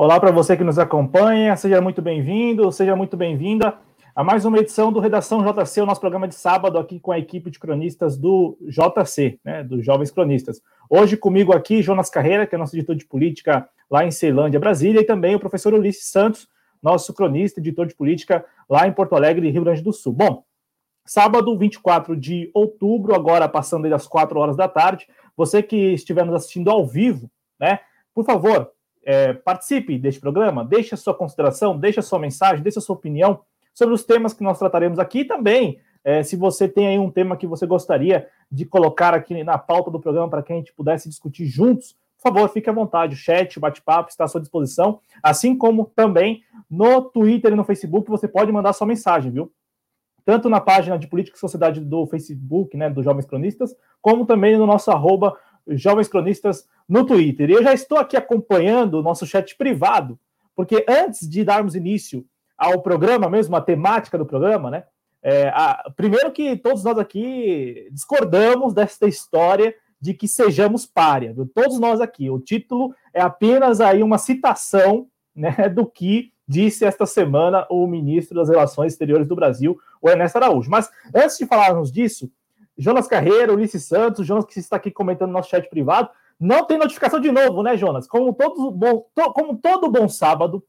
Olá para você que nos acompanha, seja muito bem-vindo, seja muito bem-vinda a mais uma edição do Redação JC, o nosso programa de sábado aqui com a equipe de cronistas do JC, né, dos Jovens Cronistas. Hoje comigo aqui, Jonas Carreira, que é nosso editor de política lá em Ceilândia, Brasília, e também o professor Ulisses Santos, nosso cronista, editor de política lá em Porto Alegre, Rio Grande do Sul. Bom, sábado, 24 de outubro, agora passando das 4 horas da tarde, você que estiver nos assistindo ao vivo, né, por favor, é, participe deste programa, deixe a sua consideração, deixe a sua mensagem, deixe a sua opinião sobre os temas que nós trataremos aqui também. É, se você tem aí um tema que você gostaria de colocar aqui na pauta do programa para que a gente pudesse discutir juntos, por favor, fique à vontade. O chat, o bate-papo está à sua disposição, assim como também no Twitter e no Facebook você pode mandar sua mensagem, viu? Tanto na página de Política e Sociedade do Facebook, né, dos Jovens Cronistas, como também no nosso arroba Jovens Cronistas no Twitter. E eu já estou aqui acompanhando o nosso chat privado, porque antes de darmos início ao programa mesmo, a temática do programa, né? É, a, primeiro que todos nós aqui discordamos desta história de que sejamos párea, viu? todos nós aqui. O título é apenas aí uma citação né, do que disse esta semana o ministro das Relações Exteriores do Brasil, o Ernesto Araújo. Mas antes de falarmos disso, Jonas Carreira, Ulisses Santos, Jonas que está aqui comentando no nosso chat privado. Não tem notificação de novo, né, Jonas? Como todo bom, to, como todo bom sábado,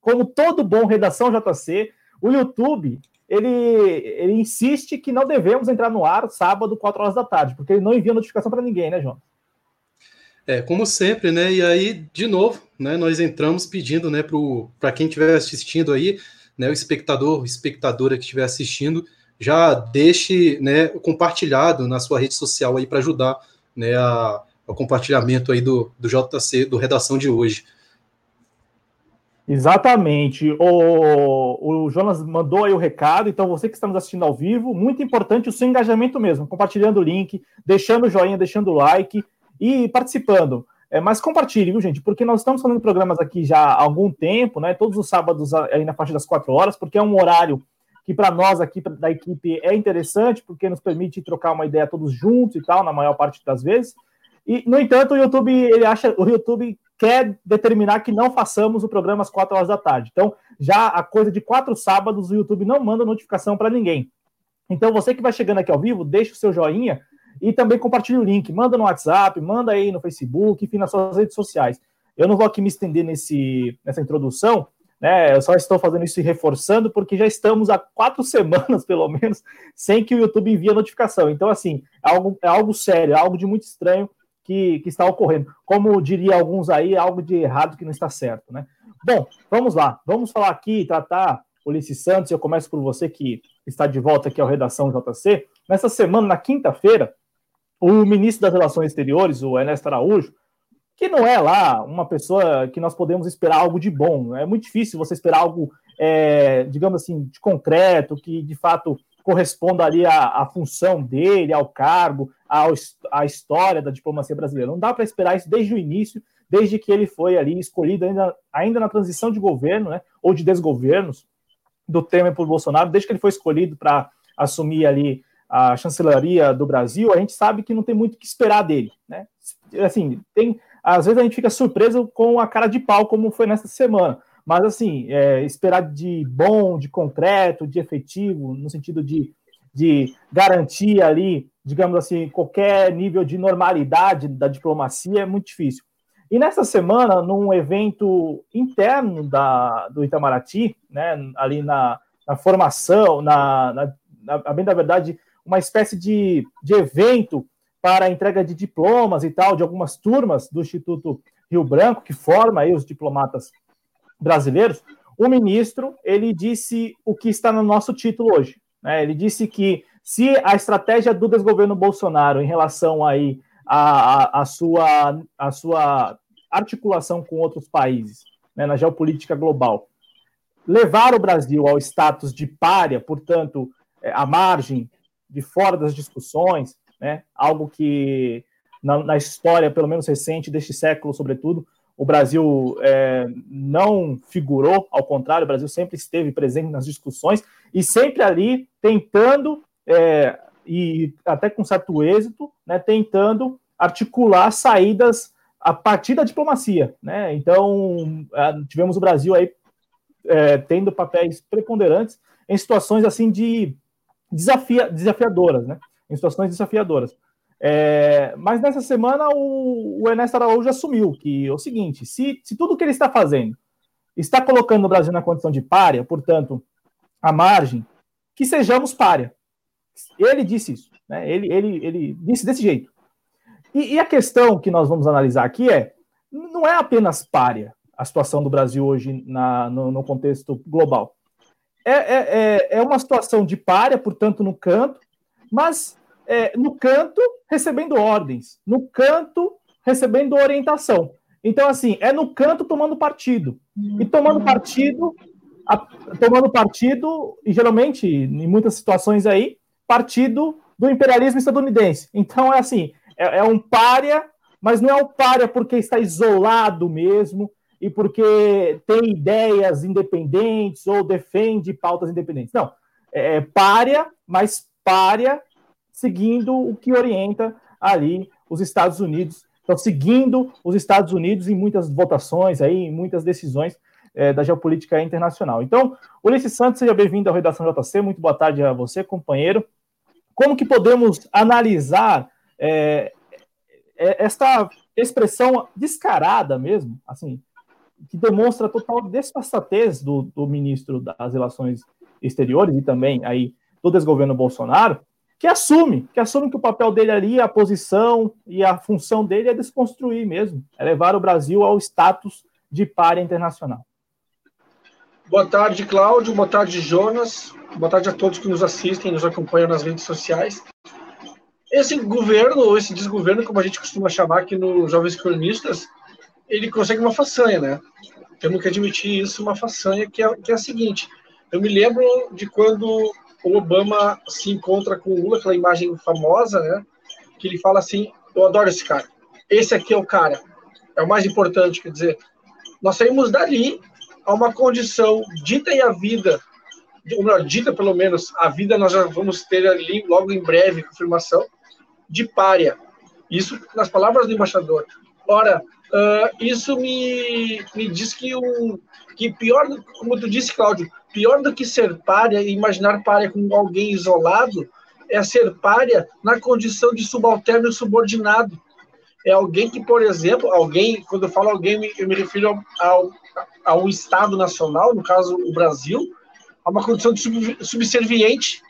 como todo bom redação JC, o YouTube ele, ele insiste que não devemos entrar no ar sábado, 4 horas da tarde, porque ele não envia notificação para ninguém, né, Jonas? É, como sempre, né? E aí, de novo, né, nós entramos pedindo, né, para quem estiver assistindo aí, né, o espectador, espectadora que estiver assistindo, já deixe né, compartilhado na sua rede social aí para ajudar né, a, ao compartilhamento aí do, do JC, do Redação de hoje. Exatamente. O, o Jonas mandou aí o recado, então você que está nos assistindo ao vivo, muito importante o seu engajamento mesmo, compartilhando o link, deixando o joinha, deixando o like e participando. É, mas compartilhe, viu, gente? Porque nós estamos fazendo programas aqui já há algum tempo, né? Todos os sábados aí na faixa das quatro horas, porque é um horário que para nós aqui da equipe é interessante, porque nos permite trocar uma ideia todos juntos e tal, na maior parte das vezes. E, no entanto, o YouTube, ele acha, o YouTube quer determinar que não façamos o programa às quatro horas da tarde. Então, já a coisa de quatro sábados, o YouTube não manda notificação para ninguém. Então, você que vai chegando aqui ao vivo, deixa o seu joinha e também compartilhe o link. Manda no WhatsApp, manda aí no Facebook, enfim, nas suas redes sociais. Eu não vou aqui me estender nesse, nessa introdução, né? Eu só estou fazendo isso e reforçando, porque já estamos há quatro semanas, pelo menos, sem que o YouTube envie a notificação. Então, assim, é algo, é algo sério, é algo de muito estranho que, que está ocorrendo. Como diria alguns aí, é algo de errado que não está certo, né? Bom, vamos lá. Vamos falar aqui, tratar Ulisses Santos. Eu começo por você que está de volta aqui ao Redação JC. Nessa semana, na quinta-feira, o ministro das Relações Exteriores, o Ernesto Araújo, que não é lá uma pessoa que nós podemos esperar algo de bom. É muito difícil você esperar algo, é, digamos assim, de concreto, que de fato corresponda ali à, à função dele, ao cargo, ao, à história da diplomacia brasileira. Não dá para esperar isso desde o início, desde que ele foi ali escolhido ainda, ainda na transição de governo, né, ou de desgovernos do Temer por Bolsonaro, desde que ele foi escolhido para assumir ali a chancelaria do Brasil, a gente sabe que não tem muito o que esperar dele, né? Assim, tem às vezes a gente fica surpreso com a cara de pau, como foi nessa semana. Mas, assim, é, esperar de bom, de concreto, de efetivo, no sentido de, de garantir ali, digamos assim, qualquer nível de normalidade da diplomacia é muito difícil. E nessa semana, num evento interno da, do Itamaraty, né, ali na, na formação, na, na, na, bem da verdade, uma espécie de, de evento para a entrega de diplomas e tal, de algumas turmas do Instituto Rio Branco, que forma aí os diplomatas brasileiros, o ministro ele disse o que está no nosso título hoje. Né? Ele disse que se a estratégia do desgoverno Bolsonaro em relação aí a, a, a sua, a sua articulação com outros países né, na geopolítica global levar o Brasil ao status de párea, portanto, é, à margem de fora das discussões, né? algo que na, na, história, pelo menos recente, deste século, sobretudo, o Brasil é, não figurou, ao contrário, o Brasil sempre esteve presente nas discussões e sempre ali tentando, é, e até com certo êxito, né, tentando articular saídas a partir da diplomacia, né? Então, tivemos o Brasil aí é, tendo papéis preponderantes em situações assim de desafia, desafiadoras, né? Em situações desafiadoras. É, mas nessa semana o, o Ernesto Araújo assumiu que é o seguinte: se, se tudo que ele está fazendo está colocando o Brasil na condição de párea, portanto, a margem, que sejamos párea. Ele disse isso, né? ele, ele, ele disse desse jeito. E, e, a questão que nós vamos analisar aqui é: não é apenas párea a situação do Brasil hoje na, no, no contexto global. É, é, é, é uma situação de párea, portanto, no canto, mas é, no canto recebendo ordens, no canto recebendo orientação. Então, assim, é no canto tomando partido. E tomando partido, a, tomando partido, e geralmente, em muitas situações aí, partido do imperialismo estadunidense. Então, é assim, é, é um párea, mas não é um párea porque está isolado mesmo e porque tem ideias independentes ou defende pautas independentes. Não, é, é párea, mas párea seguindo o que orienta ali os Estados Unidos. Então, seguindo os Estados Unidos em muitas votações aí, em muitas decisões é, da geopolítica internacional. Então, Ulisses Santos, seja bem-vindo à Redação JC. Muito boa tarde a você, companheiro. Como que podemos analisar é, esta expressão descarada mesmo, assim, que demonstra total desfaçatez do, do ministro das Relações Exteriores e também aí do desgoverno Bolsonaro, que assume, que assume que o papel dele ali, a posição e a função dele é desconstruir mesmo, é levar o Brasil ao status de páreo internacional. Boa tarde, Cláudio. Boa tarde, Jonas. Boa tarde a todos que nos assistem, nos acompanham nas redes sociais. Esse governo, ou esse desgoverno, como a gente costuma chamar aqui no Jovens Cronistas, ele consegue uma façanha, né? Temos que admitir isso, uma façanha que é, que é a seguinte. Eu me lembro de quando o Obama se encontra com o Lula, aquela imagem famosa, né? Que ele fala assim: Eu adoro esse cara. Esse aqui é o cara. É o mais importante. Quer dizer, nós saímos dali a uma condição dita e a vida, ou melhor, dita pelo menos, a vida nós já vamos ter ali logo em breve confirmação, de párea. Isso nas palavras do embaixador. Ora, uh, isso me, me diz que, um, que pior, como tu disse, Cláudio, Pior do que ser párea e imaginar párea como alguém isolado é ser párea na condição de subalterno e subordinado. É alguém que, por exemplo, alguém, quando eu falo alguém, eu me refiro ao, a um Estado nacional, no caso o Brasil, a uma condição de sub, subserviente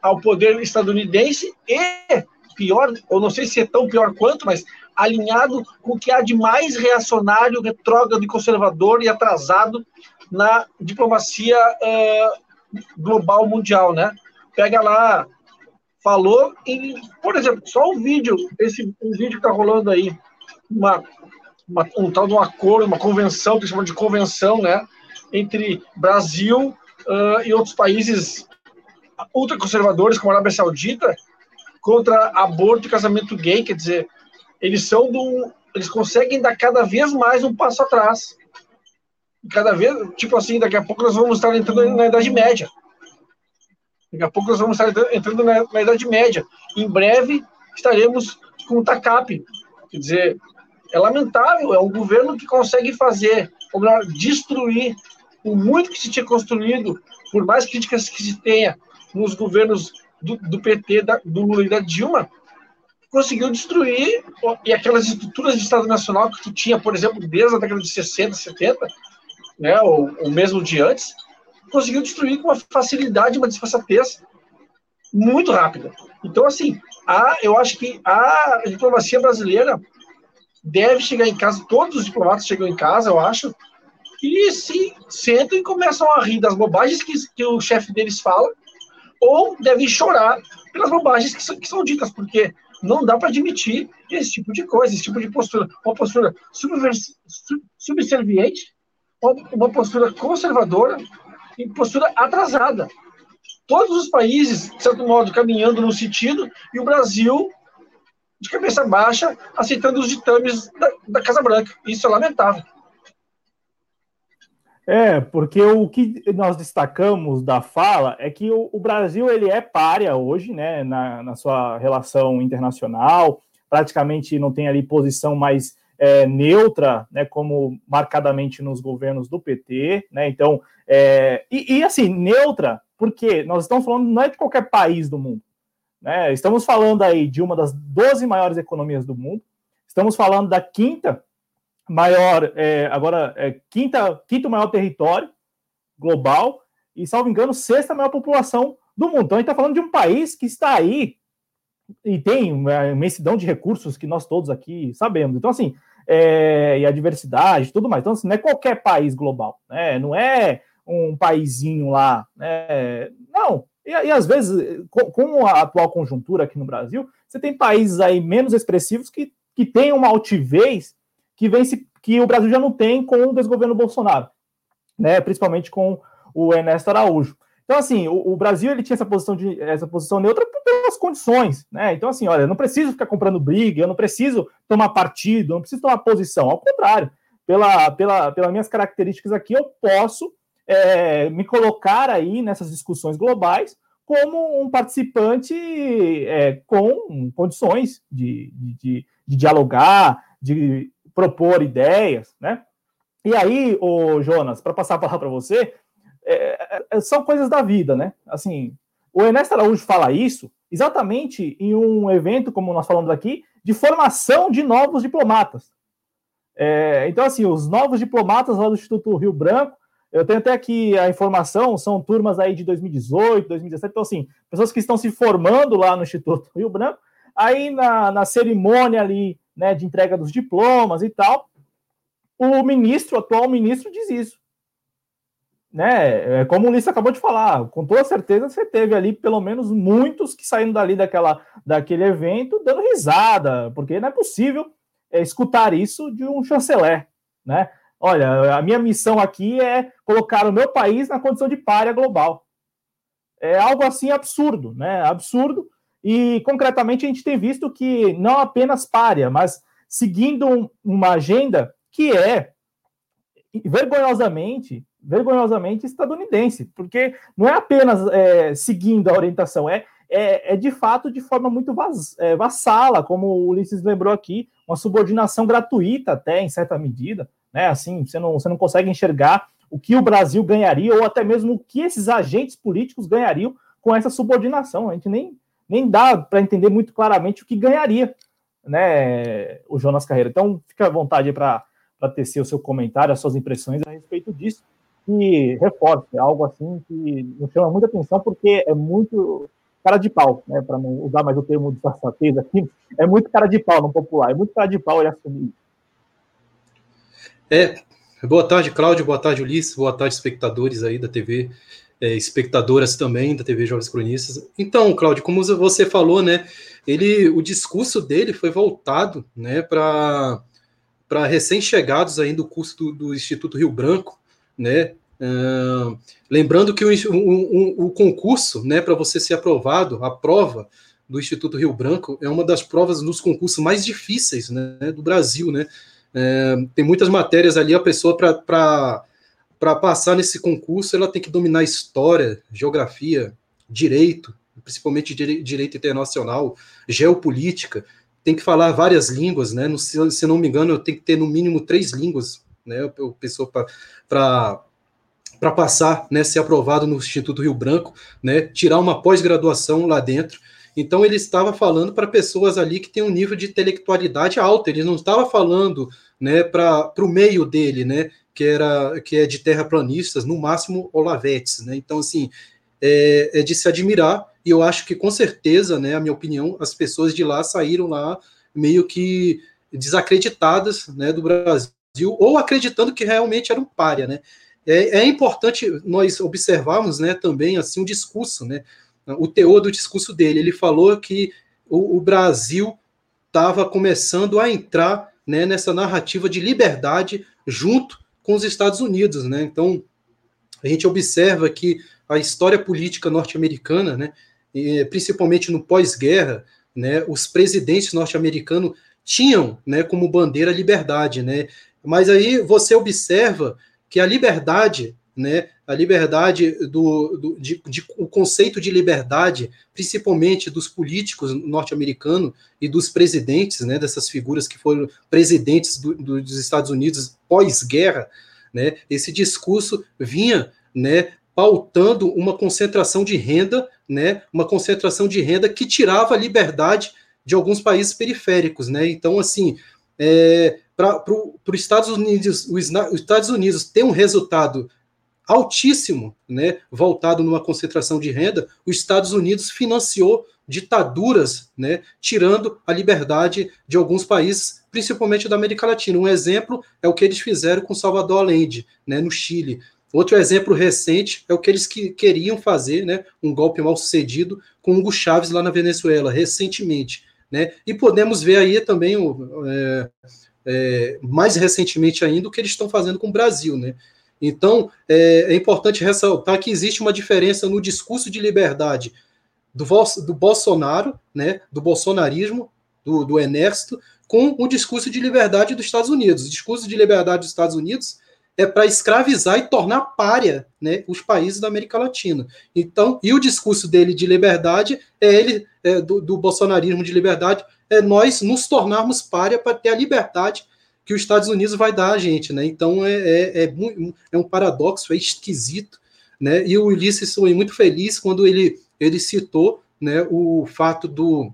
ao poder estadunidense e, pior, ou não sei se é tão pior quanto, mas alinhado com o que há de mais reacionário, retrógrado e conservador e atrasado na diplomacia uh, global mundial, né? Pega lá, falou em, por exemplo, só um vídeo, esse um vídeo que tá rolando aí, uma, uma um tal de um acordo, uma convenção, que chama de convenção, né? Entre Brasil uh, e outros países ultraconservadores, como a Arábia Saudita, contra aborto e casamento gay, quer dizer, eles são do, eles conseguem dar cada vez mais um passo atrás cada vez, tipo assim, daqui a pouco nós vamos estar entrando na Idade Média. Daqui a pouco nós vamos estar entrando na, na Idade Média. Em breve estaremos com o TACAP. Quer dizer, é lamentável, é um governo que consegue fazer, ou melhor, destruir o muito que se tinha construído, por mais críticas que se tenha nos governos do, do PT, da, do Lula e da Dilma, conseguiu destruir e aquelas estruturas de Estado Nacional que tu tinha, por exemplo, desde a década de 60, 70, né, ou, mesmo de antes, conseguiu destruir com uma facilidade, uma disfarçatez muito rápida. Então, assim, a, eu acho que a diplomacia brasileira deve chegar em casa, todos os diplomatas chegam em casa, eu acho, e se sentam e começam a rir das bobagens que, que o chefe deles fala, ou devem chorar pelas bobagens que são, que são ditas, porque não dá para admitir esse tipo de coisa, esse tipo de postura, uma postura subserviente uma postura conservadora e postura atrasada. Todos os países, de certo modo, caminhando no sentido, e o Brasil, de cabeça baixa, aceitando os ditames da, da Casa Branca. Isso é lamentável. É, porque o que nós destacamos da fala é que o, o Brasil ele é párea hoje, né, na, na, sua relação internacional, praticamente não tem ali posição mais é, neutra, né, como marcadamente nos governos do PT, né, então, é, e, e, assim, neutra, porque nós estamos falando não é de qualquer país do mundo, né, estamos falando aí de uma das 12 maiores economias do mundo, estamos falando da quinta maior, é, agora, é, quinta, quinto maior território global, e, salvo engano, sexta maior população do mundo. Então, a gente está falando de um país que está aí e tem uma imensidão de recursos que nós todos aqui sabemos. Então, assim, é, e a diversidade tudo mais. Então, assim, não é qualquer país global, né? Não é um paísinho lá, né? Não. E, e às vezes, com, com, a atual conjuntura aqui no Brasil, você tem países aí menos expressivos que, que têm uma altivez que vem se, que o Brasil já não tem com o desgoverno Bolsonaro, né? Principalmente com o Ernesto Araújo. Então, assim, o, o, Brasil ele tinha essa posição de essa posição neutra condições, né? Então, assim, olha, eu não preciso ficar comprando briga, eu não preciso tomar partido, eu não preciso tomar posição. Ao contrário, pela, pela, pelas minhas características aqui, eu posso é, me colocar aí nessas discussões globais como um participante é, com condições de, de, de, dialogar, de propor ideias, né? E aí, o Jonas, para passar a palavra para você, é, é, são coisas da vida, né? Assim, o Ernesto Araújo fala isso exatamente em um evento, como nós falamos aqui, de formação de novos diplomatas. É, então, assim, os novos diplomatas lá do Instituto Rio Branco, eu tenho até aqui a informação, são turmas aí de 2018, 2017, então, assim, pessoas que estão se formando lá no Instituto Rio Branco, aí na, na cerimônia ali, né, de entrega dos diplomas e tal, o ministro, o atual ministro, diz isso né? É como o Ulisses acabou de falar, com toda certeza você teve ali pelo menos muitos que saíram dali daquela, daquele evento dando risada, porque não é possível é, escutar isso de um chanceler, né? Olha, a minha missão aqui é colocar o meu país na condição de párea global. É algo assim absurdo, né? Absurdo. E concretamente a gente tem visto que não apenas párea, mas seguindo uma agenda que é vergonhosamente vergonhosamente estadunidense, porque não é apenas é, seguindo a orientação, é, é, é, de fato de forma muito é, vassala, como o Ulisses lembrou aqui, uma subordinação gratuita até em certa medida, né? Assim, você não, você não consegue enxergar o que o Brasil ganharia, ou até mesmo o que esses agentes políticos ganhariam com essa subordinação. A gente nem, nem dá para entender muito claramente o que ganharia né, o Jonas Carreira. Então, fica à vontade para tecer o seu comentário, as suas impressões a respeito disso que reforce, é algo assim que nos chama muita atenção, porque é muito cara de pau, né, para não usar mais o termo de sensatez aqui, é muito cara de pau no popular, é muito cara de pau ele assumir É, boa tarde, Cláudio, boa tarde, Ulisses, boa tarde, espectadores aí da TV, é, espectadoras também da TV Jovens Cronistas. Então, Cláudio, como você falou, né, ele, o discurso dele foi voltado, né, para para recém-chegados aí do curso do, do Instituto Rio Branco, né? Uh, lembrando que o, o, o concurso, né, para você ser aprovado, a prova do Instituto Rio Branco é uma das provas dos concursos mais difíceis né, do Brasil, né? Uh, tem muitas matérias ali, a pessoa para passar nesse concurso, ela tem que dominar história, geografia, direito, principalmente direito internacional, geopolítica, tem que falar várias línguas, né? Se, se não me engano, tem que ter no mínimo três línguas né, a pessoa para para passar, né, ser aprovado no Instituto Rio Branco, né, tirar uma pós-graduação lá dentro. Então ele estava falando para pessoas ali que têm um nível de intelectualidade alto. Ele não estava falando, né, para o meio dele, né, que era que é de terraplanistas, no máximo olavetes, né. Então assim é, é de se admirar e eu acho que com certeza, né, a minha opinião, as pessoas de lá saíram lá meio que desacreditadas, né, do Brasil ou acreditando que realmente era um párea, né? É, é importante nós observarmos, né, também assim o discurso, né? O teor do discurso dele. Ele falou que o, o Brasil estava começando a entrar né, nessa narrativa de liberdade junto com os Estados Unidos, né? Então a gente observa que a história política norte-americana, né, principalmente no pós-guerra, né, os presidentes norte-americanos tinham, né, como bandeira a liberdade, né? Mas aí você observa que a liberdade né, a liberdade do, do de, de, o conceito de liberdade, principalmente dos políticos norte-americanos e dos presidentes, né, dessas figuras que foram presidentes do, do, dos Estados Unidos pós-guerra, né, esse discurso vinha, né, pautando uma concentração de renda, né, uma concentração de renda que tirava a liberdade de alguns países periféricos, né? Então, assim, é, para os Estados Unidos, os Estados Unidos ter um resultado altíssimo, né, voltado numa concentração de renda, os Estados Unidos financiou ditaduras, né, tirando a liberdade de alguns países, principalmente da América Latina. Um exemplo é o que eles fizeram com Salvador Allende, né, no Chile. Outro exemplo recente é o que eles que queriam fazer, né, um golpe mal sucedido com Hugo Chávez lá na Venezuela, recentemente. Né? E podemos ver aí também, é, é, mais recentemente ainda, o que eles estão fazendo com o Brasil. Né? Então, é, é, importante ressaltar que existe uma diferença no discurso de liberdade do, do Bolsonaro, né, do bolsonarismo, do, do Exército, com o discurso de liberdade dos Estados Unidos. O discurso de liberdade dos Estados Unidos é para escravizar e tornar párea né, os países da América Latina. Então, e o discurso dele de liberdade é ele, é, do, do, bolsonarismo de liberdade, é nós nos tornarmos párea para ter a liberdade que os Estados Unidos vai dar a gente. Né? Então, é, é, é, é um paradoxo, é esquisito. Né? E o Ulisses foi muito feliz quando ele, ele citou né, o fato do,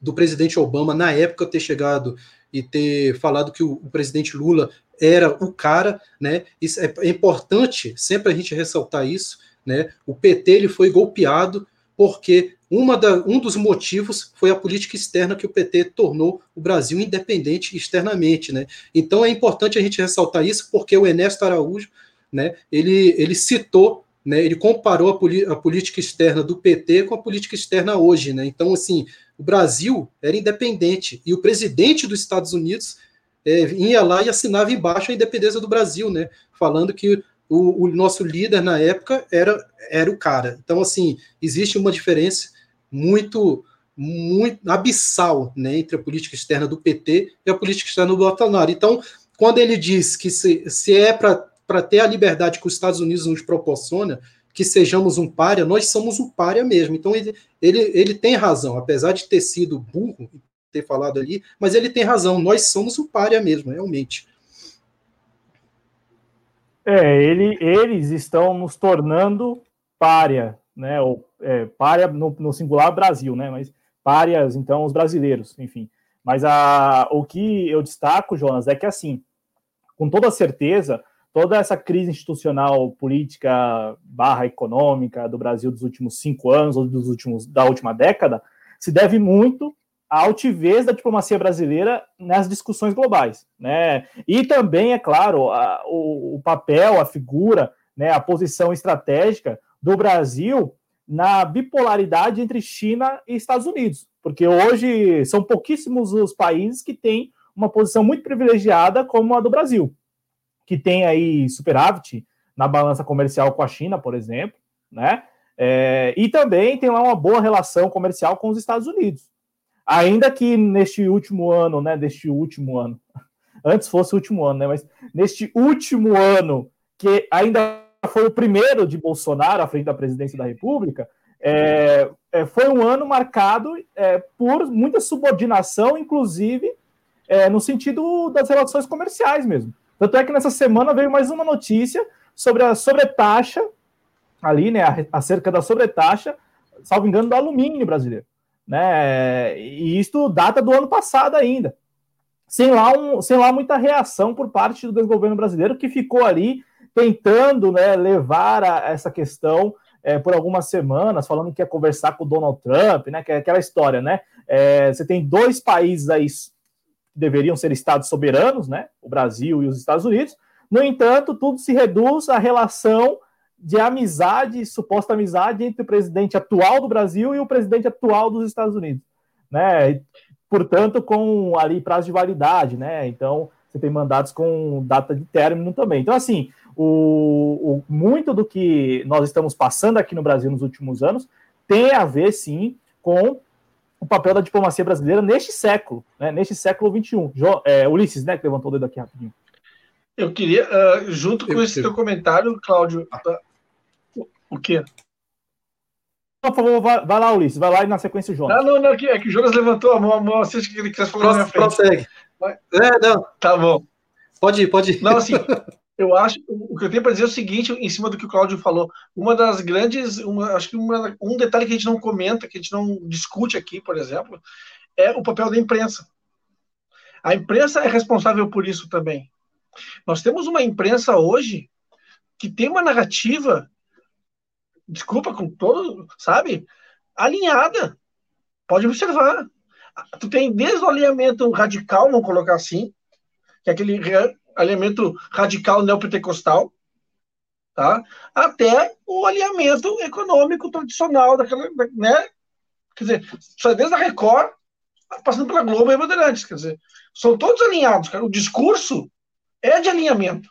do presidente Obama, na época, ter chegado e ter falado que o, o presidente Lula era o cara, né? Isso é, importante sempre a gente ressaltar isso, né? O PT ele foi golpeado porque uma da, um dos motivos foi a política externa que o PT tornou o Brasil independente externamente, né? Então é importante a gente ressaltar isso porque o Ernesto Araújo, né? Ele, ele citou né, ele comparou a, a, política externa do PT com a política externa hoje. Né? Então, assim, o Brasil era independente e o presidente dos Estados Unidos é, ia lá e assinava embaixo a independência do Brasil, né? Falando que o, o, nosso líder na época era, era o cara. Então, assim, existe uma diferença muito muito abissal né, entre a política externa do PT e a política externa do Bolsonaro. Então, quando ele diz que se, se é para ter a liberdade que os Estados Unidos nos proporciona, que sejamos um párea, nós somos um párea mesmo. Então, ele, ele, ele tem razão, apesar de ter sido burro, ter falado ali, mas ele tem razão, nós somos o párea mesmo, realmente. É, ele, eles estão nos tornando párea, né? Ou é, párea no, no, singular Brasil, né? Mas párias, então, os brasileiros, enfim. Mas a, o que eu destaco, Jonas, é que assim, com toda certeza, toda essa crise institucional, política, barra econômica do Brasil dos últimos cinco anos ou dos últimos da última década se deve muito a altivez da diplomacia brasileira nas discussões globais, né? E também, é claro, a, o, o, papel, a figura, né, a posição estratégica do Brasil na bipolaridade entre China e Estados Unidos, porque hoje são pouquíssimos os países que têm uma posição muito privilegiada como a do Brasil, que tem aí superávit na balança comercial com a China, por exemplo, né? É, e também tem lá uma boa relação comercial com os Estados Unidos. Ainda que neste último ano, né? Deste último ano, antes fosse o último ano, né? Mas neste último ano, que ainda foi o primeiro de Bolsonaro à frente da presidência da República, é, é, foi um ano marcado é, por muita subordinação, inclusive é, no sentido das relações comerciais mesmo. Tanto é que nessa semana veio mais uma notícia sobre a sobretaxa, ali, né, acerca da sobretaxa, salvo engano, do alumínio brasileiro né? E isso data do ano passado ainda. Sem lá, um, sem lá muita reação por parte do desgoverno brasileiro, que ficou ali tentando né, levar a, essa questão é, por algumas semanas, falando que ia conversar com o Donald Trump, né? Que é aquela história, né? É, você tem dois países aí que deveriam ser estados soberanos, né? O Brasil e os Estados Unidos. No entanto, tudo se reduz à relação de amizade, suposta amizade entre o presidente atual do Brasil e o presidente atual dos Estados Unidos, né? Portanto, com ali prazo de validade, né? Então, você tem mandatos com data de término também. Então, assim, o, o, muito do que nós estamos passando aqui no Brasil nos últimos anos tem a ver, sim, com o papel da diplomacia brasileira neste século, né? Neste século XXI. Jo, é, Ulisses, né, que levantou o dedo aqui rapidinho. Eu queria, uh, junto com eu, esse eu... teu comentário, Cláudio, uh, o quê? Por favor, vai, vai, lá, Ulisses, vai lá e na sequência o Jonas. Ah, não, não, é que, é que o Jonas levantou a mão, a mão assim, que ele quer falar na minha frente. Prossegue. É, não. Tá bom. Pode ir, pode ir. Não, assim, eu acho, o que eu tenho para dizer é o seguinte, em cima do que o Cláudio falou, uma das grandes, uma, acho que uma, um detalhe que a gente não comenta, que a gente não discute aqui, por exemplo, é o papel da imprensa. A imprensa é responsável por isso também. Nós temos uma imprensa hoje que tem uma narrativa, desculpa, com todo, sabe, alinhada. Pode observar. Tu tem desde o alinhamento radical, vamos colocar assim, que é aquele alinhamento radical neopentecostal, tá? até o alinhamento econômico tradicional daquela, né? Quer dizer, desde a Record, passando pela Globo e Bandeirantes, quer dizer, são todos alinhados, cara. O discurso é de alinhamento.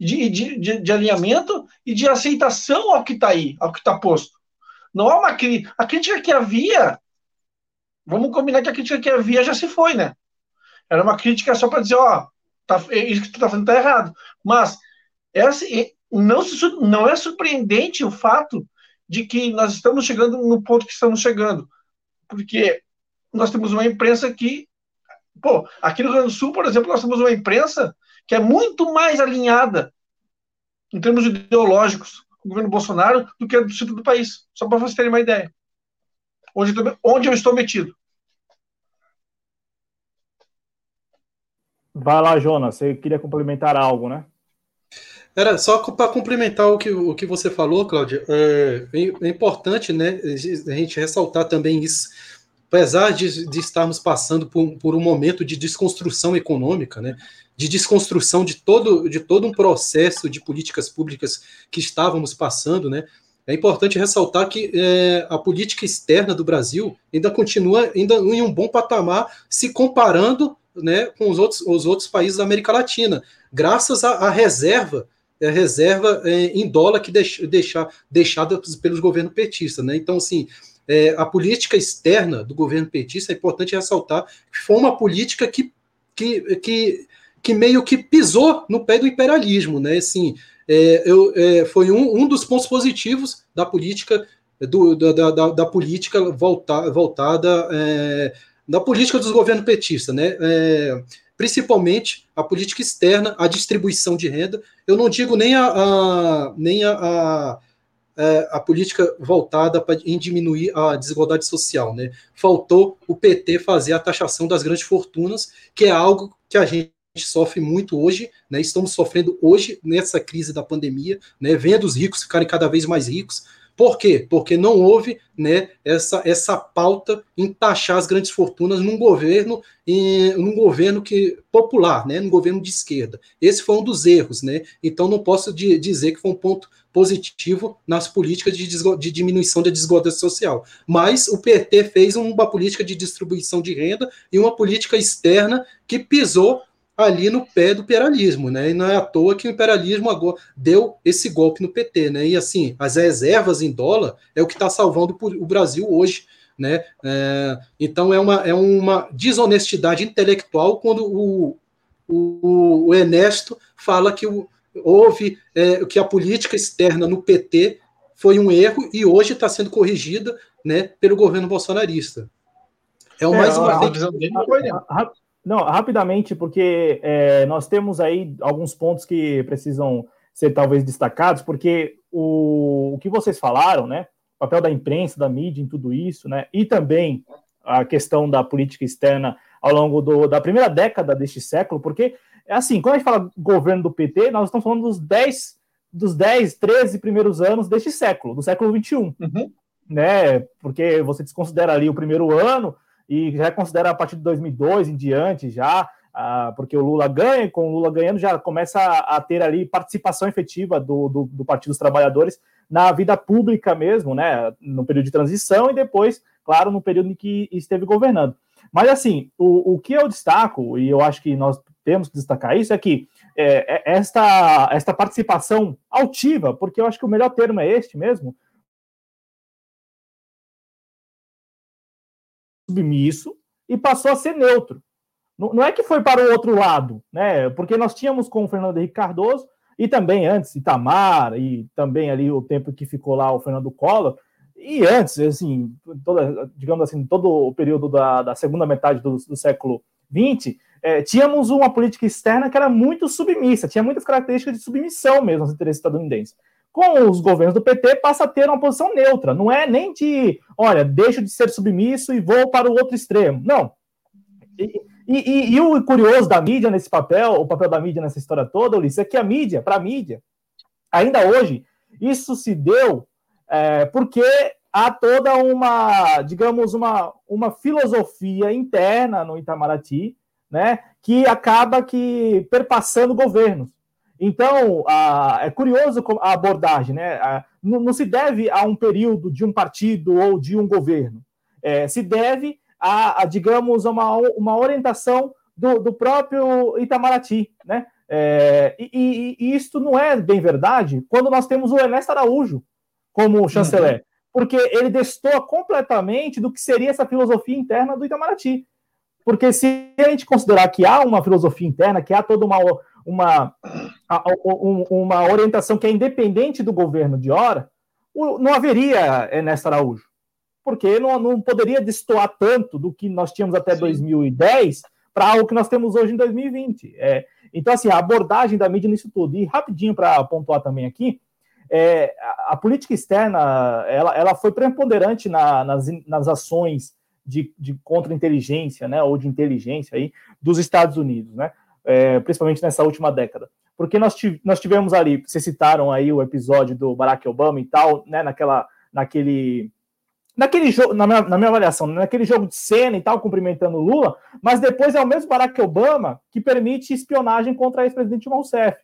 De, de, de, alinhamento e de aceitação ao que está aí, ao que está posto. Não há uma crítica. A crítica que havia, vamos combinar que a crítica que havia já se foi, né? Era uma crítica só para dizer, ó, tá, é isso que tu tá fazendo tá errado. Mas essa, não, não é surpreendente o fato de que nós estamos chegando no ponto que estamos chegando. Porque nós temos uma imprensa que. Pô, aqui no Rio Grande do Sul, por exemplo, nós temos uma imprensa que é muito mais alinhada em termos ideológicos com o governo Bolsonaro do que a do centro do país. Só para vocês terem uma ideia. Onde, onde eu estou metido. Vai lá, Jonas, você queria complementar algo, né? Era só para complementar o que, o que você falou, Cláudia. É, é, importante, né, a gente ressaltar também isso. Apesar de, de estarmos passando por, por, um momento de desconstrução econômica, né, de desconstrução de todo, de todo um processo de políticas públicas que estávamos passando, né, é importante ressaltar que é, a política externa do Brasil ainda continua ainda em um bom patamar, se comparando né, com os outros, os outros países da América Latina, graças à, reserva, reserva é, em dólar que deix, deixa, deixada pelos governos petistas. Né? Então, assim, é, a política externa do governo petista, é importante ressaltar, foi uma política que, que, que, que meio que pisou no pé do imperialismo. Né? Assim, é, eu, é, foi um, um dos pontos positivos da política do, da, da, da, política volta, voltada é, da política dos governos petistas, né? É, principalmente a política externa, a distribuição de renda. Eu não digo nem a, a nem a, a, é, a política voltada para em diminuir a desigualdade social, né? Faltou o PT fazer a taxação das grandes fortunas, que é algo que a gente sofre muito hoje, né? Estamos sofrendo hoje nessa crise da pandemia, né? Vendo os ricos ficarem cada vez mais ricos, por quê? Porque não houve né, essa, essa pauta em taxar as grandes fortunas num governo, em, num governo que popular, né, num governo de esquerda. Esse foi um dos erros, né? Então não posso de, dizer que foi um ponto positivo nas políticas de, de, diminuição da desigualdade social. Mas o PT fez uma política de distribuição de renda e uma política externa que pisou ali no pé do imperialismo, né? E não é à toa que o imperialismo agora deu esse golpe no PT, né? E assim, as reservas em dólar é o que está salvando o Brasil hoje, né? É, então é uma, é uma desonestidade intelectual quando o, o, o Ernesto fala que o, houve é, que a política externa no PT foi um erro e hoje está sendo corrigida, né, pelo governo bolsonarista. É o é, mais uma. A, a, a, não, rapidamente, porque é, nós temos aí alguns pontos que precisam ser talvez destacados, porque o, o que vocês falaram, né? O papel da imprensa, da mídia em tudo isso, né? E também a questão da política externa ao longo do, da primeira década deste século, porque é assim, quando a gente fala governo do PT, nós estamos falando dos 10, dos 10, 13 primeiros anos deste século, do século XXI. Uhum. Né? Porque você desconsidera ali o primeiro ano, e já considera a partir de 2002 em diante já, ah, porque o Lula ganha, e com o Lula ganhando já começa a, a ter ali participação efetiva do, do, do, Partido dos Trabalhadores na vida pública mesmo, né, no período de transição e depois, claro, no período em que esteve governando. Mas assim, o, o que eu destaco, e eu acho que nós temos que destacar isso, é que é, é esta, esta participação altiva, porque eu acho que o melhor termo é este mesmo, submisso e passou a ser neutro. Não, é que foi para o outro lado, né? Porque nós tínhamos com o Fernando Henrique Cardoso e também antes Itamar e também ali o tempo que ficou lá o Fernando Collor e antes, assim, toda, digamos assim, todo o período da, da segunda metade do, do século XX, é, tínhamos uma política externa que era muito submissa, tinha muitas características de submissão mesmo aos interesses estadunidenses. Com os governos do PT, passa a ter uma posição neutra, não é nem de, olha, deixo de ser submisso e vou para o outro extremo. Não. E, e, e, o curioso da mídia nesse papel, o papel da mídia nessa história toda, Ulisses, é que a mídia, para a mídia, ainda hoje, isso se deu é, porque há toda uma, digamos, uma, uma filosofia interna no Itamaraty, né, que acaba que perpassando governos. Então, a, é curioso a abordagem, né? A, não, não, se deve a um período de um partido ou de um governo. É, se deve a, a, digamos, uma, uma orientação do, do próprio Itamaraty, né? É, e, e, e, isto não é bem verdade quando nós temos o Ernesto Araújo como chanceler, uhum. porque ele destoa completamente do que seria essa filosofia interna do Itamaraty. Porque se a gente considerar que há uma filosofia interna, que há toda uma, uma, uma orientação que é independente do governo de hora, não haveria Ernesto Araújo porque não, não poderia destoar tanto do que nós tínhamos até Sim. 2010 para o que nós temos hoje em 2020. É, então, assim, a abordagem da mídia nisso tudo. E rapidinho para pontuar também aqui, é, a, a, política externa ela, ela foi preponderante na, nas, nas ações de, de contra-inteligência, né, ou de inteligência aí, dos Estados Unidos, né, é, principalmente nessa última década. Porque nós, nós tivemos ali, vocês citaram aí o episódio do Barack Obama e tal, né, naquela, naquele naquele jogo, na minha, na minha avaliação, naquele jogo de cena e tal, cumprimentando o Lula, mas depois é o mesmo Barack Obama que permite espionagem contra ex-presidente Rousseff,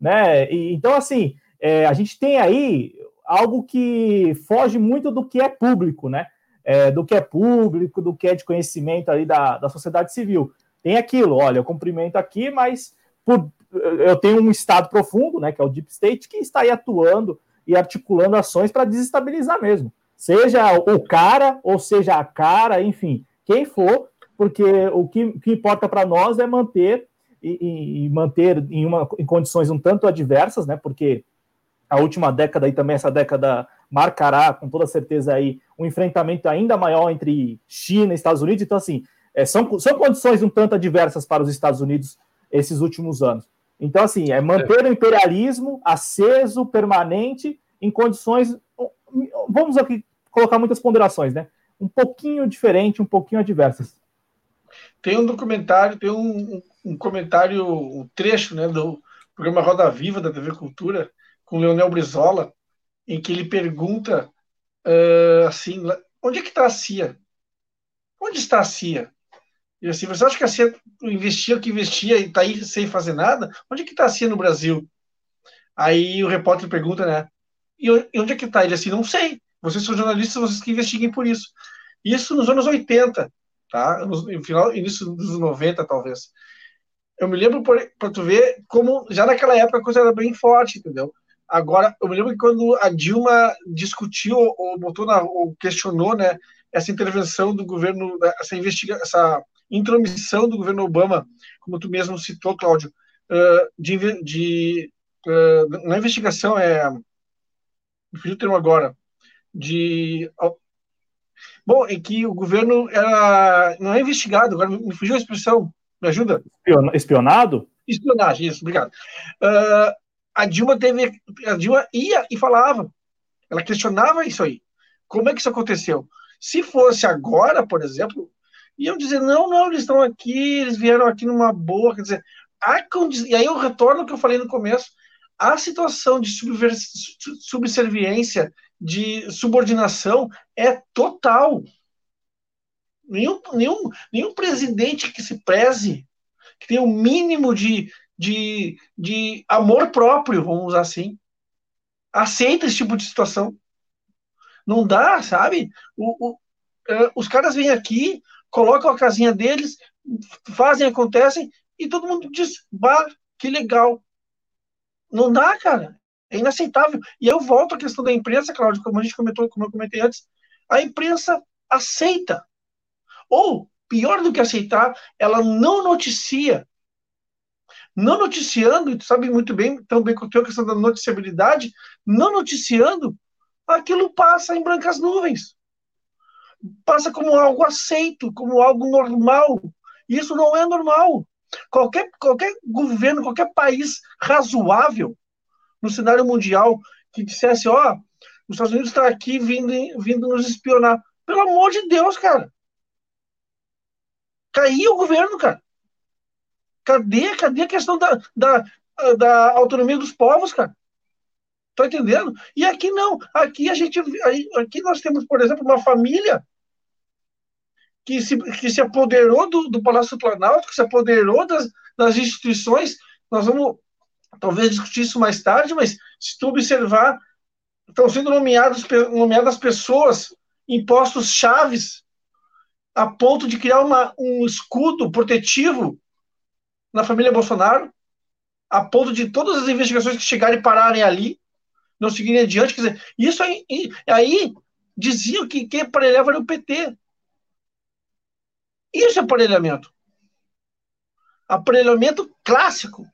né? E, então, assim, é, a gente tem aí algo que foge muito do que é público, né? É, do que é público, do que é de conhecimento ali da, da sociedade civil. Tem aquilo, olha, eu cumprimento aqui, mas por, eu tenho um Estado profundo, né, que é o Deep State, que está aí atuando e articulando ações para desestabilizar mesmo seja o cara ou seja a cara, enfim, quem for, porque o que, que importa para nós é manter e, e, manter em, uma, em condições um tanto adversas, né? Porque a última década e também essa década marcará com toda certeza aí um enfrentamento ainda maior entre China e Estados Unidos. Então, assim, é, são, são condições um tanto adversas para os Estados Unidos esses últimos anos. Então, assim, é manter é. o imperialismo aceso, permanente, em condições. Vamos aqui colocar muitas ponderações, né? Um pouquinho diferente, um pouquinho adversas. Tem um documentário, tem um, um comentário, um trecho, né, do programa Roda Viva da TV Cultura, com Leonel Brizola, em que ele pergunta uh, assim, onde é que está a CIA? Onde está a CIA? E assim, você acha que a CIA investia o que investia e está aí sem fazer nada? Onde é que está a CIA no Brasil? Aí o repórter pergunta, né? E onde é que está? Ele assim, não sei. Vocês são jornalistas, vocês que investiguem por isso. Isso nos anos 80, tá? No final, início dos 90, talvez. Eu me lembro para tu ver como já naquela época a coisa era bem forte, entendeu? Agora, eu me lembro que quando a Dilma discutiu ou botou na, ou questionou, né, essa intervenção do governo, essa investigação, essa intromissão do governo Obama, como tu mesmo citou, Cláudio, uh, de, de uh, na investigação é, me fugiu o termo agora, de bom, em que o governo era não é investigado, agora me fugiu a expressão, me ajuda? Espionado? Espionagem, isso, obrigado. Uh, a Dilma teve, a Dilma ia e falava, ela questionava isso aí. Como é que isso aconteceu? Se fosse agora, por exemplo, iam dizer não, não, eles estão aqui, eles vieram aqui numa boa, quer dizer, a e aí eu retorno ao que eu falei no começo, a situação de subserviência de subordinação é total. Nenhum, nenhum, nenhum presidente que se preze, que tenha o um mínimo de, de, de amor próprio, vamos usar assim, aceita esse tipo de situação. Não dá, sabe? O, o, uh, os caras vêm aqui, colocam a casinha deles, fazem, acontecem, e todo mundo diz, bah, que legal. Não dá, cara. É inaceitável. E eu volto à questão da imprensa, Cláudio, como a gente comentou, como eu comentei antes. A imprensa aceita. Ou pior do que aceitar, ela não noticia. Não noticiando, tu sabe muito bem, também com a questão da noticiabilidade, não noticiando, aquilo passa em brancas nuvens. Passa como algo aceito, como algo normal. Isso não é normal. Qualquer, qualquer governo, qualquer país razoável no cenário mundial que dissesse, ó, oh, os Estados Unidos está aqui vindo, vindo nos espionar. Pelo amor de Deus, cara. Caiu o governo, cara. Cadê, cadê a questão da, da, da autonomia dos povos, cara? Tá entendendo? E aqui não. Aqui a gente. Aqui nós temos, por exemplo, uma família que se, que se apoderou do, do Palácio Planalto, que se apoderou das, das instituições. Nós vamos talvez discutir isso mais tarde, mas se tu observar, estão sendo nomeados, nomeadas pessoas em postos chaves a ponto de criar uma, um escudo protetivo na família Bolsonaro, a ponto de todas as investigações que chegarem pararem ali, não seguirem adiante. Quer dizer, isso aí, aí diziam que quem aparelhava era o PT. Isso é aparelhamento. Aparelhamento clássico.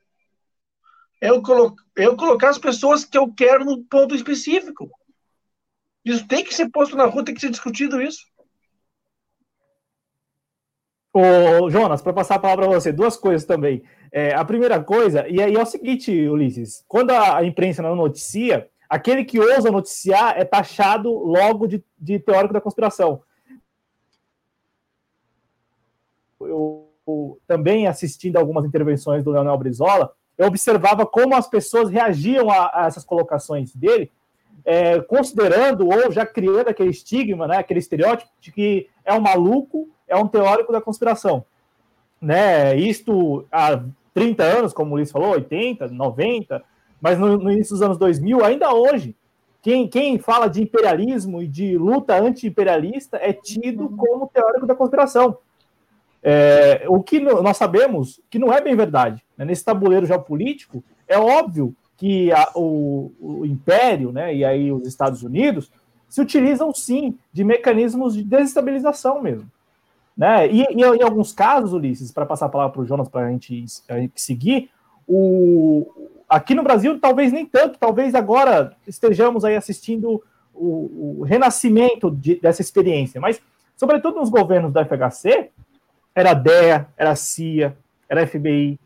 É eu, colo é eu colocar as pessoas que eu quero no ponto específico. Isso tem que ser posto na rua, tem que ser discutido isso. Ô, Jonas, para passar a palavra para você, duas coisas também. É, a primeira coisa, e aí é o seguinte, Ulisses: quando a, imprensa não noticia, aquele que ousa noticiar é taxado logo de, de teórico da conspiração. Eu, também assistindo algumas intervenções do Leonel Brizola, eu observava como as pessoas reagiam a, a essas colocações dele, é, considerando ou já criando aquele estigma, né, aquele estereótipo de que é um maluco é um teórico da conspiração. Né? Isto há 30 anos, como o Luiz falou, 80, 90, mas no, no início dos anos 2000, ainda hoje, quem, quem fala de imperialismo e de luta anti-imperialista é tido como teórico da conspiração. É, o que nós sabemos que não é bem verdade. Né? Nesse tabuleiro geopolítico, é óbvio que a, o, o, império né, e aí os Estados Unidos se utilizam sim de mecanismos de desestabilização mesmo. Né? E, e em alguns casos, Ulisses, para passar a palavra para o Jonas para a gente seguir, o, aqui no Brasil talvez nem tanto, talvez agora estejamos aí assistindo o, o renascimento de, dessa experiência, mas sobretudo nos governos da FHC, era a DEA, era a CIA, era a FBI,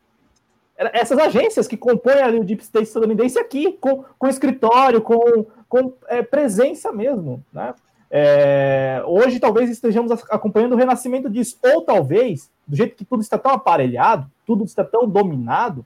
era essas agências que compõem ali o Deep State estadunidense aqui, com, com escritório, com, com é, presença mesmo, né? É, hoje talvez estejamos acompanhando o renascimento disso, ou talvez, do jeito que tudo está tão aparelhado, tudo está tão dominado,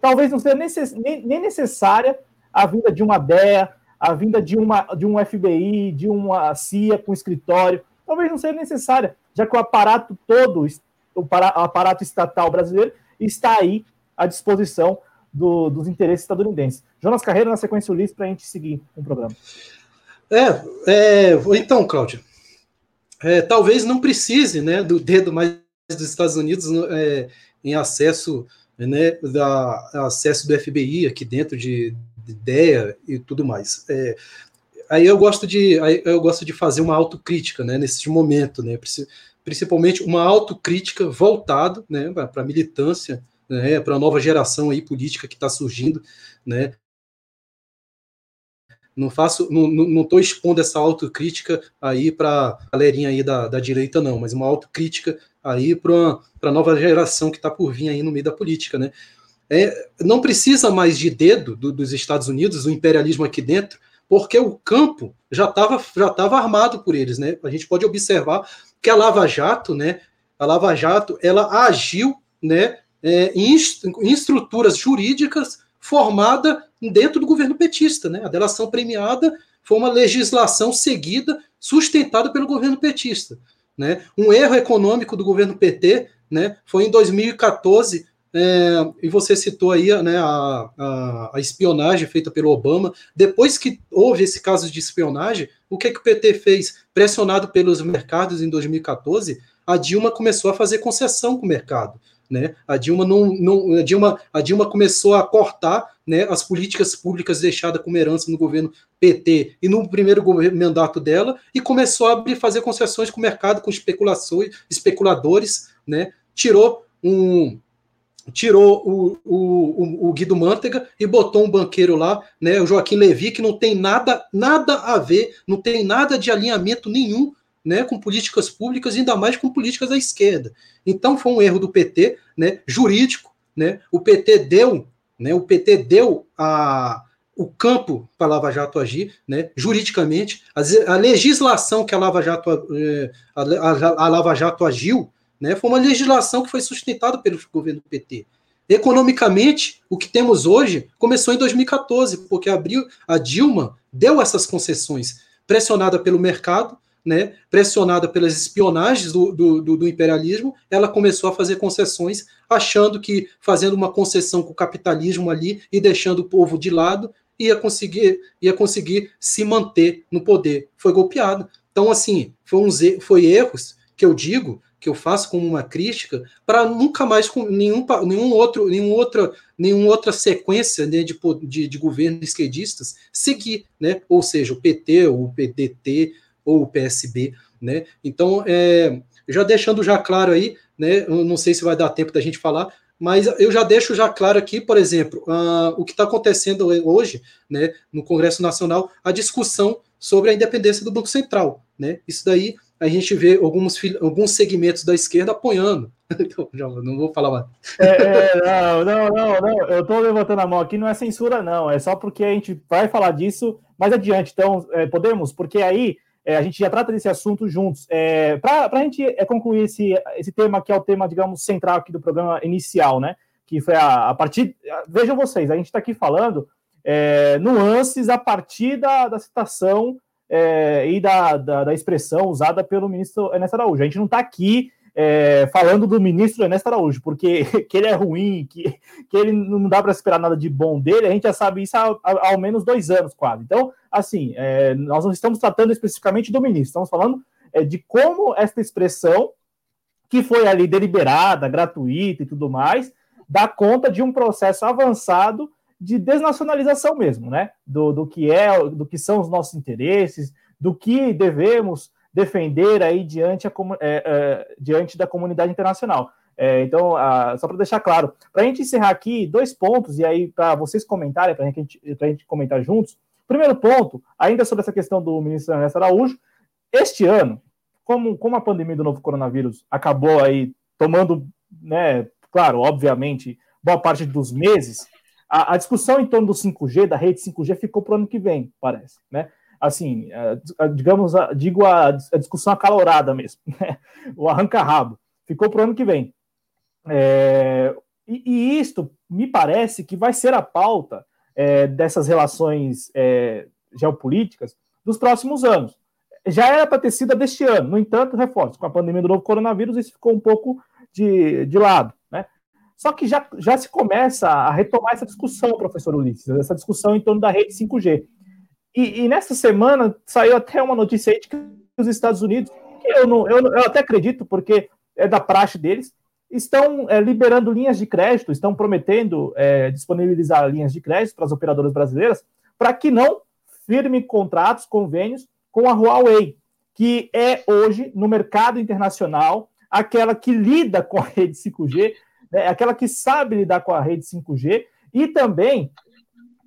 talvez não seja necess, nem, nem, necessária a vinda de uma DEA, a vinda de, uma, de um FBI, de uma CIA com escritório, talvez não seja necessária, já que o aparato todo, o aparato estatal brasileiro está aí à disposição do, dos interesses estadunidenses. Jonas Carreira, na sequência, o Ulisses, para a gente seguir com o programa. É, é então, Cláudio, é, talvez não precise né, do dedo mais dos Estados Unidos é, em acesso, né, da, acesso do FBI aqui dentro de, de ideia e tudo mais. É, aí eu gosto de eu gosto de fazer uma autocrítica né, nesse momento, né, principalmente uma autocrítica voltado né, para a militância, né, para a nova geração aí política que está surgindo, né, não faço, não, não tô expondo essa autocrítica aí para a galerinha aí da, da direita, não, mas uma autocrítica aí para a nova geração que está por vir aí no meio da política, né? É, não precisa mais de dedo do, dos Estados Unidos, o imperialismo aqui dentro, porque o campo já estava já tava armado por eles, né? A gente pode observar que a Lava Jato, né? A Lava Jato, ela agiu, né? É, em, em estruturas jurídicas formada dentro do governo petista. Né? A delação premiada foi uma legislação seguida, sustentada pelo governo petista. Né? Um erro econômico do governo PT né, foi em 2014, é, e você citou aí né, a, a, a, espionagem feita pelo Obama. Depois que houve esse caso de espionagem, o que, é que o PT fez? Pressionado pelos mercados em 2014, a Dilma começou a fazer concessão com o mercado. Né? A Dilma não, não a Dilma, a Dilma começou a cortar, né, as políticas públicas deixadas como herança no governo PT e no primeiro mandato dela e começou a abrir, fazer concessões com o mercado, com especulações, especuladores, né? Tirou um tirou o, o, o, Guido Mantega e botou um banqueiro lá, né, o Joaquim Levi, que não tem nada, nada a ver, não tem nada de alinhamento nenhum né, com políticas públicas, ainda mais com políticas da esquerda. Então foi um erro do PT, né, jurídico, né, o PT deu, né, o PT deu a, o campo para a Lava Jato agir, né, juridicamente, a, a legislação que a Lava Jato, eh, a, a, a Lava Jato agiu, né, foi uma legislação que foi sustentada pelo governo do PT. Economicamente, o que temos hoje começou em 2014, porque abriu, a Dilma deu essas concessões, pressionada pelo mercado, né, pressionada pelas espionagens do, do, do, imperialismo, ela começou a fazer concessões, achando que fazendo uma concessão com o capitalismo ali e deixando o povo de lado, ia conseguir, ia conseguir se manter no poder. Foi golpeada. Então, assim, foi, uns, foi erros que eu digo, que eu faço como uma crítica, para nunca mais com nenhum, nenhum outro, nenhum outra, nenhuma outra sequência né, de, de, de governos esquerdistas seguir, né? Ou seja, o PT, o PDT, ou o PSB, né? Então, é, já deixando já claro aí, né? Não sei se vai dar tempo da gente falar, mas eu já deixo já claro aqui, por exemplo, uh, o que está acontecendo hoje, né, no Congresso Nacional, a discussão sobre a independência do Banco Central, né? Isso daí a gente vê alguns, alguns segmentos da esquerda apoiando. Então, não vou falar mais. É, é, não, não, não, não, eu estou levantando a mão aqui, não é censura, não, é só porque a gente vai falar disso mais adiante. Então, é, podemos, porque aí é, a gente já trata desse assunto juntos. É, Para a gente é, concluir esse, esse tema, que é o tema, digamos, central aqui do programa inicial, né? Que foi a, a partir. Vejam vocês, a gente está aqui falando é, nuances a partir da, da citação é, e da, da, da, expressão usada pelo ministro Ernesto Araújo. A gente não está aqui é, falando do ministro Ernesto Araújo, porque que ele é ruim, que, que ele não dá para esperar nada de bom dele, a gente já sabe isso há, há ao menos dois anos quase. Então, assim, é, nós não estamos tratando especificamente do ministro, estamos falando é, de como esta expressão, que foi ali deliberada, gratuita e tudo mais, dá conta de um processo avançado de desnacionalização mesmo, né? Do, do que é, do que são os nossos interesses, do que devemos defender aí diante, a, é, é, diante da comunidade internacional. É, então, a, só para deixar claro, para a gente encerrar aqui, dois pontos, e aí para vocês comentarem, para a gente, gente comentar juntos. Primeiro ponto, ainda sobre essa questão do ministro Ernesto Araújo, este ano, como, como a pandemia do novo coronavírus acabou aí tomando, né, claro, obviamente, boa parte dos meses, a, a discussão em torno do 5G, da rede 5G, ficou para o ano que vem, parece, né? Assim, digamos, digo a, a, discussão acalorada mesmo, né? o arranca-rabo, ficou para o ano que vem. É, e, e, isto me parece que vai ser a pauta é, dessas relações é, geopolíticas dos próximos anos. Já era para ter sido deste ano, no entanto, reforço, com a pandemia do novo coronavírus, isso ficou um pouco de, de lado. Né? Só que já, já se começa a retomar essa discussão, professor Ulisses, essa discussão em torno da rede 5G. E, e, nessa semana saiu até uma notícia aí de que os Estados Unidos, que eu, não, eu, eu até acredito, porque é da praxe deles, estão é, liberando linhas de crédito, estão prometendo é, disponibilizar linhas de crédito para as operadoras brasileiras, para que não firmem contratos, convênios com a Huawei, que é hoje, no mercado internacional, aquela que lida com a rede 5G, né, aquela que sabe lidar com a rede 5G, e também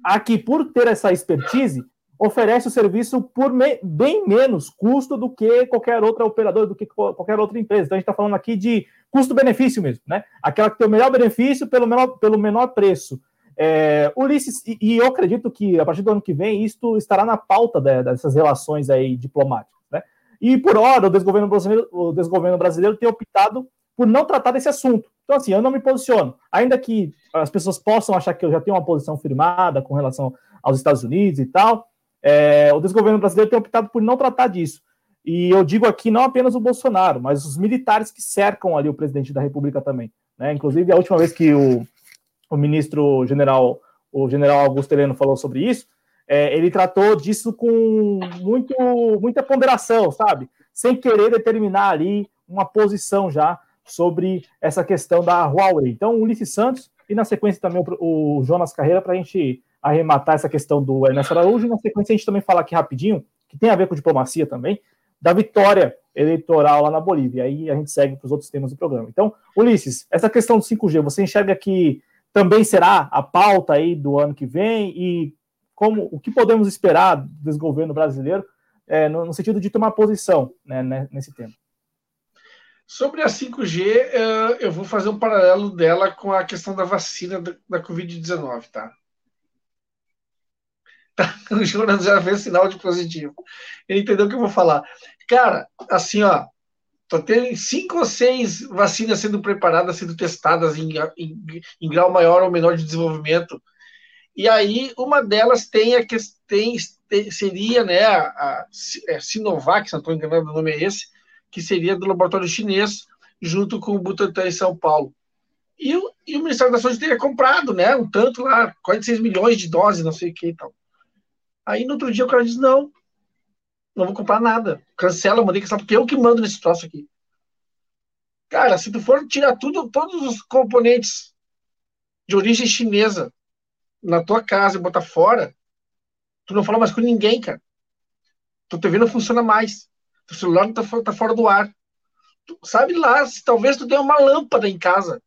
a que, por ter essa expertise, oferece o serviço por me, bem menos custo do que qualquer outra operadora, do que qualquer outra empresa. Então a gente está falando aqui de custo-benefício mesmo, né? Aquela que tem o melhor benefício pelo menor, pelo menor preço. É, Ulisses, e, e, eu acredito que a partir do ano que vem isto estará na pauta de, dessas relações aí diplomáticas, né? E por hora o desgoverno brasileiro, o desgoverno brasileiro tem optado por não tratar desse assunto. Então, assim, eu não me posiciono. Ainda que as pessoas possam achar que eu já tenho uma posição firmada com relação aos Estados Unidos e tal, é, o desgoverno brasileiro tem optado por não tratar disso. E eu digo aqui não apenas o Bolsonaro, mas os militares que cercam ali o presidente da República também. Né? Inclusive, a última vez que o, o ministro general, o general Augusto Heleno falou sobre isso, é, ele tratou disso com muito, muita ponderação, sabe? Sem querer determinar ali uma posição já sobre essa questão da Huawei. Então, o Ulisses Santos e na sequência também o, o Jonas Carreira para a gente arrematar essa questão do Ernesto Araújo. E na sequência a gente também fala aqui rapidinho, que tem a ver com diplomacia também, da vitória eleitoral lá na Bolívia. Aí a gente segue para os outros temas do programa. Então, Ulisses, essa questão do 5G, você enxerga que também será a pauta aí do ano que vem e como o que podemos esperar desse governo brasileiro é, no, no, sentido de tomar posição né, né nesse tema? Sobre a 5G, eh, eu vou fazer um paralelo dela com a questão da vacina da Covid-19, tá? O Jonas já fez sinal de positivo. Ele entendeu o que eu vou falar. Cara, assim, ó, só tem cinco ou seis vacinas sendo preparadas, sendo testadas em, em, em, grau maior ou menor de desenvolvimento. E aí, uma delas tem a que tem, seria né, a, a, é Sinovac, se não estou enganado, o nome é esse, que seria do laboratório chinês, junto com o Butantan em São Paulo. E o, e o Ministério da Saúde teria comprado, né, um tanto lá, 46 milhões de doses, não sei o que e tal. Aí no outro dia o cara diz: não, não vou comprar nada. Cancela, mandei cancelar, porque eu que mando nesse troço aqui. Cara, se tu for tirar tudo, todos os componentes de origem chinesa na tua casa e botar fora, tu não fala mais com ninguém, cara. Tua TV não funciona mais. Teu celular tá, tá fora do ar. Tu, sabe lá, se talvez tu tenha uma lâmpada em casa.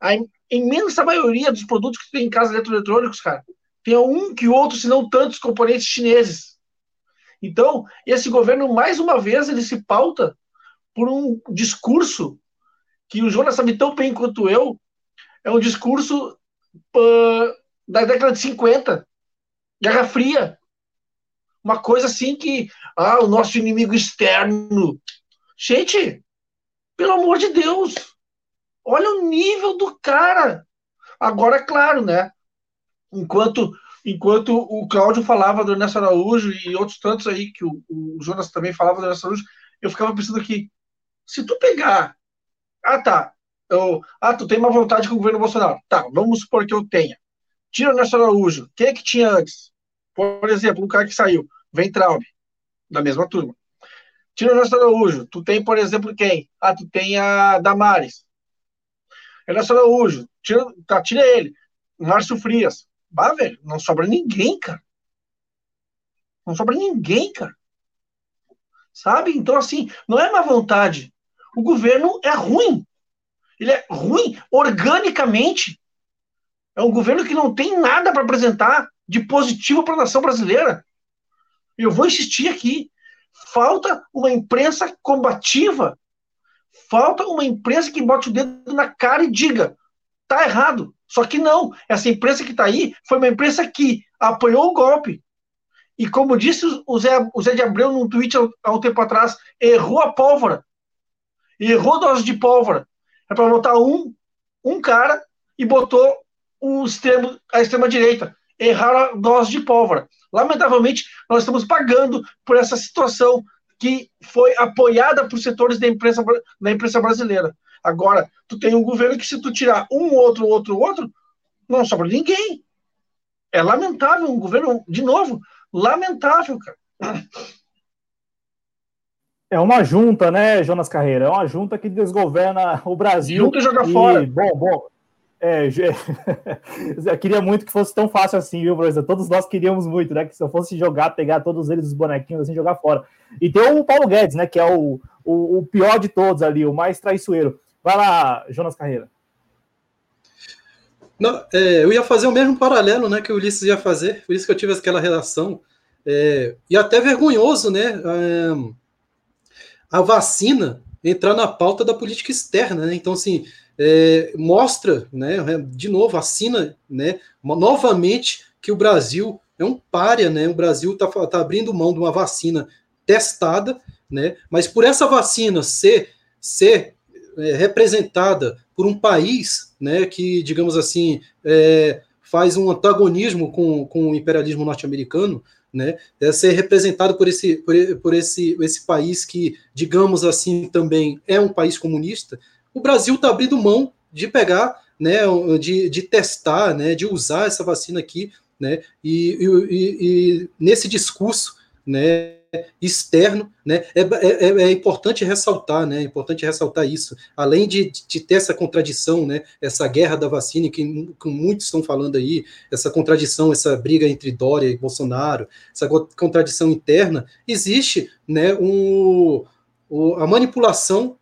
A imensa maioria dos produtos que tu tem em casa eletroeletrônicos, cara, tem um que outro, se não tantos componentes chineses. Então, esse governo, mais uma vez, ele se pauta por um discurso que o Jonas sabe tão bem quanto eu, é um discurso uh, da década de 50, Guerra Fria. Uma coisa assim que, ah, o nosso inimigo externo. Gente, pelo amor de Deus, olha o nível do cara. Agora, claro, né? Enquanto enquanto o Cláudio falava do Ernesto Araújo e outros tantos aí, que o, o Jonas também falava do Ernesto Araújo, eu ficava pensando aqui, se tu pegar, ah tá, eu, ah, tu tem uma vontade com o governo Bolsonaro, tá, vamos supor que eu tenha, tira o Ernesto Araújo, quem é que tinha antes? Por exemplo, um cara que saiu, vem Traub, da mesma turma. Tira o Ernesto Araújo, tu tem, por exemplo, quem? Ah, tu tem a Damares. Ernesto Araújo, tira, tá, tira ele. Márcio Frias, Bah, velho, não sobra ninguém, cara. Não sobra ninguém, cara. Sabe? Então, assim, não é má vontade. O governo é ruim. Ele é ruim organicamente. É um governo que não tem nada para apresentar de positivo para a nação brasileira. Eu vou insistir aqui. Falta uma imprensa combativa. Falta uma imprensa que bote o dedo na cara e diga: tá errado. Só que não, essa imprensa que está aí foi uma imprensa que apoiou o golpe. E como disse o Zé, o Zé de Abreu num tweet há um tempo atrás, errou a pólvora. Errou dose de pólvora. É para botar um, um cara e botou o extremo, a extrema-direita. Erraram a dose de pólvora. Lamentavelmente, nós estamos pagando por essa situação que foi apoiada por setores da imprensa, da imprensa brasileira. Agora, tu tem um governo que se tu tirar um, outro, outro, outro, não sobra ninguém. É lamentável um governo, de novo, lamentável, cara. É uma junta, né, Jonas Carreira? É uma junta que desgoverna o Brasil. Junta e joga e, fora. Bom, bom. É, eu queria muito que fosse tão fácil assim, viu, professor? Todos nós queríamos muito, né? Que se eu fosse jogar, pegar todos eles, os bonequinhos, assim, jogar fora. E tem o Paulo Guedes, né? Que é o, o, o pior de todos ali, o mais traiçoeiro. Vai lá, Jonas Carreira. Não, é, eu ia fazer o mesmo paralelo né, que o Ulisses ia fazer, por isso que eu tive aquela relação. É, e até vergonhoso, né? A vacina entrar na pauta da política externa, né? Então, assim, é, mostra, né, de novo, assina, né, novamente que o Brasil é um párea, né? O Brasil está tá abrindo mão de uma vacina testada, né? Mas por essa vacina ser, ser representada por um país né, que, digamos assim, é, faz um antagonismo com, com o imperialismo norte-americano, né, é ser representado por esse, por, por, esse, esse país que, digamos assim, também é um país comunista, o Brasil está abrindo mão de pegar, né, de, de testar, né, de usar essa vacina aqui, né, e, e, e nesse discurso, né, externo, né? É, é, é, importante ressaltar, né? É importante ressaltar isso. Além de, de, ter essa contradição, né? Essa guerra da vacina que, que, muitos estão falando aí, essa contradição, essa briga entre Dória e Bolsonaro, essa contradição interna, existe, né? Um, o, a manipulação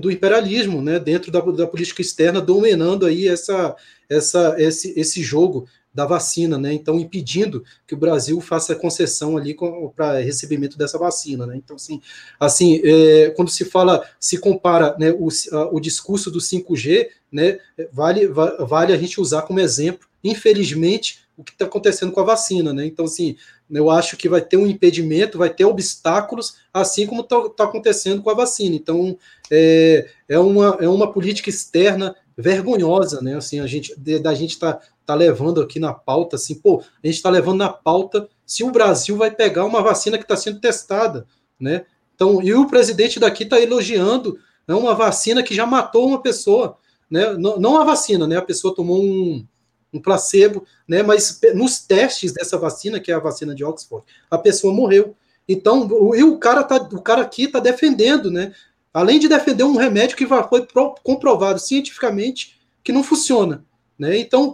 do imperialismo, né? Dentro da, da política externa, dominando aí essa, essa, esse, esse jogo da vacina, né? Então, impedindo que o Brasil faça concessão ali para recebimento dessa vacina, né? Então, assim, assim é, quando se fala, se compara né, o, a, o discurso do 5G, né? Vale, vale a gente usar como exemplo, infelizmente, o que está acontecendo com a vacina, né? Então, assim, eu acho que vai ter um impedimento, vai ter obstáculos, assim como está tá acontecendo com a vacina. Então, é, é, uma, é uma política externa vergonhosa, né? Assim, a gente da gente tá, tá levando aqui na pauta, assim, pô, a gente está levando na pauta se o Brasil vai pegar uma vacina que está sendo testada, né? Então, e o presidente daqui está elogiando né, uma vacina que já matou uma pessoa, né? Não, não a vacina, né? A pessoa tomou um, um placebo, né? Mas nos testes dessa vacina, que é a vacina de Oxford, a pessoa morreu. Então, o, e o cara tá, o cara aqui está defendendo, né? Além de defender um remédio que foi comprovado cientificamente que não funciona. Né? Então,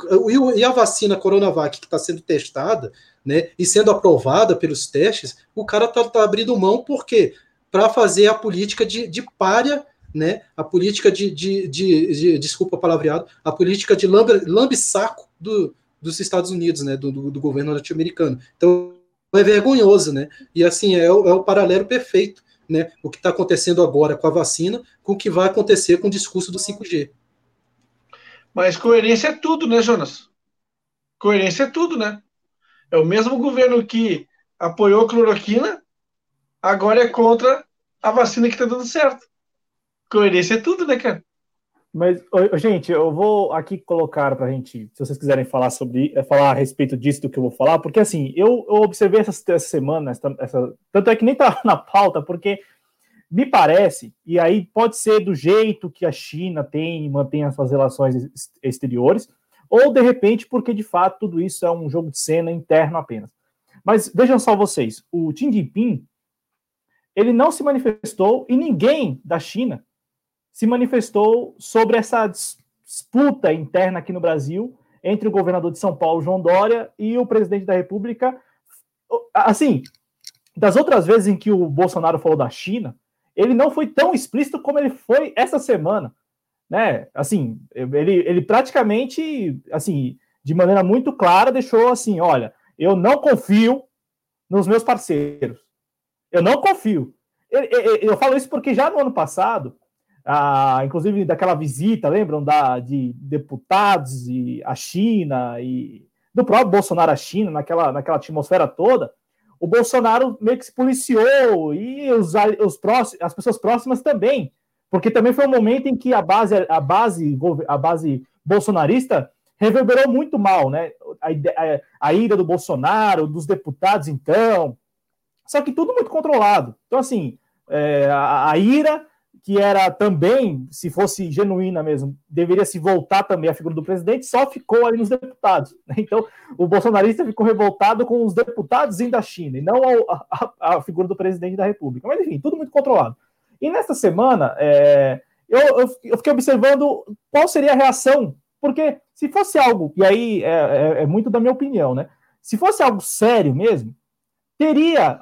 e a vacina Coronavac que está sendo testada né, e sendo aprovada pelos testes, o cara está tá abrindo mão, por quê? Para fazer a política de, de né, a política de, de, de, de desculpa palavreado, a política de lambe-saco do, dos Estados Unidos, né, do, do, do governo norte-americano. Então, é vergonhoso, né? E assim, é o, é o paralelo perfeito né, o que está acontecendo agora com a vacina, com o que vai acontecer com o discurso do 5G. Mas coerência é tudo, né, Jonas? Coerência é tudo, né? É o mesmo governo que apoiou a cloroquina, agora é contra a vacina que está dando certo. Coerência é tudo, né, cara? Mas, gente, eu vou aqui colocar para gente, se vocês quiserem falar sobre, eh, falar a respeito disso do que eu vou falar, porque assim, eu, eu observei essa, essa semana, essa, essa, tanto é que nem tá na pauta, porque me parece, e aí pode ser do jeito que a China tem e mantém as suas relações exteriores, ou de repente porque de fato tudo isso é um jogo de cena interno apenas. Mas vejam só vocês, o Xi Jinping, ele não se manifestou e ninguém da China se manifestou sobre essa disputa interna aqui no Brasil entre o governador de São Paulo, João Dória, e o presidente da República. Assim, das outras vezes em que o Bolsonaro falou da China, ele não foi tão explícito como ele foi essa semana, né? Assim, ele, ele praticamente, assim, de maneira muito clara, deixou assim: olha, eu não confio nos meus parceiros, eu não confio. Eu, eu, eu falo isso porque já no ano passado ah, inclusive daquela visita, lembram da de deputados e a China e do próprio Bolsonaro à China naquela naquela atmosfera toda, o Bolsonaro meio que se policiou e os, os próximos, as pessoas próximas também, porque também foi um momento em que a base a base a base bolsonarista reverberou muito mal, né? A, a, a ira do Bolsonaro, dos deputados, então. Só que tudo muito controlado. Então, assim, é, a, a ira que era também, se fosse genuína mesmo, deveria se voltar também a figura do presidente, só ficou ali nos deputados. Né? Então, o bolsonarista ficou revoltado com os deputados à China, e não a, a, a figura do presidente da República. Mas, enfim, tudo muito controlado. E nesta semana, é, eu, eu, eu, fiquei observando qual seria a reação, porque se fosse algo, e aí é, é, é muito da minha opinião, né? Se fosse algo sério mesmo, teria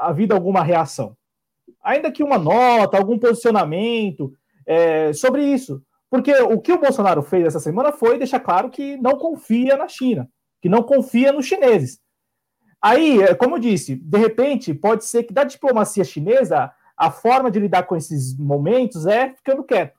havido alguma reação ainda que uma nota, algum posicionamento é, sobre isso. Porque o que o Bolsonaro fez essa semana foi deixar claro que não confia na China, que não confia nos chineses. Aí, é, como eu disse, de repente, pode ser que da diplomacia chinesa, a forma de lidar com esses momentos é ficando quieto.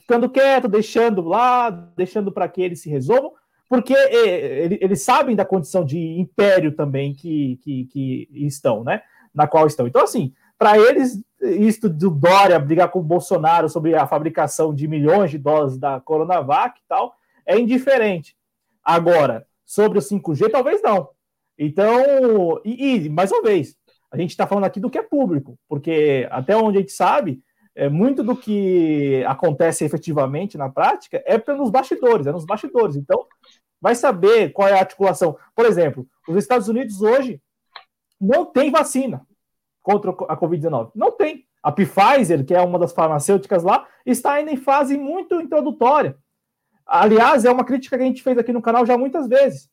Ficando quieto, deixando lá, deixando para que eles se resolvam, porque é, eles sabem da condição de império também que, que, que estão, né? Na qual estão. Então, assim, para eles, isso do Dória brigar com o Bolsonaro sobre a fabricação de milhões de doses da Coronavac e tal, é indiferente. Agora, sobre o 5G, talvez não. Então, e, e mais uma vez, a gente está falando aqui do que é público, porque até onde a gente sabe, é, muito do que acontece efetivamente na prática é pelos bastidores, é nos bastidores. Então, vai saber qual é a articulação. Por exemplo, os Estados Unidos hoje não tem vacina. Contra a Covid-19? Não tem. A Pfizer, que é uma das farmacêuticas lá, está ainda em fase muito introdutória. Aliás, é uma crítica que a gente fez aqui no canal já muitas vezes.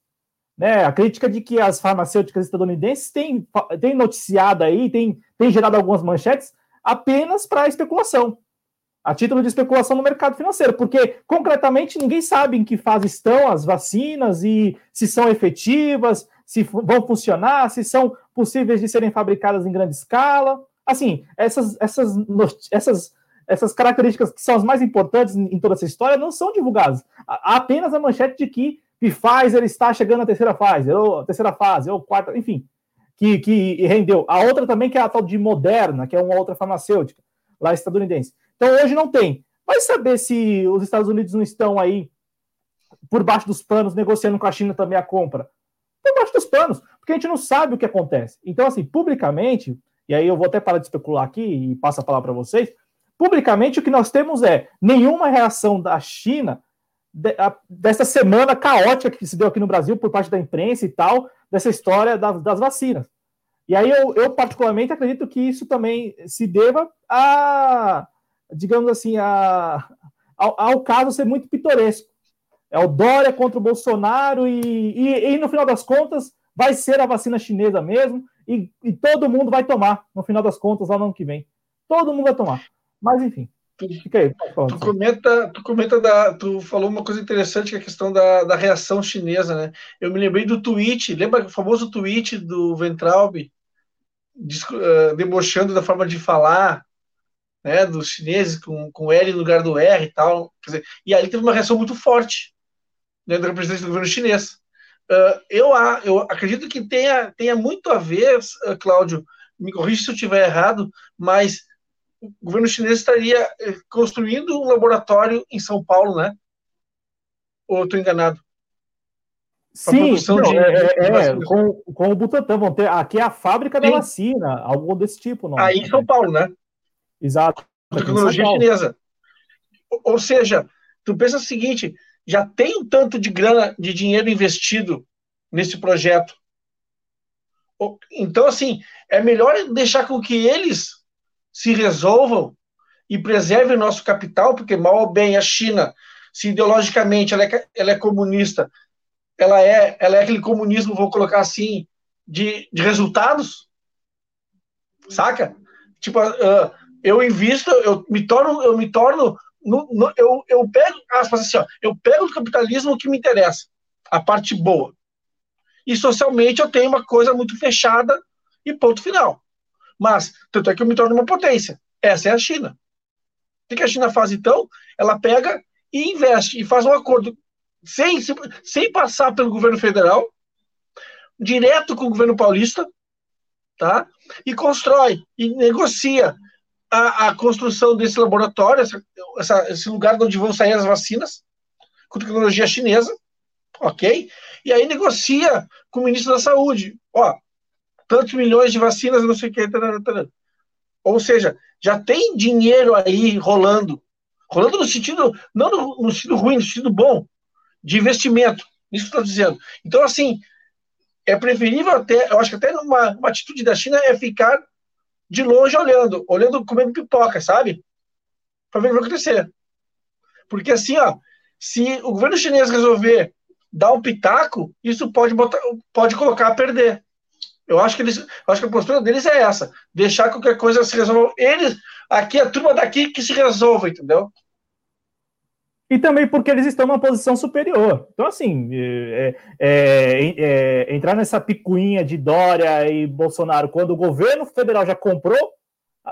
Né? A crítica de que as farmacêuticas estadunidenses têm, têm noticiado aí, têm, têm gerado algumas manchetes apenas para especulação a título de especulação no mercado financeiro, porque concretamente ninguém sabe em que fase estão as vacinas e se são efetivas, se vão funcionar, se são possíveis de serem fabricadas em grande escala. Assim, essas, essas, essas, essas características que são as mais importantes em toda essa história não são divulgadas. Há apenas a manchete de que Pfizer está chegando à terceira fase, ou terceira fase, ou quarta, enfim, que, que rendeu. A outra também, que é a tal de Moderna, que é uma outra farmacêutica lá estadunidense. Então hoje não tem. Vai saber se os Estados Unidos não estão aí por baixo dos panos negociando com a China também a compra. Por baixo dos panos, porque a gente não sabe o que acontece. Então, assim, publicamente, e aí eu vou até parar de especular aqui e passo a palavra para vocês. Publicamente, o que nós temos é nenhuma reação da China dessa semana caótica que se deu aqui no Brasil por parte da imprensa e tal, dessa história das, das vacinas. E aí eu, eu, particularmente, acredito que isso também se deva a digamos assim, a, ao, ao, caso ser muito pitoresco. É o Dória contra o Bolsonaro e, e, e, no final das contas vai ser a vacina chinesa mesmo e, e, todo mundo vai tomar, no final das contas, lá no ano que vem. Todo mundo vai tomar. Mas enfim. Fica aí, tu comenta, tu comenta da, tu falou uma coisa interessante que é a questão da, da reação chinesa, né? Eu me lembrei do tweet, lembra o famoso tweet do Ventralb, uh, debochando da forma de falar, né, dos chineses com, com L no lugar do R e tal. Dizer, e ali teve uma reação muito forte dentro da presidência do governo chinês. Uh, eu, eu acredito que tenha, tenha muito a ver, uh, Cláudio, me corrija se eu estiver errado, mas o governo chinês estaria eh, construindo um laboratório em São Paulo, né? Ou estou enganado? Sim, não, de, é, de é, é com, com o Butantan, vão ter aqui é a fábrica Sim. da vacina, algo desse tipo. Não, Aí em São Paulo, né? Exato. Tecnologia chinesa. Ou seja, tu pensa o seguinte, já tem um tanto de grana, de dinheiro investido nesse projeto. Então, assim, é melhor deixar com que eles se resolvam e preservem o nosso capital, porque mal ou bem a China, se ideologicamente ela é, ela é comunista, ela é, ela é aquele comunismo, vou colocar assim, de, de resultados, saca? Tipo, uh, eu invisto, eu me torno, eu me torno, no, no, eu, eu pego, aspas assim, ó, eu pego do capitalismo o que me interessa, a parte boa. E socialmente eu tenho uma coisa muito fechada e ponto final. Mas, tanto é que eu me torno uma potência. Essa é a China. O que a China faz então? Ela pega e investe e faz um acordo sem, sem passar pelo governo federal, direto com o governo paulista, tá? E constrói e negocia a, a construção desse laboratório, essa, essa, esse lugar onde vão sair as vacinas, com tecnologia chinesa, ok? E aí negocia com o ministro da Saúde, ó, tantos milhões de vacinas, não sei o que, tarana. ou seja, já tem dinheiro aí rolando, rolando no sentido, não no, no sentido ruim, no sentido bom, de investimento, isso que eu dizendo. Então, assim, é preferível até, eu acho que até uma, uma atitude da China é ficar de longe olhando, olhando comendo pipoca, sabe? Para ver o que vai acontecer. Porque assim, ó, se o governo chinês resolver dar um pitaco, isso pode, botar, pode colocar a perder. Eu acho que eles, acho que a postura deles é essa, deixar qualquer coisa se resolva. Eles, aqui a turma daqui que se resolva, entendeu? E também porque eles estão numa posição superior. Então, assim, é, é, é, entrar nessa picuinha de Dória e Bolsonaro, quando o governo federal já comprou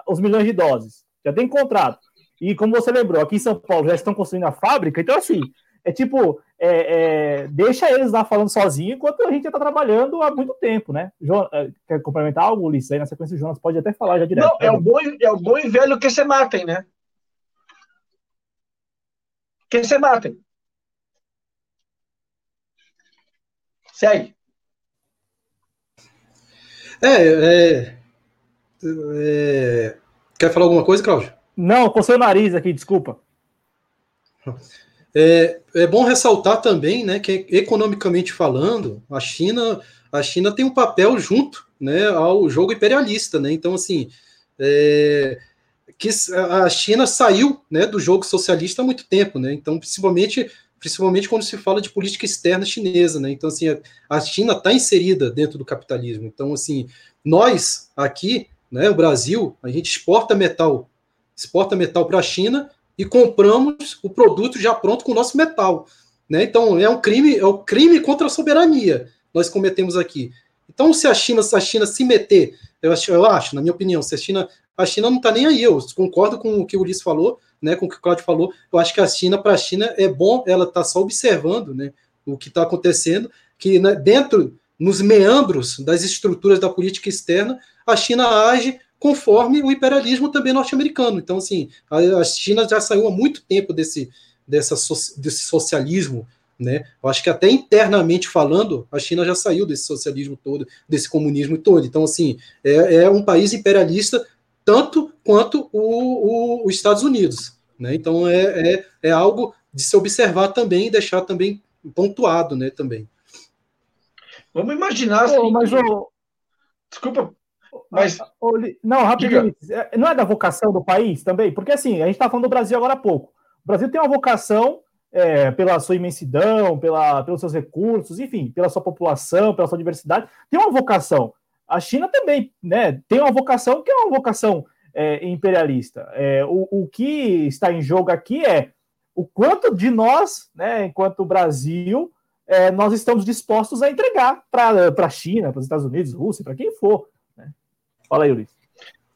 os milhões de doses, já tem contrato, e como você lembrou, aqui em São Paulo já estão construindo a fábrica, então, assim, é tipo, é, é, deixa eles lá falando sozinho, enquanto a gente já está trabalhando há muito tempo, né? É, quer complementar algo, Ulisses? Aí na sequência o Jonas pode até falar já direto. Não, é o bom, é o bom e velho que se matem, né? Que se matem. Segue. É, é, é, Quer falar alguma coisa, Cláudio? Não, com seu nariz aqui, desculpa. É, é bom ressaltar também né, que, economicamente falando, a China a China tem um papel junto né, ao jogo imperialista. Né? Então, assim, é, que a China saiu né, do jogo socialista há muito tempo. Né? Então, principalmente, principalmente quando se fala de política externa chinesa. Né? Então, assim, a China está inserida dentro do capitalismo. Então, assim, nós aqui, né, o Brasil, a gente exporta metal, exporta metal para a China e compramos o produto já pronto com o nosso metal. Né? Então, é um crime, é um crime contra a soberania nós cometemos aqui. Então, se a China, se a China se meter, eu acho, eu acho, na minha opinião, se a China, a China não está nem aí, eu concordo com o que o Ulisses falou, né, com o que o Claudio falou, eu acho que a China, para a China, é bom ela estar tá só observando né, o que está acontecendo, que né, dentro, nos meandros das estruturas da política externa, a China age conforme o imperialismo também norte-americano. Então, assim, a, a China já saiu há muito tempo desse, dessa, desse socialismo né? Eu acho que até internamente falando, a China já saiu desse socialismo todo, desse comunismo todo. Então, assim, é, é um país imperialista tanto quanto o, o, os Estados Unidos. Né? Então, é, é, é algo de se observar também e deixar também pontuado né, também. Vamos imaginar assim, mas, o... Desculpa, mas. Não, rapidinho. Diga. Não é da vocação do país também? Porque assim, a gente está falando do Brasil agora há pouco. O Brasil tem uma vocação é, pela sua imensidão, pela, pelos seus recursos, enfim, pela sua população, pela sua diversidade, tem uma vocação. A China também né, tem uma vocação que é uma vocação é, imperialista. É, o, o que está em jogo aqui é o quanto de nós, né, enquanto Brasil, é, nós estamos dispostos a entregar para a China, para os Estados Unidos, Rússia, para quem for. Né? Fala aí, Luiz.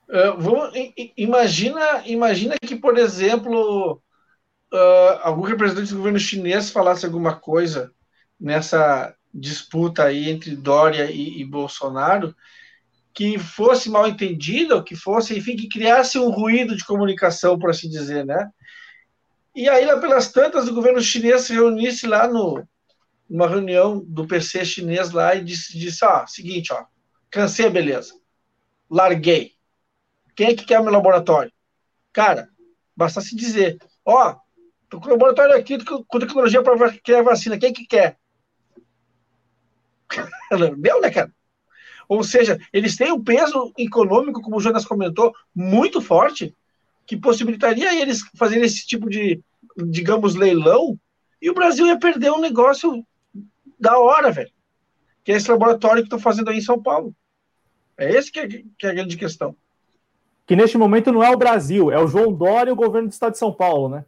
Uh, vamos, imagina, imagina que, por exemplo, uh, algum representante do governo chinês falasse alguma coisa nessa disputa aí entre Dória e, e Bolsonaro que fosse mal entendida, ou que fosse, enfim, que criasse um ruído de comunicação, por assim dizer, né? E aí, lá pelas tantas, o governo chinês se reunisse lá no, numa reunião do PC chinês lá e disse, disse seguinte, ó, cansei, beleza, larguei. Quem é que quer meu laboratório? Cara, basta se dizer, ó, Tô com o laboratório aqui com tecnologia para criar vacina. Quem que quer? Meu, né, cara? Ou seja, eles têm um peso econômico, como o Jonas comentou, muito forte, que possibilitaria eles fazerem esse tipo de, digamos, leilão, e o Brasil ia perder um negócio da hora, velho. Que é esse laboratório que estão fazendo aí em São Paulo. É esse que é, que é a grande questão. Que neste momento não é o Brasil, é o João Dória e o governo do estado de São Paulo, né?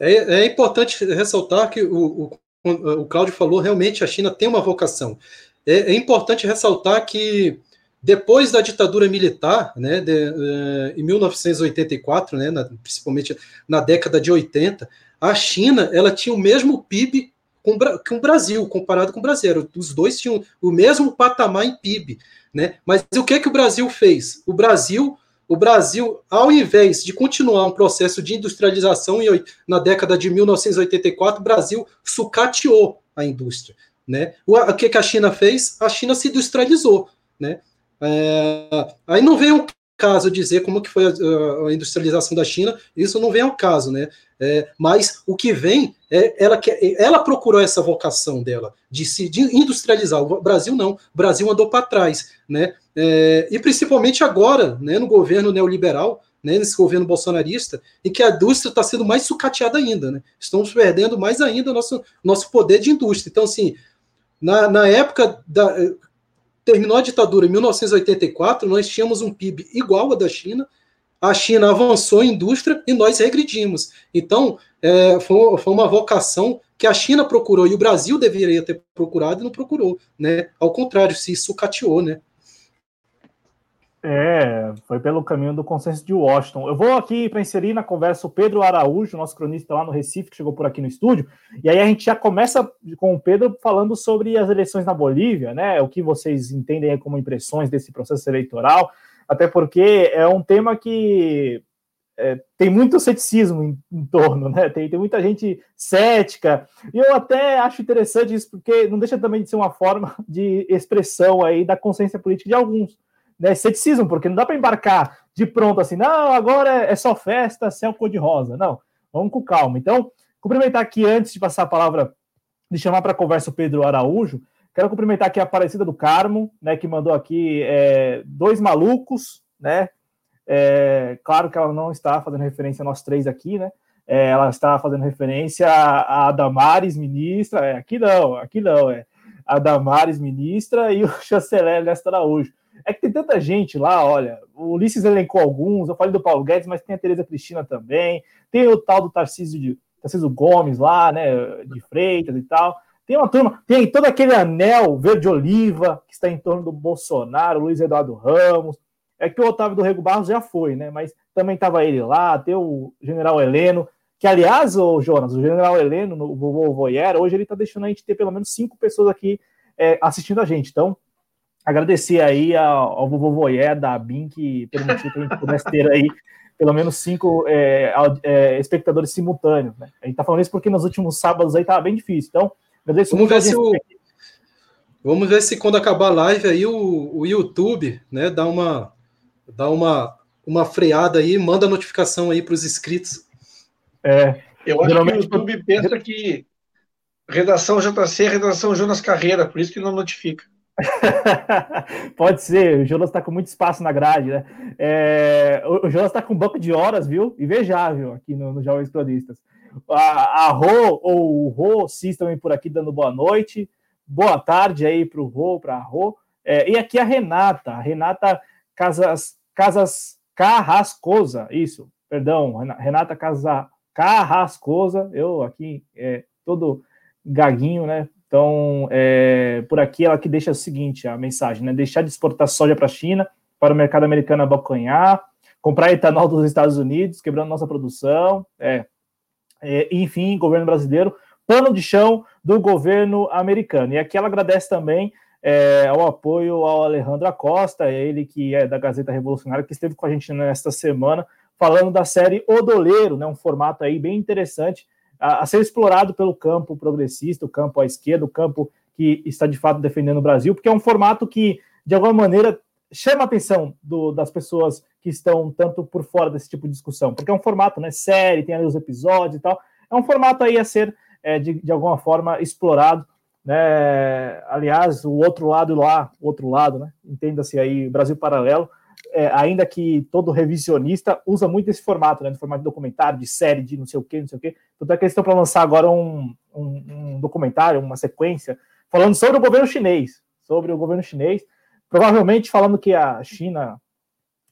É, é importante ressaltar que o, o, o Cláudio falou, realmente a China tem uma vocação. É, é importante ressaltar que depois da ditadura militar, né, de, uh, em 1984, né, na, principalmente na década de 80, a China ela tinha o mesmo PIB com, com o Brasil, comparado com o Brasil. Os dois tinham o mesmo patamar em PIB. Né? Mas o que, que o Brasil fez? O Brasil o Brasil, ao invés de continuar um processo de industrialização na década de 1984, o Brasil sucateou a indústria. Né? O que, a China fez? A China se industrializou. Né? É, aí não vem o caso dizer como que foi a, a, industrialização da China, isso não vem ao caso, né? É, mas o que vem é ela, ela procurou essa vocação dela de se de industrializar. O Brasil não, o Brasil andou para trás, né? É, e principalmente agora, né, no governo neoliberal, né, nesse governo bolsonarista, em que a indústria está sendo mais sucateada ainda, né? Estamos perdendo mais ainda nosso nosso poder de indústria. Então, assim, na, na época da terminou a ditadura em 1984, nós tínhamos um PIB igual ao da China, a China avançou em indústria e nós regredimos. Então, é, foi, foi, uma vocação que a China procurou e o Brasil deveria ter procurado e não procurou, né? Ao contrário, se sucateou, né? É, foi pelo caminho do consenso de Washington. Eu vou aqui para inserir na conversa o Pedro Araújo, nosso cronista lá no Recife, que chegou por aqui no estúdio, e aí a gente já começa com o Pedro falando sobre as eleições na Bolívia, né? O que vocês entendem como impressões desse processo eleitoral, até porque é um tema que é, tem muito ceticismo em, em torno, né? Tem, tem, muita gente cética, e eu até acho interessante isso, porque não deixa também de ser uma forma de expressão aí da consciência política de alguns né, ceticismo, porque não dá para embarcar de pronto assim, não, agora é só festa, céu cor-de-rosa. Não, vamos com calma. Então, cumprimentar aqui antes de passar a palavra, de chamar para conversa o Pedro Araújo, Quero cumprimentar aqui a Aparecida do Carmo, né, que mandou aqui é, dois malucos, né? É, claro que ela não está fazendo referência a nós três aqui, né? É, ela está fazendo referência a, a Damares, ministra. É, aqui não, aqui não, é a Damares, ministra, e o chanceler Néstor Araújo. É que tem tanta gente lá, olha, o Ulisses elencou alguns, eu falei do Paulo Guedes, mas tem a Tereza Cristina também, tem o tal do Tarcísio, de, Tarcísio Gomes lá, né, de Freitas e tal. Tem uma turma, tem todo aquele anel verde-oliva que está em torno do Bolsonaro, Luiz Eduardo Ramos. É que o Otávio do Rego Barros já foi, né? Mas também estava ele lá, tem o general Heleno, que aliás, o Jonas, o general Heleno, no Vovô Voyera, hoje ele está deixando a gente ter pelo menos cinco pessoas aqui é, assistindo a gente. Então, agradecer aí ao, ao vovô Voyer da ABIN que permitiu que a gente pudesse ter aí pelo menos cinco é, é, espectadores simultâneos. Né? A gente tá falando isso porque nos últimos sábados aí tava bem difícil. Então, agradeço Vamos ver se o... Vamos ver se quando acabar a live aí o, o YouTube, né, dá uma dá uma uma freada aí, manda notificação aí para os inscritos. É, eu acho que o YouTube pensa que redação JC é redação Jonas Carreira, por isso que não notifica. Pode ser, o Jonas está com muito espaço na grade, né? É, o Jonas está com um banco de horas, viu? Invejável aqui no, no Jovens Cronistas. A, a Rô, ou o Rô, também por aqui dando boa noite. Boa tarde aí para o Rô, para a Rô. É, e aqui a Renata, Renata Casas, Casas Carrascosa, isso, perdão, Renata Casa, Carrascosa, eu aqui é, todo gaguinho, né? Então, é, por aqui ela que deixa o seguinte, a mensagem, né? Deixar de exportar soja para a China, para o mercado americano abocanhar, comprar etanol dos Estados Unidos, quebrando nossa produção, é, é, enfim, governo brasileiro, pano de chão do governo americano. E aqui ela agradece também é, ao apoio ao Alejandro Acosta, ele que é da Gazeta Revolucionária, que esteve com a gente nesta semana, falando da série Odoleiro, né, um formato aí bem interessante, a, a, ser explorado pelo campo progressista, o campo à esquerda, o campo que está de fato defendendo o Brasil, porque é um formato que, de alguma maneira, chama a atenção do, das pessoas que estão tanto por fora desse tipo de discussão, porque é um formato, né, série, tem ali os episódios e tal, é um formato aí a ser, é, de, de alguma forma, explorado, né, aliás, o outro lado lá, o outro lado, né, entenda-se aí, Brasil Paralelo, é, ainda que todo revisionista usa muito esse formato, né? No formato de documentário, de série, de não sei o quê, não sei o quê. Tanto é que eles estão para lançar agora um, um, um, documentário, uma sequência, falando sobre o governo chinês. Sobre o governo chinês. Provavelmente falando que a China,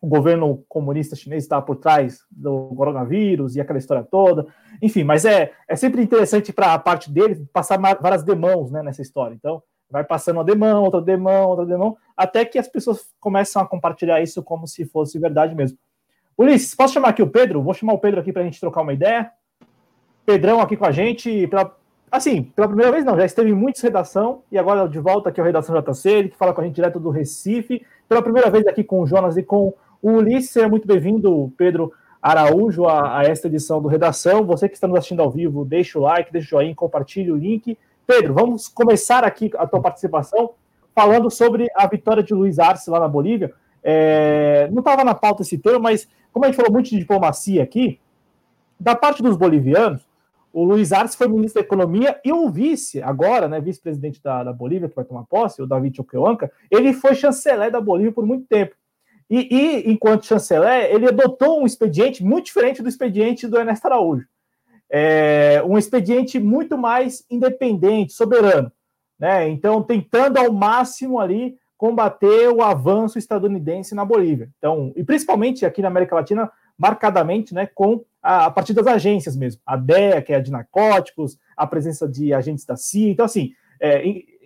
o governo comunista chinês está por trás do coronavírus e aquela história toda. Enfim, mas é, é sempre interessante para a parte deles passar várias demãos né, nessa história. Então, vai passando uma demão, outra demão, outra demão, até que as pessoas começam a compartilhar isso como se fosse verdade mesmo. Ulisses, posso chamar aqui o Pedro? Vou chamar o Pedro aqui para a gente trocar uma ideia. Pedrão aqui com a gente, pela, assim, pela primeira vez não, já esteve em muitos redação, e agora de volta aqui ao Redação JC, ele que fala com a gente direto do Recife, pela primeira vez aqui com o Jonas e com o Ulisses, seja muito bem-vindo, Pedro Araújo, a, a, esta edição do Redação. Você que está nos assistindo ao vivo, deixa o like, deixa o joinha, compartilhe o link, Pedro, vamos começar aqui a tua participação falando sobre a vitória de Luiz Arce lá na Bolívia. É, não estava na pauta esse termo, mas como a gente falou muito de diplomacia aqui, da parte dos bolivianos, o Luiz Arce foi ministro da Economia e o vice, agora, né, vice-presidente da, da, Bolívia, que vai tomar posse, o David Choquehuanca, ele foi chanceler da Bolívia por muito tempo. E, e, enquanto chanceler, ele adotou um expediente muito diferente do expediente do Ernesto Araújo é, um expediente muito mais independente, soberano. Né? Então, tentando ao máximo ali combater o avanço estadunidense na Bolívia. Então, e principalmente aqui na América Latina, marcadamente, né, com a, a partir das agências mesmo, a DEA, que é a de narcóticos, a presença de agentes da CIA. Então, assim, é,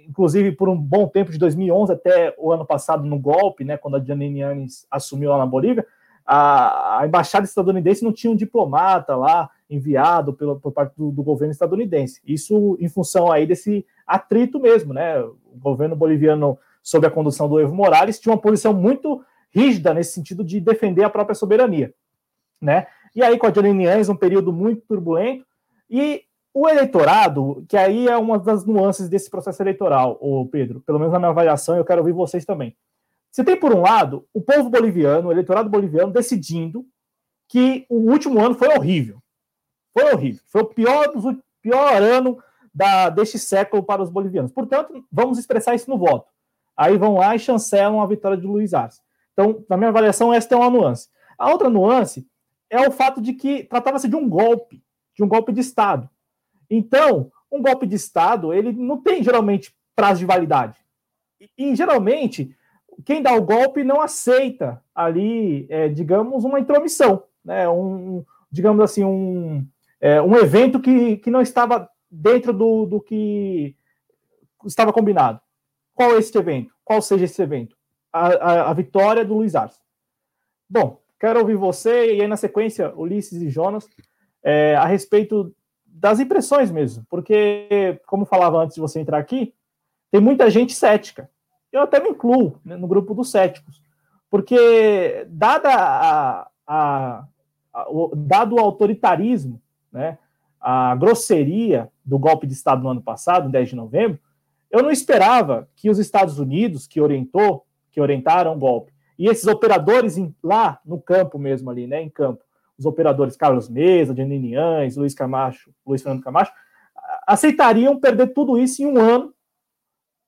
inclusive por um bom tempo, de 2011 até o ano passado, no golpe, né, quando a Janine Yanes assumiu lá na Bolívia, a, a embaixada estadunidense não tinha um diplomata lá, enviado pelo, por parte do, do, governo estadunidense. Isso em função aí desse atrito mesmo, né? O governo boliviano, sob a condução do Evo Morales, tinha uma posição muito rígida nesse sentido de defender a própria soberania, né? E aí com a Janine um período muito turbulento, e o eleitorado, que aí é uma das nuances desse processo eleitoral, o Pedro, pelo menos na minha avaliação, eu quero ouvir vocês também. Você tem, por um lado, o povo boliviano, o eleitorado boliviano, decidindo que o último ano foi horrível. Foi horrível. Foi o pior, pior ano da, deste século para os bolivianos. Portanto, vamos expressar isso no voto. Aí vão lá e chancelam a vitória de Luiz Arce. Então, na minha avaliação, esta é uma nuance. A outra nuance é o fato de que tratava-se de um golpe, de um golpe de Estado. Então, um golpe de Estado, ele não tem geralmente prazo de validade. E, e geralmente, quem dá o golpe não aceita ali, é, digamos, uma intromissão, né? um, digamos assim, um, é, um evento que, que não estava dentro do, do que estava combinado. Qual é esse evento? Qual seja esse evento? A, a, a vitória do Luiz Arce. Bom, quero ouvir você e aí na sequência Ulisses e Jonas é, a respeito das impressões mesmo, porque como falava antes de você entrar aqui, tem muita gente cética. Eu até me incluo né, no grupo dos céticos, porque dada a, a, a, o, dado o autoritarismo, né, a grosseria do golpe de Estado no ano passado, 10 de novembro, eu não esperava que os Estados Unidos, que orientou, que orientaram o golpe, e esses operadores em, lá no campo mesmo ali, né, em campo, os operadores Carlos Mesa, Janine Anhes, Luiz Camacho, Luiz Fernando Camacho, aceitariam perder tudo isso em um ano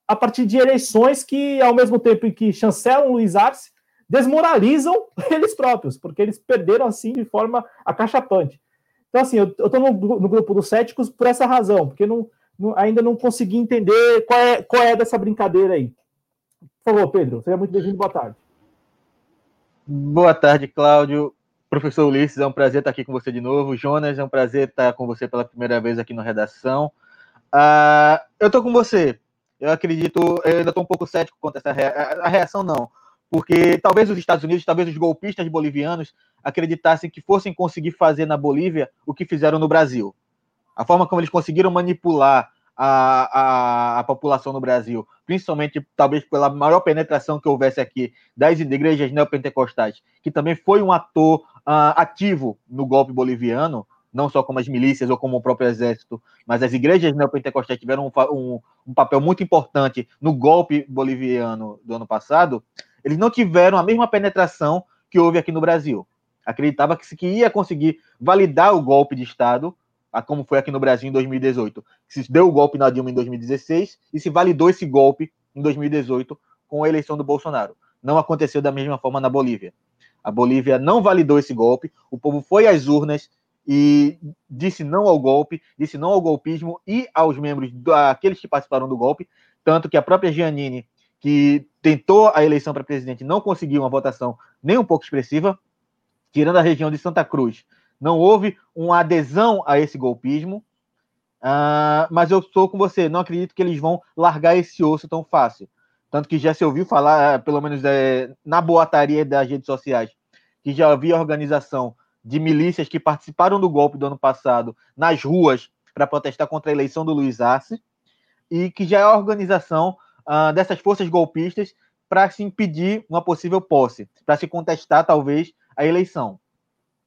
a partir de eleições que, ao mesmo tempo em que chancelam Luiz Arce, desmoralizam eles próprios, porque eles perderam assim de forma acachapante. Então, assim, eu estou no, no, grupo dos céticos por essa razão, porque não, não, ainda não consegui entender qual é, qual é dessa brincadeira aí. Por favor, Pedro, seja muito bem-vindo, boa tarde. Boa tarde, Cláudio. Professor Ulisses, é um prazer estar aqui com você de novo. Jonas, é um prazer estar com você pela primeira vez aqui na redação. Uh, eu estou com você eu acredito, eu ainda estou um pouco cético quanto a essa rea a reação, não. Porque talvez os Estados Unidos, talvez os golpistas bolivianos acreditassem que fossem conseguir fazer na Bolívia o que fizeram no Brasil. A forma como eles conseguiram manipular a, a, a, população no Brasil, principalmente talvez pela maior penetração que houvesse aqui das igrejas neopentecostais, que também foi um ator uh, ativo no golpe boliviano, não só como as milícias ou como o próprio exército, mas as igrejas neopentecostais tiveram um, um, um, papel muito importante no golpe boliviano do ano passado, eles não tiveram a mesma penetração que houve aqui no Brasil. Acreditava que se que ia conseguir validar o golpe de Estado, como foi aqui no Brasil em 2018. Se deu o golpe na Dilma em 2016 e se validou esse golpe em 2018 com a eleição do Bolsonaro. Não aconteceu da mesma forma na Bolívia. A Bolívia não validou esse golpe, o povo foi às urnas e disse não ao golpe, disse não ao golpismo e aos membros daqueles que participaram do golpe, tanto que a própria Giannini, que tentou a eleição para presidente, não conseguiu uma votação nem um pouco expressiva, tirando a região de Santa Cruz. Não houve uma adesão a esse golpismo, uh, mas eu estou com você, não acredito que eles vão largar esse osso tão fácil. Tanto que já se ouviu falar, pelo menos é, na boataria das redes sociais, que já havia organização de milícias que participaram do golpe do ano passado nas ruas para protestar contra a eleição do Luiz Arce e que já é a organização uh, dessas forças golpistas para se impedir uma possível posse, para se contestar talvez a eleição.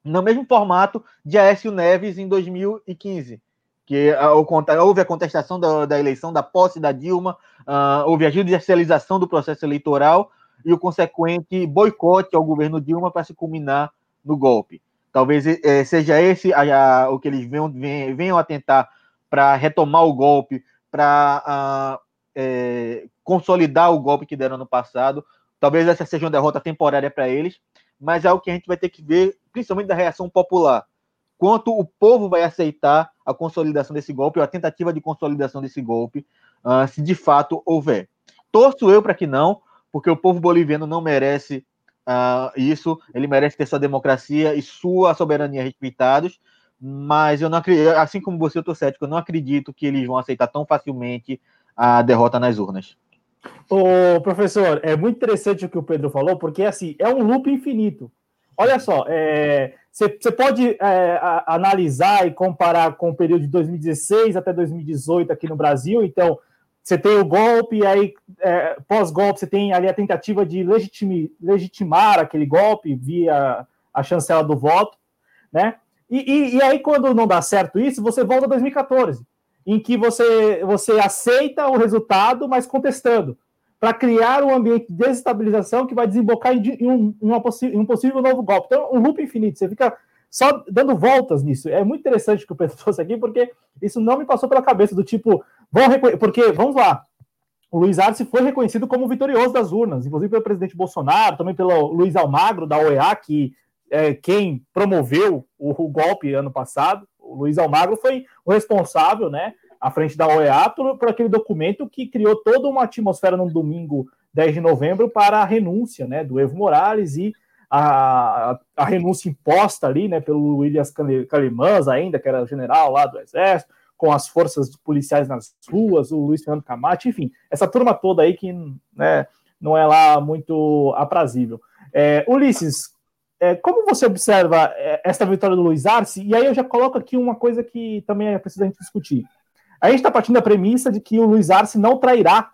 No mesmo formato de Aécio Neves em 2015, que uh, houve a contestação da, da, eleição, da posse da Dilma, uh, houve a judicialização do processo eleitoral e o consequente boicote ao governo Dilma para se culminar no golpe. Talvez é, seja esse a, a, o que eles venham, venham a tentar para retomar o golpe, para é, consolidar o golpe que deram no passado. Talvez essa seja uma derrota temporária para eles, mas é o que a gente vai ter que ver, principalmente da reação popular. Quanto o povo vai aceitar a consolidação desse golpe, ou a tentativa de consolidação desse golpe, uh, se de fato houver. Torço eu para que não, porque o povo boliviano não merece Uh, isso, ele merece ter sua democracia e sua soberania respeitados, mas eu não acredito, assim como você, eu tô cético, eu não acredito que eles vão aceitar tão facilmente a derrota nas urnas. Ô, professor, é muito interessante o que o Pedro falou, porque assim, é um loop infinito. Olha só, você é, pode é, a, analisar e comparar com o período de 2016 até 2018 aqui no Brasil, então você tem o golpe, aí é, pós-golpe você tem ali a tentativa de legitimar aquele golpe via a chancela do voto, né? E, e, e, aí, quando não dá certo isso, você volta a 2014, em que você, você aceita o resultado, mas contestando, para criar um ambiente de desestabilização que vai desembocar em, um, uma possi em um possível novo golpe. Então, um loop infinito. Você fica só dando voltas nisso. É muito interessante que o Pedro trouxe aqui, porque isso não me passou pela cabeça, do tipo, vão porque, vamos lá, o Luiz Arce foi reconhecido como vitorioso das urnas, inclusive pelo presidente Bolsonaro, também pelo Luiz Almagro, da OEA, que é quem promoveu o, o golpe ano passado. O Luiz Almagro foi o responsável, né, à frente da OEA, por, por aquele documento que criou toda uma atmosfera no domingo 10 de novembro para a renúncia né, do Evo Morales e a, a, renúncia imposta ali né, pelo Williams Calimans, ainda, que era general lá do Exército, com as forças policiais nas ruas, o Luiz Fernando Camate, enfim, essa turma toda aí que né, não é lá muito aprazível. É, Ulisses, é, como você observa é, esta vitória do Luiz Arce? E aí eu já coloco aqui uma coisa que também é preciso a gente discutir. A gente está partindo da premissa de que o Luiz Arce não trairá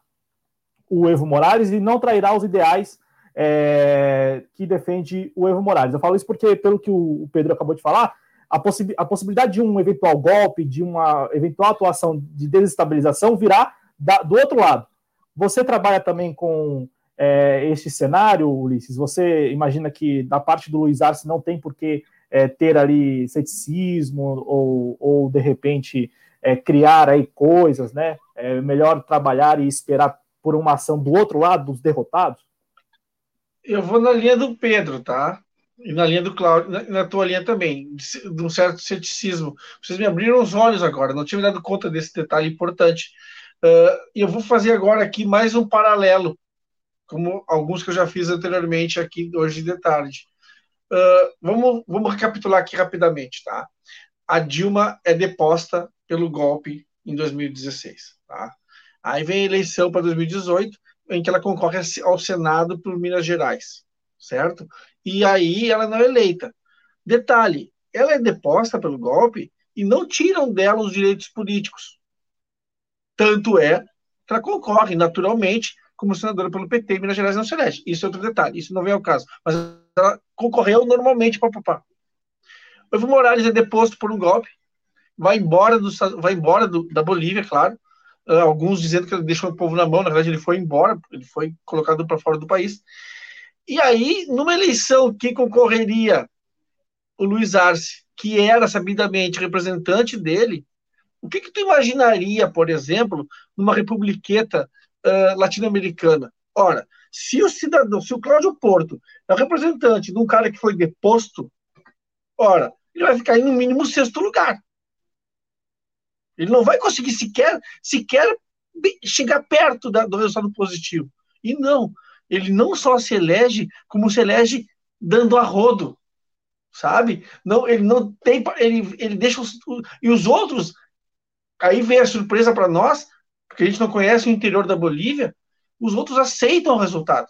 o Evo Morales e não trairá os ideais é, que defende o Evo Morales. Eu falo isso porque, pelo que o Pedro acabou de falar, a, possi a possibilidade de um eventual golpe, de uma eventual atuação de desestabilização virá da, do outro lado. Você trabalha também com é, este cenário, Ulisses? Você imagina que da parte do Luiz Arce não tem por que é, ter ali ceticismo ou, ou de repente é, criar aí coisas, né? É melhor trabalhar e esperar por uma ação do outro lado, dos derrotados? Eu vou na linha do Pedro, tá? E na linha do Cláudio, na, tua linha também, de, de, um certo ceticismo. Vocês me abriram os olhos agora, não tinha me dado conta desse detalhe importante. Uh, eu vou fazer agora aqui mais um paralelo, como alguns que eu já fiz anteriormente aqui hoje de tarde. Uh, vamos, vamos recapitular aqui rapidamente, tá? A Dilma é deposta pelo golpe em 2016, tá? Aí vem a eleição para 2018, em que ela concorre ao Senado por Minas Gerais, certo? E aí ela não é eleita. Detalhe, ela é deposta pelo golpe e não tiram dela os direitos políticos. Tanto é que ela concorre naturalmente como senadora pelo PT, Minas Gerais não se. Isso é outro detalhe, isso não vem ao caso. Mas ela concorreu normalmente para papá. O Evo Morales é deposto por um golpe, vai embora, do, vai embora do, da Bolívia, claro, uh, alguns dizendo que ele deixou o povo na mão, na verdade ele foi embora, ele foi colocado para fora do país. E aí, numa eleição, quem concorreria? O Luiz Arce, que era sabidamente representante dele, o que, que tu imaginaria, por exemplo, numa republiqueta uh, latino-americana? Ora, se o cidadão, se o Cláudio Porto é o representante de um cara que foi deposto, ora, ele vai ficar em no mínimo sexto lugar. Ele não vai conseguir sequer, sequer chegar perto da, do resultado positivo. E não, ele não só se elege, como se elege dando a rodo, sabe? Não, ele não tem, ele, ele deixa os, e os outros. Aí vem a surpresa para nós, porque a gente não conhece o interior da Bolívia. Os outros aceitam o resultado.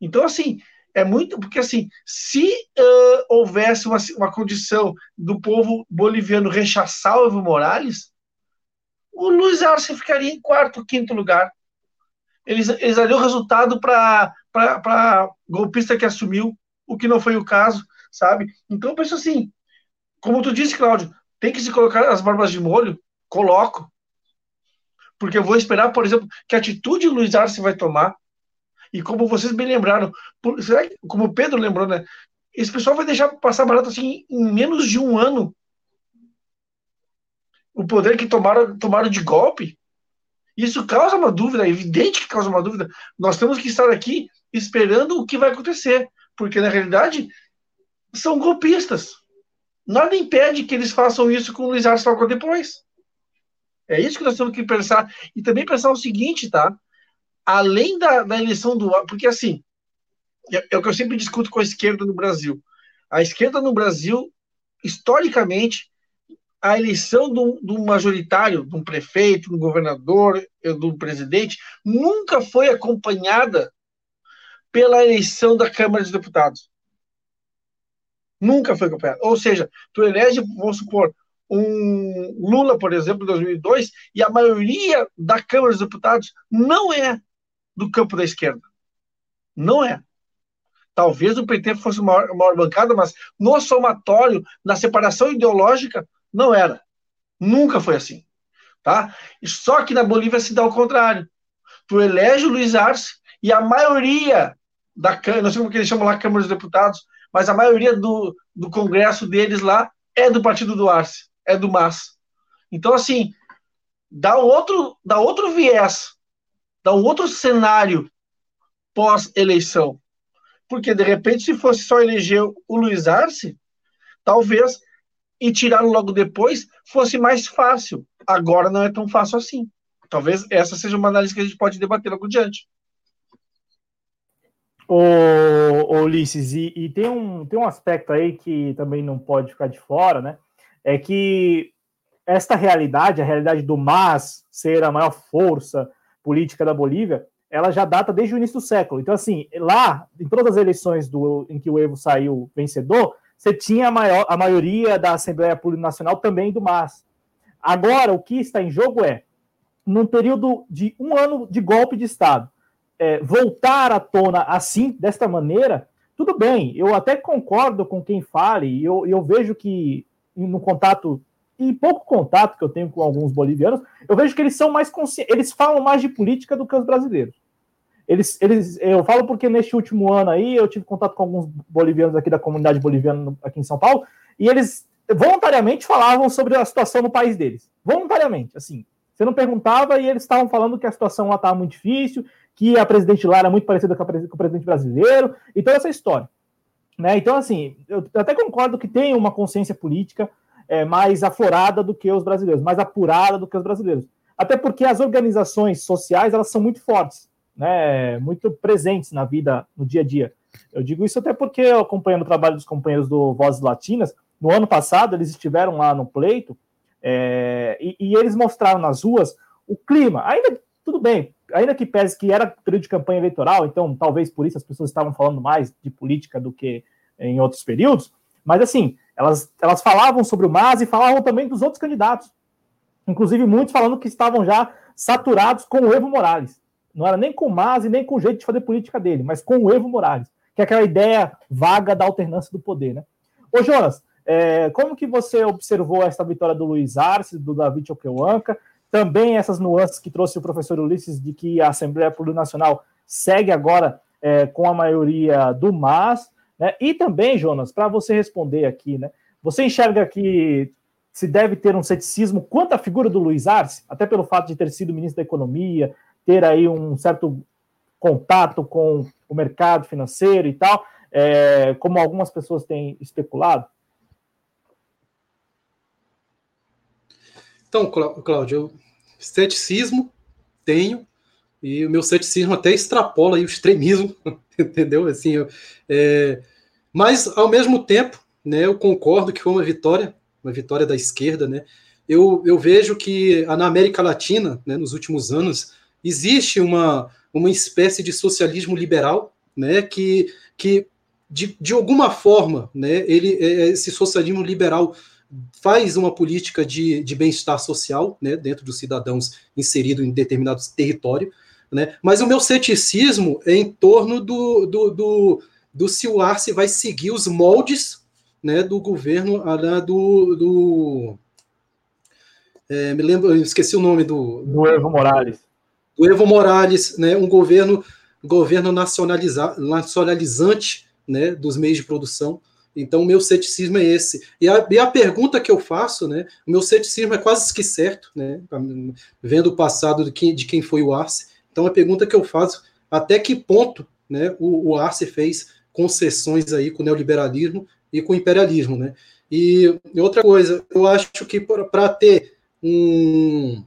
Então, assim, é muito. Porque, assim, se uh, houvesse uma, uma condição do povo boliviano rechaçar o Evo Morales, o Luiz Arce ficaria em quarto, quinto lugar. Eles, eles dariam o resultado para golpista que assumiu, o que não foi o caso, sabe? Então, eu penso assim, como tu disse, Cláudio, tem que se colocar as barbas de molho? Coloco. Porque eu vou esperar, por exemplo, que atitude o Luiz Arce vai tomar e como vocês bem lembraram, por, será que, como o Pedro lembrou, né? Esse pessoal vai deixar passar barato assim em menos de um ano o poder que tomaram, tomaram de golpe? Isso causa uma dúvida, é evidente que causa uma dúvida. Nós temos que estar aqui esperando o que vai acontecer, porque na realidade são golpistas. Nada impede que eles façam isso com o Luiz Arce logo depois. É isso que nós temos que pensar. E também pensar o seguinte, tá? além da, da eleição do. Porque, assim, é, é o que eu sempre discuto com a esquerda no Brasil. A esquerda no Brasil, historicamente, a eleição do, do majoritário, de um prefeito, de um governador, de um presidente, nunca foi acompanhada pela eleição da Câmara dos Deputados. Nunca foi acompanhada. Ou seja, tu elege, vamos supor, um Lula, por exemplo, em 2002, e a maioria da Câmara dos Deputados não é do campo da esquerda. Não é. Talvez o PT fosse uma maior, bancada, mas no somatório, na separação ideológica, não era. Nunca foi assim. Tá? Só que na Bolívia se dá o contrário. Tu elege o Luiz Arce e a maioria da Câmara, não sei como que eles chamam lá, Câmara dos Deputados, mas a maioria do, do congresso deles lá é do partido do Arce, é do MAS. Então, assim, dá outro, dá outro viés, dá um outro cenário pós-eleição. Porque, de repente, se fosse só eleger o Luiz Arce, talvez, e tirá-lo logo depois, fosse mais fácil. Agora não é tão fácil assim. Talvez essa seja uma análise que a gente pode debater logo adiante. Ô, Ulisses, e, e, tem, um, tem um aspecto aí que também não pode ficar de fora, né? É que esta realidade, a realidade do MAS ser a maior força política da Bolívia, ela já data desde o início do século. Então, assim, lá, em todas as eleições do, em que o Evo saiu vencedor, você tinha a, maior, a maioria da Assembleia Plurinacional também do MAS. Agora, o que está em jogo é, num período de um ano de golpe de Estado, é, voltar à tona assim, desta maneira, tudo bem, eu até concordo com quem fale, e eu, eu vejo que no contato, e pouco contato que eu tenho com alguns bolivianos, eu vejo que eles são mais conscientes, eles falam mais de política do que os brasileiros. Eles, eles, eu falo porque neste último ano aí eu tive contato com alguns bolivianos aqui da comunidade boliviana aqui em São Paulo, e eles voluntariamente falavam sobre a situação no país deles. Voluntariamente, assim. Você não perguntava e eles estavam falando que a situação lá estava muito difícil, que a presidente lá era muito parecida com, com o presidente brasileiro, e toda essa história. Né? Então, assim, eu até concordo que tem uma consciência política é, mais aflorada do que os brasileiros, mais apurada do que os brasileiros. Até porque as organizações sociais, elas são muito fortes, né? muito presentes na vida, no dia a dia. Eu digo isso até porque, acompanhando o trabalho dos companheiros do Vozes Latinas, no ano passado eles estiveram lá no pleito é, e, e, eles mostraram nas ruas o clima. Ainda tudo bem, ainda que pese que era período de campanha eleitoral, então talvez por isso as pessoas estavam falando mais de política do que em outros períodos, mas assim, elas, elas falavam sobre o MAS e falavam também dos outros candidatos. Inclusive, muitos falando que estavam já saturados com o Evo Morales. Não era nem com o MAS e nem com o jeito de fazer política dele, mas com o Evo Morales, que é aquela ideia vaga da alternância do poder, né? Ô, Jonas, é, como que você observou essa vitória do Luiz Arce, do David Oqueuanca? Também essas nuances que trouxe o professor Ulisses de que a Assembleia Plurinacional segue agora é, com a maioria do MAS, né? E também, Jonas, para você responder aqui, né? Você enxerga que se deve ter um ceticismo quanto à figura do Luiz Arce, até pelo fato de ter sido ministro da Economia, ter aí um certo contato com o mercado financeiro e tal, é, como algumas pessoas têm especulado? Então, Cláudio, ceticismo tenho, e o meu ceticismo até extrapola o extremismo, entendeu? Assim, eu, é, mas, ao mesmo tempo, né, eu concordo que foi uma vitória, uma vitória da esquerda, né? Eu, eu vejo que na América Latina, né, nos últimos anos, existe uma, uma espécie de socialismo liberal, né, que, que de, de alguma forma, né, ele, é, esse socialismo liberal faz uma política de, de bem-estar social né, dentro dos cidadãos inseridos em determinado território, né, mas o meu ceticismo é em torno do, do, do, do se o Arce vai seguir os moldes né, do governo do. do é, me lembro, esqueci o nome do. Do Evo Morales. Do Evo Morales, né, um governo, governo nacionaliza, nacionalizante né, dos meios de produção. Então, o meu ceticismo é esse. E a, e a, pergunta que eu faço, né? O meu ceticismo é quase que certo, né? Vendo o passado de quem, de quem foi o Arce. Então, a pergunta que eu faço, até que ponto né, o, o Arce fez concessões aí com o neoliberalismo e com o imperialismo, né? E, outra coisa, eu acho que para ter um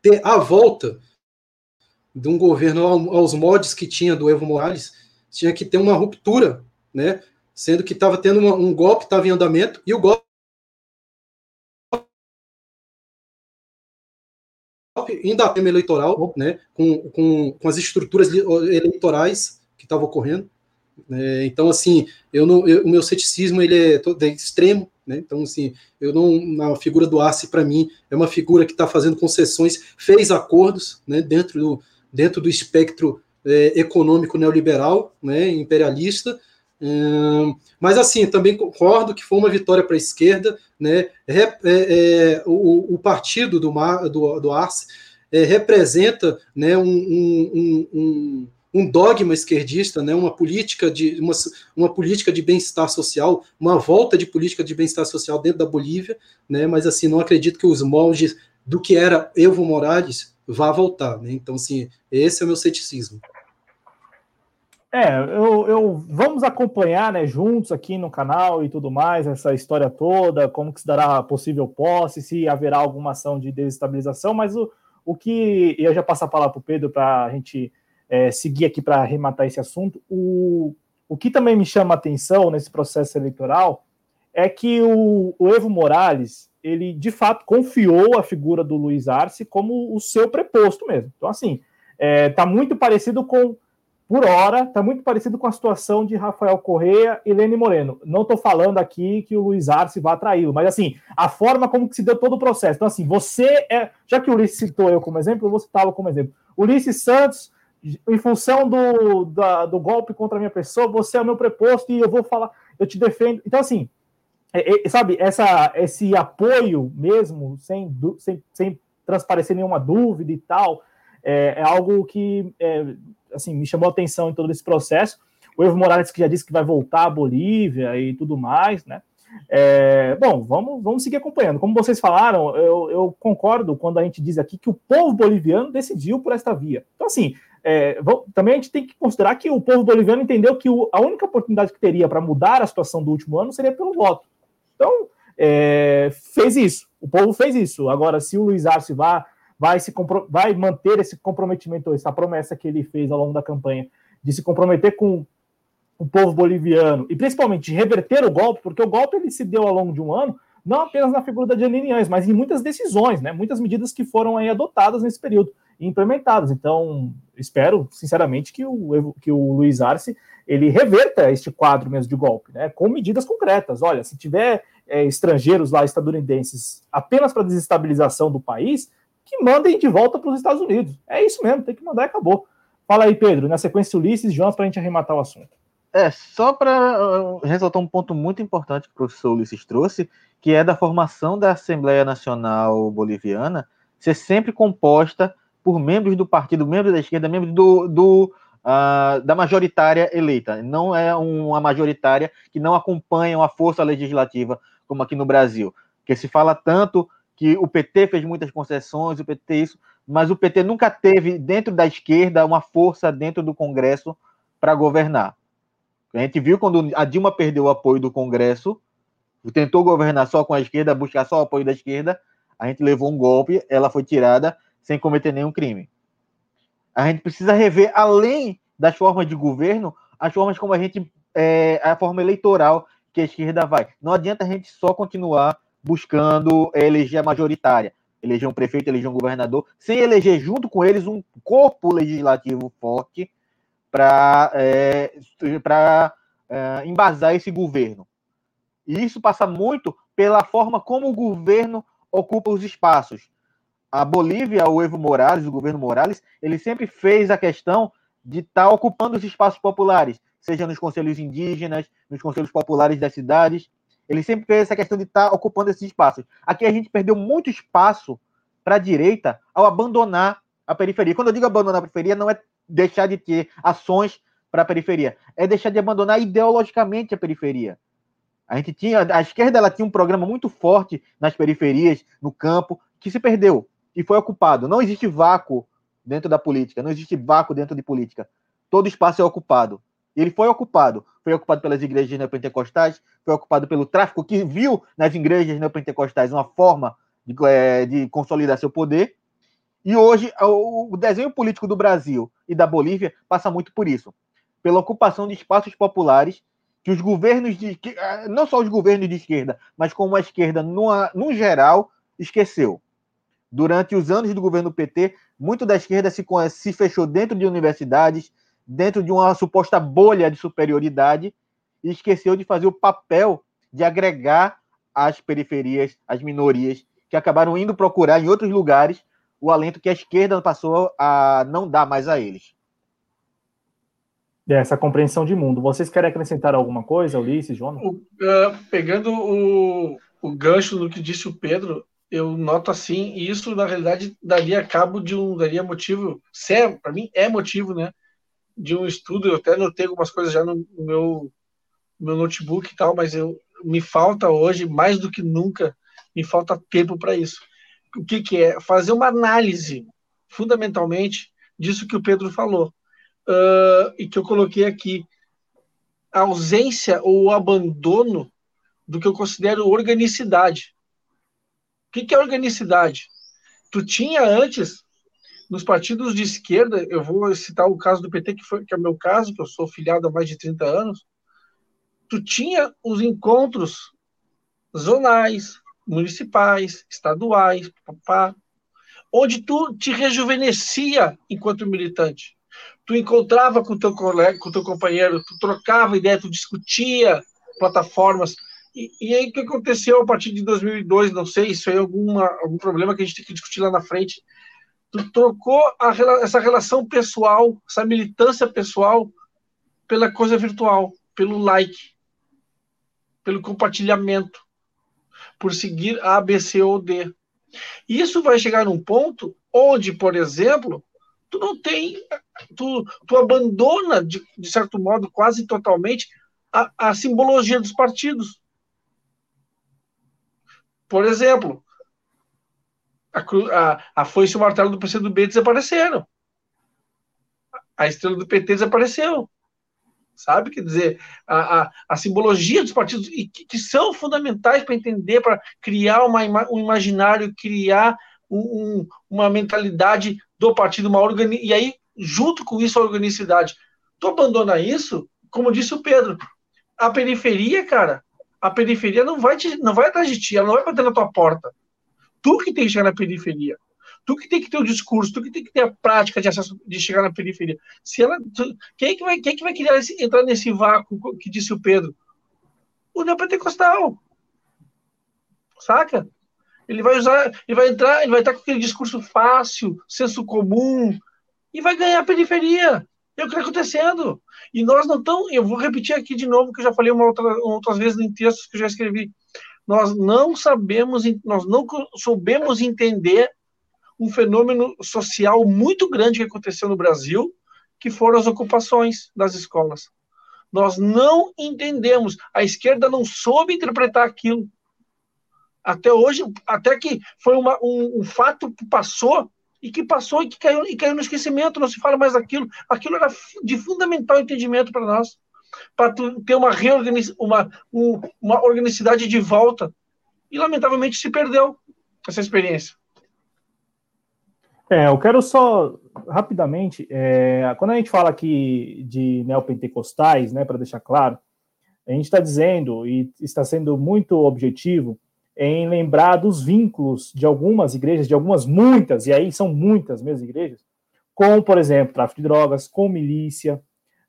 ter a volta de um governo aos modos que tinha do Evo Morales, tinha que ter uma ruptura, né? sendo que estava tendo uma, um golpe, estava em andamento, e o golpe ainda tema eleitoral, né, com, com, com as estruturas eleitorais que estavam ocorrendo. É, então, assim, eu não, eu, o meu ceticismo ele é, todo, é extremo, né? Então, assim, eu não, a figura do Arce para mim é uma figura que está fazendo concessões, fez acordos, né, dentro do dentro do espectro é, econômico neoliberal, né, imperialista, mas assim, também concordo que foi uma vitória para a esquerda, né? É, é, o, o, partido do, Mar, do, do Arce é, representa né, um, um, um, um dogma esquerdista, né, uma política de uma, uma política de bem-estar social, uma volta de política de bem-estar social dentro da Bolívia, né, mas assim não acredito que os moldes do que era Evo Morales vá voltar, né? Então assim esse é o meu ceticismo. É, eu, eu, vamos acompanhar, né, juntos aqui no canal e tudo mais, essa história toda, como que se dará possível posse, se haverá alguma ação de desestabilização, mas o, o que eu já passo a palavra para o Pedro para a gente é, seguir aqui para arrematar esse assunto. O, o que também me chama a atenção nesse processo eleitoral é que o, o Evo Morales, ele de fato confiou a figura do Luiz Arce como o seu preposto mesmo. Então, assim, é, tá muito parecido com por hora, está muito parecido com a situação de Rafael Correa e Lene Moreno. Não estou falando aqui que o Luiz Arce vá traí-lo, mas assim, a forma como que se deu todo o processo. Então, assim, você é. Já que o Ulisses citou eu como exemplo, eu vou citá-lo como exemplo. Ulisses Santos, em função do, da, do golpe contra a minha pessoa, você é o meu preposto e eu vou falar, eu te defendo. Então, assim, é, é, sabe, essa, esse apoio mesmo, sem, sem, sem transparecer nenhuma dúvida e tal, é, é algo que é, assim, me chamou a atenção em todo esse processo. O Evo Morales que já disse que vai voltar à Bolívia e tudo mais, né? É, bom, vamos, vamos seguir acompanhando. Como vocês falaram, eu, eu, concordo quando a gente diz aqui que o povo boliviano decidiu por esta via. Então, assim, é, também a gente tem que considerar que o povo boliviano entendeu que o, a única oportunidade que teria para mudar a situação do último ano seria pelo voto. Então, é, fez isso. O povo fez isso. Agora, se o Luiz Arce vai vai, se vai manter esse comprometimento, essa promessa que ele fez ao longo da campanha de se comprometer com o povo boliviano e principalmente reverter o golpe, porque o golpe ele se deu ao longo de um ano, não apenas na figura da Janine Anhães, mas em muitas decisões, né, muitas medidas que foram aí adotadas nesse período e implementadas. Então, espero, sinceramente, que o, que o Luiz Arce ele reverta este quadro mesmo de golpe, né, com medidas concretas. Olha, se tiver é, estrangeiros lá, estadunidenses, apenas para desestabilização do país, que mandem de volta para os Estados Unidos. É isso mesmo, tem que mandar e acabou. Fala aí, Pedro, na sequência Ulisses e Jonas para a gente arrematar o assunto. É, só para uh, ressaltar um ponto muito importante que o professor Ulisses trouxe, que é da formação da Assembleia Nacional Boliviana ser sempre composta por membros do partido, membros da esquerda, membros do, do uh, da majoritária eleita. Não é uma majoritária que não acompanha a força legislativa, como aqui no Brasil, que se fala tanto que o PT fez muitas concessões, o PT isso, mas o PT nunca teve dentro da esquerda uma força dentro do Congresso para governar. A gente viu quando a Dilma perdeu o apoio do Congresso, tentou governar só com a esquerda, buscar só o apoio da esquerda, a gente levou um golpe, ela foi tirada sem cometer nenhum crime. A gente precisa rever, além das formas de governo, as formas como a gente. É, a forma eleitoral que a esquerda vai. Não adianta a gente só continuar buscando eleger a majoritária, eleger um prefeito, eleger um governador, sem eleger junto com eles um corpo legislativo forte para é, é, embasar esse governo. E isso passa muito pela forma como o governo ocupa os espaços. A Bolívia, o Evo Morales, o governo Morales, ele sempre fez a questão de estar tá ocupando os espaços populares, seja nos conselhos indígenas, nos conselhos populares das cidades, ele sempre fez essa questão de estar tá ocupando esses espaços. Aqui a gente perdeu muito espaço para a direita ao abandonar a periferia. Quando eu digo abandonar a periferia, não é deixar de ter ações para a periferia, é deixar de abandonar ideologicamente a periferia. A gente tinha, a esquerda ela tinha um programa muito forte nas periferias, no campo, que se perdeu e foi ocupado. Não existe vácuo dentro da política, não existe vácuo dentro de política. Todo espaço é ocupado. Ele foi ocupado. Foi ocupado pelas igrejas neopentecostais, foi ocupado pelo tráfico, que viu nas igrejas neopentecostais uma forma de, é, de consolidar seu poder. E hoje, o, desenho político do Brasil e da Bolívia passa muito por isso pela ocupação de espaços populares que os governos de ah, não só os governos de esquerda, mas como a esquerda no geral esqueceu. Durante os anos do governo PT, muito da esquerda se, se fechou dentro de universidades, dentro de uma suposta bolha de superioridade e esqueceu de fazer o papel de agregar as periferias, as minorias, que acabaram indo procurar em outros lugares o alento que a esquerda passou a não dar mais a eles. É, essa compreensão de mundo. Vocês querem acrescentar alguma coisa, Ulisses, Jonas? Uh, pegando o, o gancho do que disse o Pedro, eu noto assim, e isso na realidade daria cabo de um, daria motivo, para mim é motivo, né, de um estudo, eu até notei algumas coisas já no, meu, meu notebook e tal, mas eu, me falta hoje, mais do que nunca, me falta tempo para isso. O que, que é? Fazer uma análise, fundamentalmente, disso que o Pedro falou, uh, e que eu coloquei aqui. A ausência ou o abandono do que eu considero organicidade. O que, que é organicidade? Tu tinha antes, nos partidos de esquerda, eu vou citar o caso do PT, que, foi, que é o meu caso, que eu sou filiado há mais de 30 anos, tu tinha os encontros zonais, municipais, estaduais, papá, onde tu te rejuvenescia enquanto militante. Tu encontrava com teu colega, com teu companheiro, tu trocava ideia, tu discutia plataformas. E, e aí o que aconteceu a partir de 2002, não sei, se foi alguma, algum problema que a gente tem que discutir lá na frente. Tu trocou a, essa relação pessoal, essa militância pessoal pela coisa virtual, pelo like pelo compartilhamento, por seguir A, B, C ou D. Isso vai chegar num ponto onde, por exemplo, tu não tem, tu, tu abandona, de, de certo modo, quase totalmente, a, a simbologia dos partidos. Por exemplo, a, a, a foice e o martelo do PCdoB desapareceram. A estrela do PT desapareceu sabe? Quer dizer, a, a, a simbologia dos partidos, e que, que são fundamentais para entender, para criar uma, um imaginário, criar um, um, uma mentalidade do partido, uma organi e aí, junto com isso, a organicidade. Tu abandona isso, como disse o Pedro, a periferia, cara, a periferia não vai, te, não vai atrás de ti, ela não vai bater na tua porta. Tu que tem que chegar na periferia. Tu que tem que ter o discurso, tu que tem que ter a prática de acesso, de chegar na periferia. Se ela, tu, quem é que vai, quem é que vai querer entrar nesse vácuo que disse o Pedro? O neopentecostal. Saca? Ele vai usar, ele vai entrar, ele vai estar com aquele discurso fácil, senso comum, e vai ganhar a periferia. É o que está acontecendo. E nós não estamos. Eu vou repetir aqui de novo, que eu já falei uma outra, outras vezes em textos que eu já escrevi. Nós não sabemos, nós não soubemos entender um fenômeno social muito grande que aconteceu no Brasil, que foram as ocupações das escolas. Nós não entendemos, a esquerda não soube interpretar aquilo. Até hoje, até que foi uma, um, um fato que passou e que passou e que caiu, e caiu no esquecimento, não se fala mais daquilo. Aquilo era de fundamental entendimento para nós, para ter uma, uma, um, uma organicidade de volta. E, lamentavelmente, se perdeu essa experiência. É, eu quero só rapidamente, é, quando a gente fala aqui de neopentecostais, né, para deixar claro, a gente está dizendo e está sendo muito objetivo em lembrar dos vínculos de algumas igrejas, de algumas muitas, e aí são muitas mesmo igrejas, com, por exemplo, tráfico de drogas, com milícia,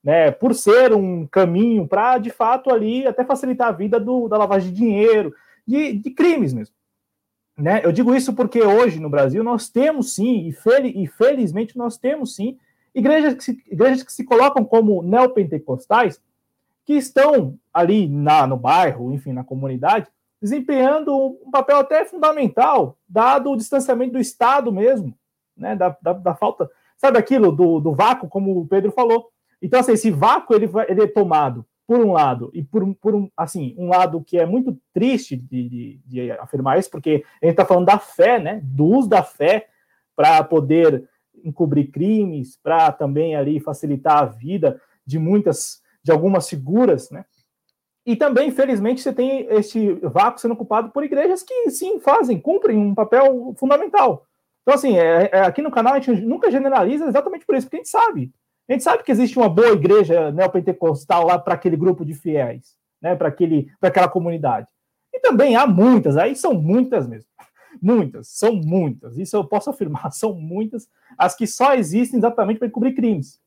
né, por ser um caminho para, de fato, ali até facilitar a vida do, da lavagem de dinheiro, de, de crimes mesmo. Né? Eu digo isso porque hoje no Brasil nós temos sim, e, fel e felizmente nós temos sim, igrejas que, se, igrejas que se colocam como neopentecostais, que estão ali na, no bairro, enfim, na comunidade, desempenhando um papel até fundamental, dado o distanciamento do Estado mesmo, né, da, da, da falta, sabe aquilo, do, do vácuo, como o Pedro falou. Então, assim, esse vácuo ele, ele é tomado por um lado, e por, por um, assim, um lado que é muito triste de, de, de afirmar isso, porque a gente está falando da fé, né? Do uso da fé para poder encobrir crimes, para também ali facilitar a vida de muitas, de algumas figuras, né? E também, infelizmente, você tem este vácuo sendo ocupado por igrejas que sim fazem, cumprem um papel fundamental. Então, assim, é, é, aqui no canal a gente nunca generaliza exatamente por isso, porque a gente sabe a gente sabe que existe uma boa igreja neopentecostal lá para aquele grupo de fiéis, né, para aquela comunidade. E também há muitas, aí são muitas mesmo. Muitas, são muitas. Isso eu posso afirmar, são muitas as que só existem exatamente para encobrir crimes.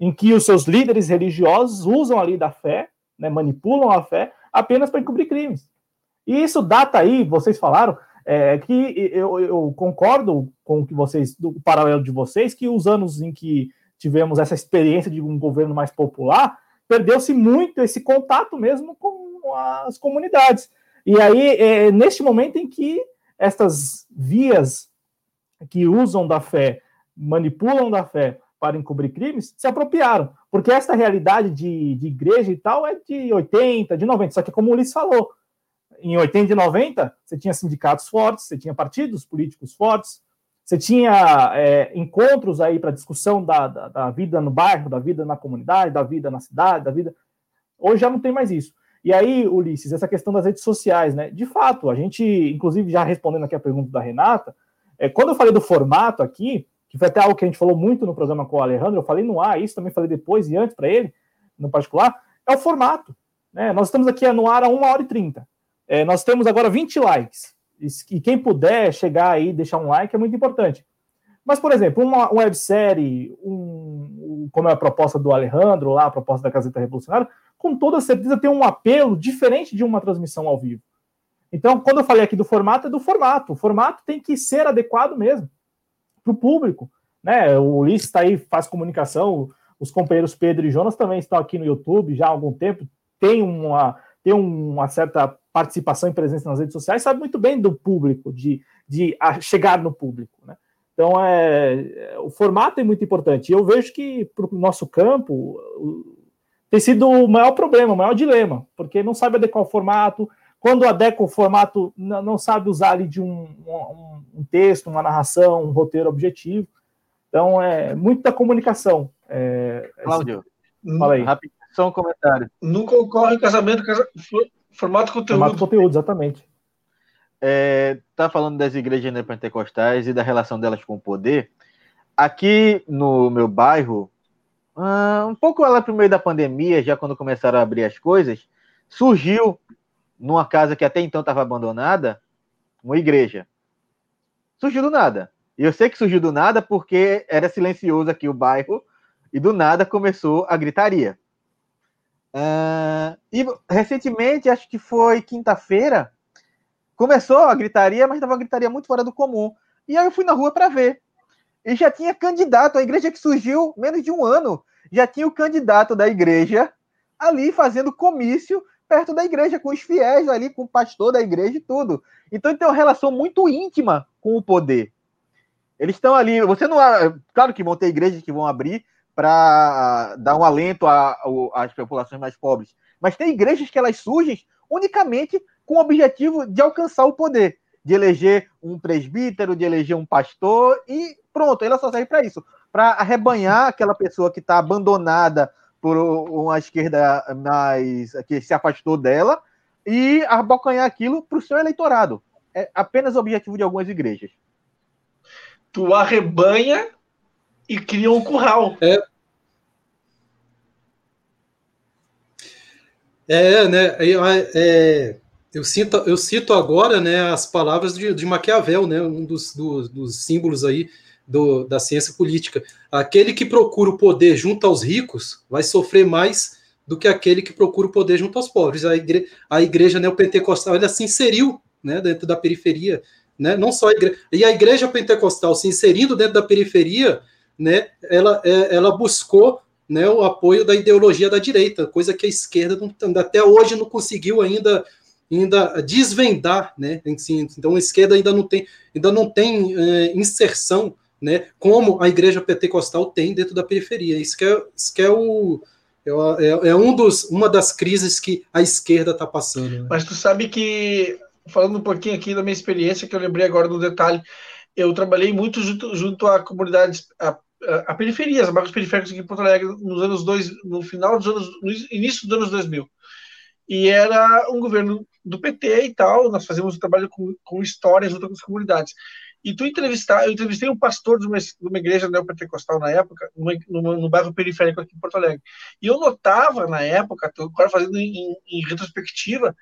Em que os seus líderes religiosos usam ali da fé, né, manipulam a fé apenas para encobrir crimes. E isso data aí, vocês falaram, é, que eu, eu, concordo com o que vocês, do paralelo de vocês, que os anos em que tivemos essa experiência de um governo mais popular, perdeu-se muito esse contato mesmo com as comunidades. E aí, é neste momento em que estas vias que usam da fé, manipulam da fé para encobrir crimes, se apropriaram. Porque essa realidade de, de igreja e tal é de 80, de 90. Só que, como o Ulisses falou, em 80 e 90, você tinha sindicatos fortes, você tinha partidos políticos fortes, você tinha é, encontros aí para discussão da, da, da, vida no bairro, da vida na comunidade, da vida na cidade, da vida. Hoje já não tem mais isso. E aí, Ulisses, essa questão das redes sociais, né? De fato, a gente, inclusive, já respondendo aqui a pergunta da Renata, é, quando eu falei do formato aqui, que foi até algo que a gente falou muito no programa com o Alejandro, eu falei no ar, isso também falei depois e antes para ele, no particular, é o formato. Né? Nós estamos aqui no ar a 1 hora e 30. É, nós temos agora 20 likes. E quem puder chegar aí deixar um like é muito importante. Mas, por exemplo, uma, uma websérie, um, como é a proposta do Alejandro, lá, a proposta da Caseta Revolucionária, com toda certeza tem um apelo diferente de uma transmissão ao vivo. Então, quando eu falei aqui do formato, é do formato. O formato tem que ser adequado mesmo para o público. Né? O Ulisses está aí, faz comunicação, os companheiros Pedro e Jonas também estão aqui no YouTube já há algum tempo, tem uma, tem uma certa participação e presença nas redes sociais, sabe muito bem do público, de, de chegar no público. Né? Então, é, o formato é muito importante. E eu vejo que para o nosso campo tem sido o maior problema, o maior dilema, porque não sabe adequar o formato. Quando adequa o formato, não, não sabe usar ali de um, um, um, texto, uma narração, um roteiro objetivo. Então, é muito da comunicação. É, Cláudio, esse... fala aí. Rápido, só um comentário. Nunca ocorre casamento, casa... formato conteúdo. Formato conteúdo, exatamente. É, tá falando das igrejas neopentecostais e da relação delas com o poder. Aqui no meu bairro, uh, um pouco lá pro meio da pandemia, já quando começaram a abrir as coisas, surgiu numa casa que até então estava abandonada, uma igreja. Surgiu do nada. E eu sei que surgiu do nada porque era silencioso aqui o bairro e do nada começou a gritaria. Uh, e recentemente, acho que foi quinta-feira, começou a gritaria, mas estava uma gritaria muito fora do comum. E aí eu fui na rua para ver. E já tinha candidato, a igreja que surgiu menos de um ano, já tinha o candidato da igreja ali fazendo comício perto da igreja, com os fiéis ali, com o pastor da igreja e tudo. Então tem uma relação muito íntima com o poder. Eles estão ali, você não. Claro que vão ter igrejas que vão abrir para dar um alento às populações mais pobres. Mas tem igrejas que elas surgem unicamente com o objetivo de alcançar o poder, de eleger um presbítero, de eleger um pastor e pronto, ela só serve para isso, para arrebanhar aquela pessoa que está abandonada por uma esquerda mais que se afastou dela e abocanhar aquilo para o seu eleitorado. É apenas o objetivo de algumas igrejas. Tu arrebanha e criam um curral. É. É, né? É, eu, cito, eu cito agora né, as palavras de, de Maquiavel, né, um dos, dos, dos símbolos aí do, da ciência política. Aquele que procura o poder junto aos ricos vai sofrer mais do que aquele que procura o poder junto aos pobres. A, igre, a igreja neopentecostal ela se inseriu né, dentro da periferia, né, não só a igreja, e a igreja pentecostal se inserindo dentro da periferia, né, ela, é, ela buscou né, o apoio da ideologia da direita, coisa que a esquerda não, até hoje não conseguiu ainda ainda desvendar, né? Então a esquerda ainda não tem ainda não tem é, inserção, né? Como a igreja pentecostal tem dentro da periferia. Isso que é, isso que é o é, é, é um dos, uma das crises que a esquerda está passando. Né? Mas tu sabe que falando um pouquinho aqui da minha experiência que eu lembrei agora do detalhe, eu trabalhei muito junto, junto à comunidade, a, a, a periferia, as bairros periféricos aqui em Porto Alegre, nos anos dois, no final dos anos, no início dos anos 2000. E era um governo do PT e tal, nós fazíamos um trabalho com, com história junto com as comunidades. E tu entrevistar, eu entrevistei um pastor de uma, de uma igreja neopentecostal na época, no bairro periférico aqui em Porto Alegre. E eu notava na época, agora fazendo em, em retrospectiva,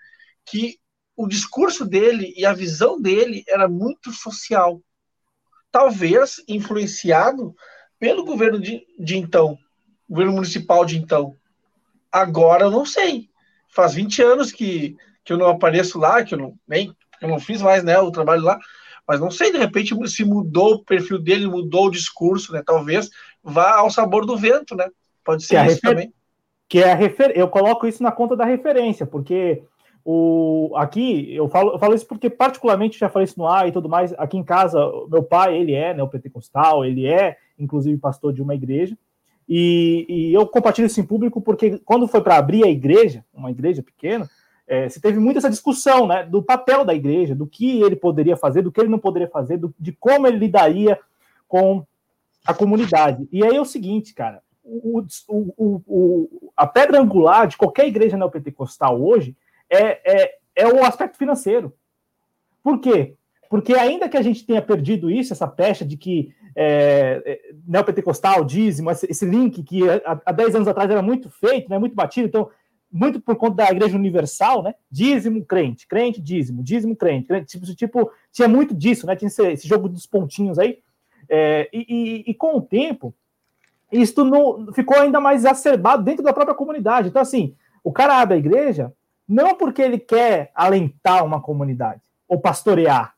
que o discurso dele e a visão dele era muito social. Talvez influenciado pelo governo de, de então, governo municipal de então. Agora eu não sei. Faz 20 anos que, que eu não apareço lá, que eu não, nem, eu não fiz mais né, o trabalho lá, mas não sei, de repente se mudou o perfil dele, mudou o discurso, né? Talvez vá ao sabor do vento, né? Pode ser que isso também. Que é a refer... Eu coloco isso na conta da referência, porque o, aqui, eu falo, eu falo isso porque, particularmente, já falei isso no ar e tudo mais. Aqui em casa, meu pai, ele é neopentecostal, ele é inclusive pastor de uma igreja. E, e eu compartilho isso em público porque quando foi para abrir a igreja, uma igreja pequena, é, se teve muito essa discussão né, do papel da igreja, do que ele poderia fazer, do que ele não poderia fazer, do, de como ele lidaria com a comunidade. E aí é o seguinte, cara, o, o, o, a pedra angular de qualquer igreja neopentecostal hoje é, é, é o aspecto financeiro. Por quê? Porque ainda que a gente tenha perdido isso, essa pecha de que é, é neopentecostal, dízimo, esse link que há, há 10 anos atrás era muito feito, né, muito batido, então muito por conta da Igreja Universal, né? Dízimo, crente, crente, dízimo, dízimo, crente, crente tipo, tipo, tinha muito disso, né? Tinha esse, esse jogo dos pontinhos aí. É, e, e, e, com o tempo, isso não, ficou ainda mais exacerbado dentro da própria comunidade. Então, assim, o cara abre a igreja não porque ele quer alentar uma comunidade ou pastorear,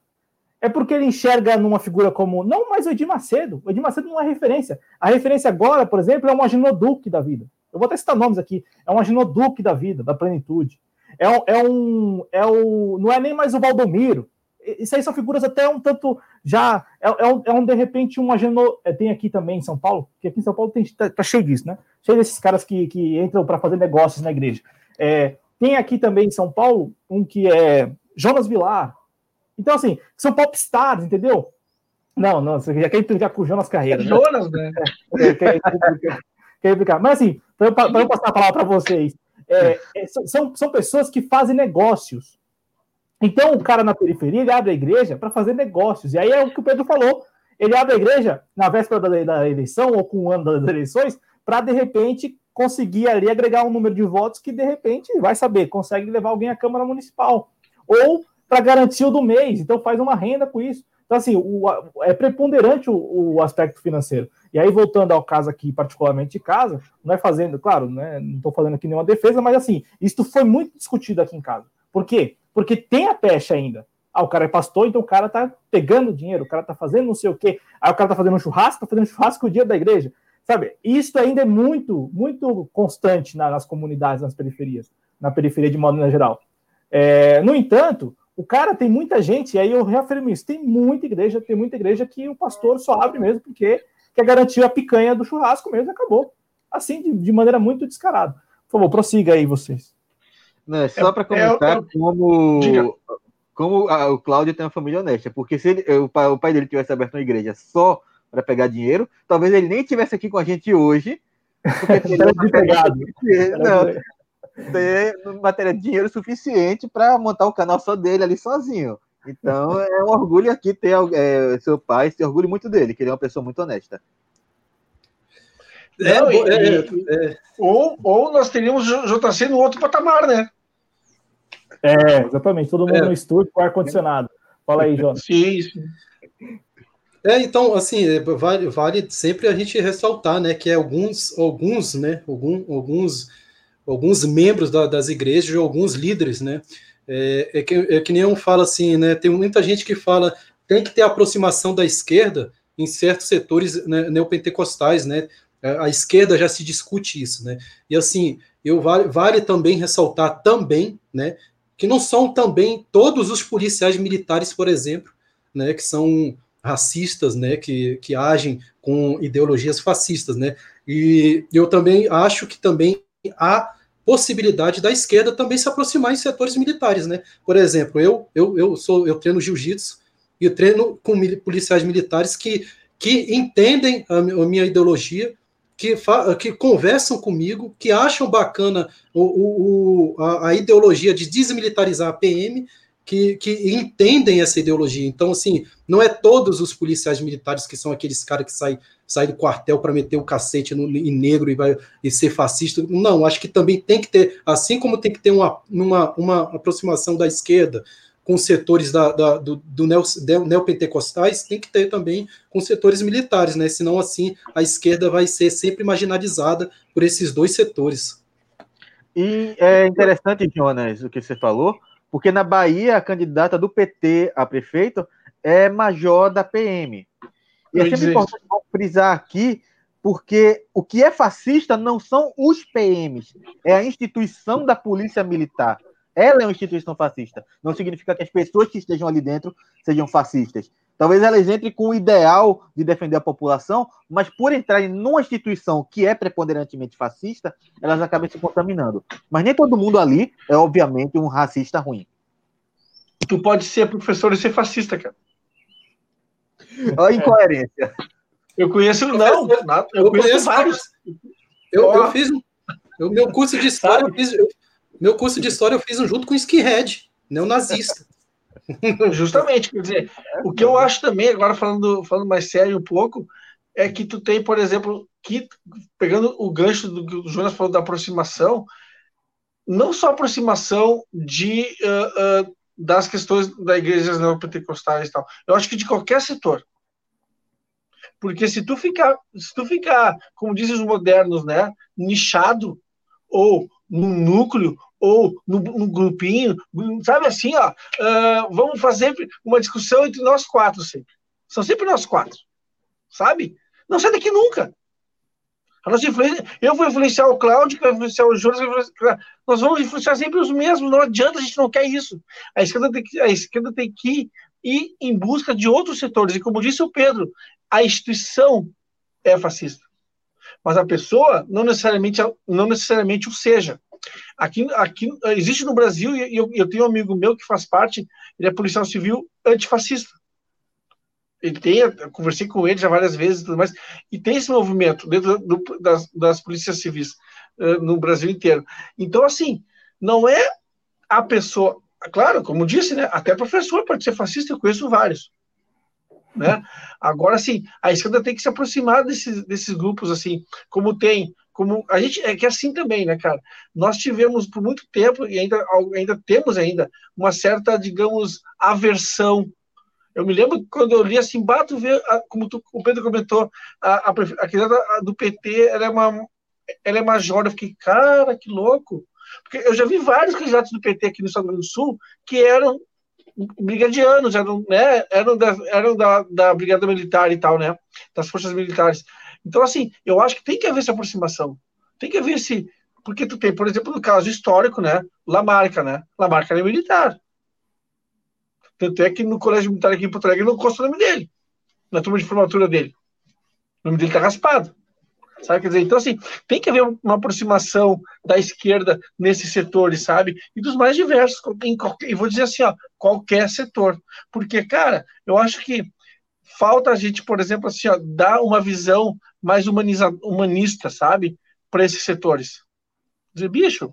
é porque ele enxerga numa figura como. Não mais o Edir Macedo. O Edir Macedo não é referência. A referência agora, por exemplo, é um aginoduque da vida. Eu vou até citar nomes aqui. É um aginoduque da vida, da plenitude. É um, é um, é o, não é nem mais o Valdomiro. Isso aí são figuras até um tanto já. É, é, um, é um, de repente, um ageno. É, tem aqui também em São Paulo, que aqui em São Paulo tem, tá, tá cheio disso, né? Cheio desses caras que, que entram para fazer negócios na igreja. É, tem aqui também em São Paulo um que é Jonas Vilar. Então, assim, são popstars, entendeu? Não, não, você já quer implicar com o Jonas Carreira. É Jonas, né? É, quer, implicar. Mas, assim, para eu passar a palavra para vocês, é, é, são, são pessoas que fazem negócios. Então, o cara na periferia, ele abre a igreja para fazer negócios. E aí é o que o Pedro falou. Ele abre a igreja na véspera da, da eleição ou com o ano das eleições para, de repente, conseguir ali agregar um número de votos que, de repente, vai saber, consegue levar alguém à Câmara Municipal. Ou para garantir o do mês. Então, faz uma renda com isso. Então, assim, o, é preponderante o, o, aspecto financeiro. E aí, voltando ao caso aqui, particularmente de casa, não é fazendo, claro, né, não estou fazendo aqui nenhuma defesa, mas assim, isso foi muito discutido aqui em casa. Por quê? Porque tem a pecha ainda. Ah, o cara é pastor, então o cara tá pegando dinheiro, o cara tá fazendo não sei o quê. Aí o cara tá fazendo um churrasco, tá fazendo churrasco o dia da igreja. Sabe? Isso ainda é muito, muito constante nas comunidades, nas periferias, na periferia de modo geral. É, no entanto, o cara tem muita gente, e aí eu reafirmo isso, tem muita igreja, tem muita igreja que o pastor só abre mesmo porque quer garantir a picanha do churrasco mesmo e acabou. Assim, de, de maneira muito descarada. Por favor, prossiga aí vocês. Não, é só para comentar é, é, como, como a, o Cláudio tem uma família honesta, porque se ele, o, pai, o pai dele tivesse aberto uma igreja só para pegar dinheiro, talvez ele nem estivesse aqui com a gente hoje. Porque teria não, ter matéria de dinheiro suficiente para montar um canal só dele ali sozinho. Então é um orgulho aqui ter é, seu pai, se orgulho muito dele, que ele é uma pessoa muito honesta. É, Não, e, é, é, ou, ou nós teríamos JC no outro patamar, né? É, exatamente. Todo mundo é. no estúdio com ar-condicionado. Fala aí, João. Sim, sim. É, então, assim, é, vale, vale sempre a gente ressaltar, né, que alguns, alguns, né, algum, alguns, alguns membros da, das igrejas, alguns líderes, né, é, é, que, é que nem um fala assim, né, tem muita gente que fala tem que ter aproximação da esquerda em certos setores né, neopentecostais, né, a esquerda já se discute isso, né, e assim, eu vale, vale também ressaltar também, né, que não são também todos os policiais militares, por exemplo, né, que são racistas, né, que, que agem com ideologias fascistas, né, e eu também acho que também há possibilidade da esquerda também se aproximar em setores militares, né, por exemplo, eu, eu, eu sou, eu treino jiu-jitsu e treino com policiais militares que, que entendem a, minha ideologia, que, que conversam comigo, que acham bacana o, o, a, a ideologia de desmilitarizar a PM, que, que, entendem essa ideologia. Então, assim, não é todos os policiais militares que são aqueles caras que saem sai do quartel para meter o cacete no, em negro e, vai, e ser fascista. Não, acho que também tem que ter, assim como tem que ter uma, uma, uma aproximação da esquerda com setores da, da, do, do neo, neopentecostais, tem que ter também com setores militares, né? Senão, assim, a esquerda vai ser sempre marginalizada por esses dois setores. E é interessante, Jonas, o que você falou, porque na Bahia, a candidata do PT a prefeito é major da PM. E é sempre importante frisar aqui, porque o que é fascista não são os PMs, é a instituição da polícia militar. Ela é uma instituição fascista. Não significa que as pessoas que estejam ali dentro sejam fascistas. Talvez elas entrem com o ideal de defender a população, mas por entrarem numa instituição que é preponderantemente fascista, elas acabam se contaminando. Mas nem todo mundo ali é, obviamente, um racista ruim. Tu pode ser professor e ser fascista, cara. Olha a incoerência. Eu conheço, não, eu, eu conheço, vários. Eu, eu fiz o meu curso de história, eu fiz, meu curso de história eu fiz junto com o Skinhead, neonazista. Justamente, quer dizer, o que eu acho também, agora falando, falando mais sério um pouco, é que tu tem, por exemplo, que pegando o gancho do que o Jonas falou da aproximação, não só aproximação de uh, uh, das questões da igreja neopentecostais e tal, eu acho que de qualquer setor. Porque se tu ficar, se tu ficar, como dizem os modernos, né, nichado ou num núcleo ou num, grupinho, sabe assim, ó, uh, vamos fazer uma discussão entre nós quatro sempre. São sempre nós quatro, sabe? Não sai daqui nunca. A nossa influência, eu vou influenciar o Cláudio, que vai influenciar o Jonas, nós vamos influenciar sempre os mesmos, não adianta, a gente não quer isso. A esquerda tem que, a esquerda tem que ir em busca de outros setores, e como disse o Pedro, a instituição é fascista. Mas a pessoa não necessariamente, não necessariamente o seja. Aqui, aqui existe no Brasil, e eu, eu tenho um amigo meu que faz parte, ele é policial civil antifascista. Ele tem, conversei com ele já várias vezes e tudo mais, e tem esse movimento dentro do, das, das polícias civis uh, no Brasil inteiro. Então, assim, não é a pessoa, claro, como disse, né, até professor pode ser fascista, eu conheço vários. Né? Agora, sim, a esquerda tem que se aproximar desses, desses grupos, assim, como tem, como a gente é que é assim também, né, cara? Nós tivemos por muito tempo e ainda, ainda temos ainda uma certa, digamos, aversão. Eu me lembro quando eu li assim, bato ver, como tu, o Pedro comentou, a, a, a candidata do PT, ela é uma, ela é major. Eu fiquei, cara, que louco. Porque eu já vi vários candidatos do PT aqui no Estado do Sul que eram brigadianos, eram, né, eram, da, eram da, da Brigada Militar e tal, né, das forças militares. Então, assim, eu acho que tem que haver essa aproximação. Tem que haver esse. Porque tu tem, por exemplo, no caso histórico, né, Lamarca, né, Lamarca era militar. Tanto é que no colégio militar aqui em Porto Alegre não consta o nome dele, na turma de formatura dele. O nome dele tá raspado. Sabe? Quer dizer, então, assim, tem que haver uma aproximação da esquerda nesses setores, sabe? E dos mais diversos, em qualquer, e vou dizer assim, ó, qualquer setor. Porque, cara, eu acho que falta a gente, por exemplo, assim, ó, dar uma visão mais humaniza, humanista, sabe? Para esses setores. Dizer, bicho,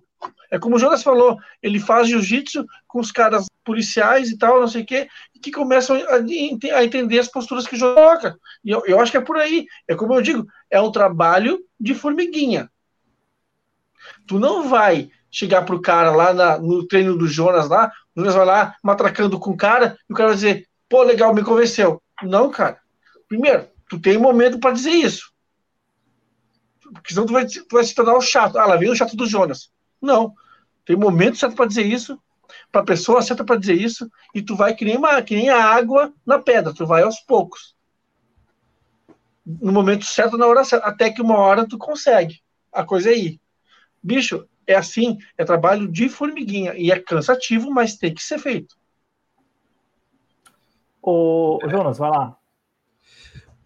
é como o Jonas falou, ele faz jiu-jitsu com os caras policiais e tal, não sei o quê, que começam a, a, entender as posturas que joga. E eu, eu acho que é por aí. É como eu digo, é um trabalho de formiguinha. Tu não vai chegar pro cara lá na, no treino do Jonas lá, o Jonas vai lá matracando com o cara, e o cara vai dizer, pô, legal, me convenceu. Não, cara. Primeiro, tu tem um momento para dizer isso. Porque senão tu vai, tu vai se tornar o chato. Ah, lá vem o chato do Jonas. Não. Tem momento certo para dizer isso, para a pessoa certa para dizer isso, e tu vai que nem, uma, que nem a água na pedra, tu vai aos poucos. No momento certo, na hora certa, até que uma hora tu consegue. A coisa é ir. Bicho, é assim, é trabalho de formiguinha, e é cansativo, mas tem que ser feito. Ô, Jonas, vai lá.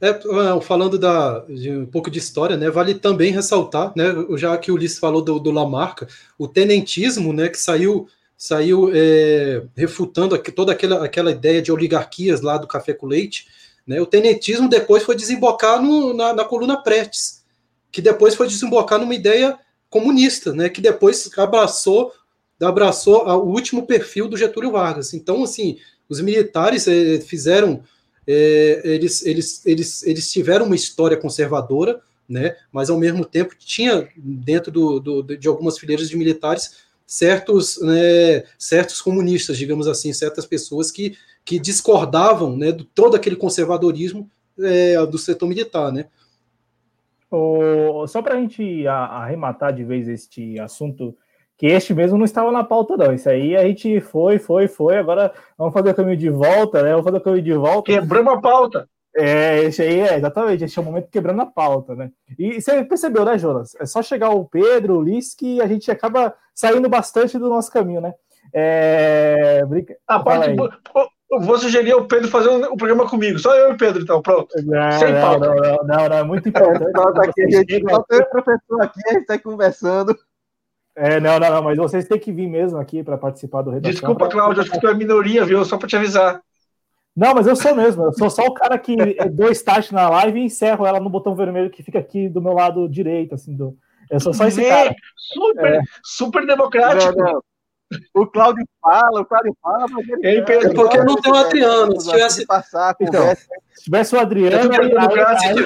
É, falando da, de um pouco de história, né, vale também ressaltar, né, já que o Ulisses falou do, do Lamarca, o tenentismo, né, que saiu saiu é, refutando toda aquela, aquela ideia de oligarquias lá do café com leite. Né? O tenentismo depois foi desembocar no, na, na, coluna Prestes, que depois foi desembocar numa ideia comunista, né? que depois abraçou, abraçou o último perfil do Getúlio Vargas. Então, assim, os militares é, fizeram. É, eles, eles, eles, eles tiveram uma história conservadora, né, mas ao mesmo tempo tinha dentro do, do, de algumas fileiras de militares certos, né, certos comunistas, digamos assim, certas pessoas que, que discordavam né, de todo aquele conservadorismo é, do setor militar, né? O, só para a gente arrematar de vez este assunto, que este mesmo não estava na pauta, não. Isso aí a gente foi, foi, foi. Agora vamos fazer o caminho de volta, né? Vamos fazer o caminho de volta. Quebramos a pauta. É, esse aí é, exatamente, esse é o momento quebrando a pauta, né? E, você percebeu, né, Jonas? É só chegar o Pedro, o Ulisses, que a gente acaba saindo bastante do nosso caminho, né? É... A parte. vou sugerir o Pedro fazer um, um, programa comigo. Só eu e o Pedro, então, pronto. Não, Sem não, Não, não, não, não, é muito importante. É, aqui, gente, só tem o professor aqui, a gente está conversando. É, não, não, não, mas vocês têm que vir mesmo aqui para participar do redação. Desculpa, Cláudio, acho que tu é minoria, viu? Só para te avisar. Não, mas eu sou mesmo. Eu sou só o cara que dou start na live e encerro ela no botão vermelho que fica aqui do meu lado direito, assim, do. Eu sou só esse cara. Super, é. super democrático. Não, não. O Cláudio fala, o Cláudio fala, mas ele. É porque não tem o Adriano. Se tivesse. Passar, então, se tivesse o Adriano, aí, aí,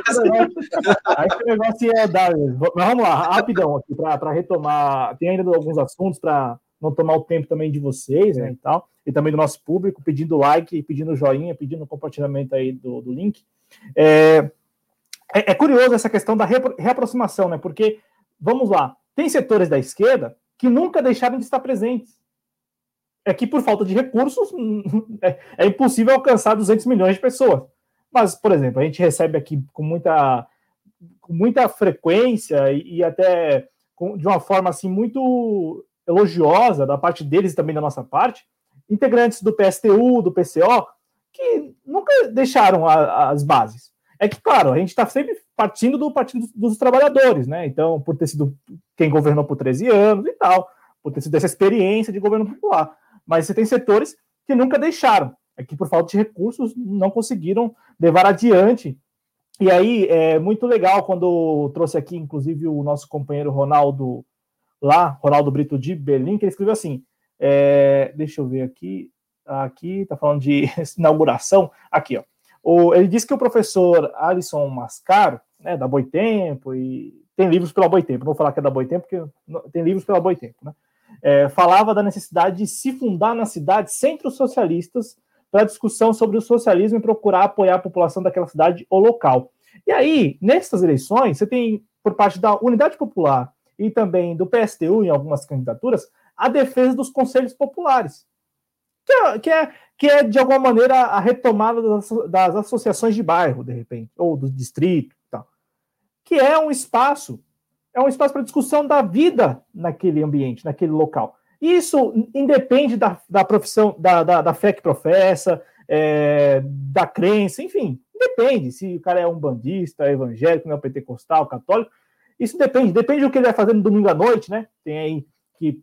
aí, o negócio ia dar. Mas vamos lá, rapidão aqui, para retomar. Tem ainda alguns assuntos para não tomar o tempo também de vocês, né, e tal, e também do nosso público, pedindo like, pedindo joinha, pedindo compartilhamento aí do, do link. É, é, é curioso essa questão da reaproximação, né, porque, vamos lá, tem setores da esquerda que nunca deixaram de estar presentes. É que por falta de recursos é, é impossível alcançar 200 milhões de pessoas. Mas, por exemplo, a gente recebe aqui com muita, com muita frequência e, e até com, de uma forma assim muito elogiosa da parte deles e também da nossa parte, integrantes do PSTU, do PCO, que nunca deixaram a, as bases. É que, claro, a gente está sempre partindo do Partido dos Trabalhadores, né? Então, por ter sido quem governou por 13 anos e tal, por ter sido essa experiência de governo popular. Mas você tem setores que nunca deixaram, é que por falta de recursos não conseguiram levar adiante. E aí é muito legal quando trouxe aqui, inclusive, o nosso companheiro Ronaldo lá, Ronaldo Brito de Berlim, que ele escreveu assim: é, deixa eu ver aqui, aqui tá falando de inauguração, aqui ó. O, ele disse que o professor Alisson Mascaro, né, da Boitempo, e tem livros pela Boitempo, não vou falar que é da Boitempo, porque tem livros pela Boitempo, né? É, falava da necessidade de se fundar nas cidades centros socialistas para discussão sobre o socialismo e procurar apoiar a população daquela cidade ou local. E aí, nessas eleições, você tem, por parte da Unidade Popular e também do PSTU em algumas candidaturas a defesa dos conselhos populares, que é, que é, que é de alguma maneira a retomada das, das associações de bairro, de repente, ou do distrito, tal, que é um espaço é um espaço para discussão da vida naquele ambiente, naquele local. Isso independe da, da profissão, da, da, da, fé que professa, é, da crença, enfim, depende se o cara é um bandista, evangélico, neopentecostal, católico. Isso depende, depende do que ele vai fazer no domingo à noite, né? Tem aí que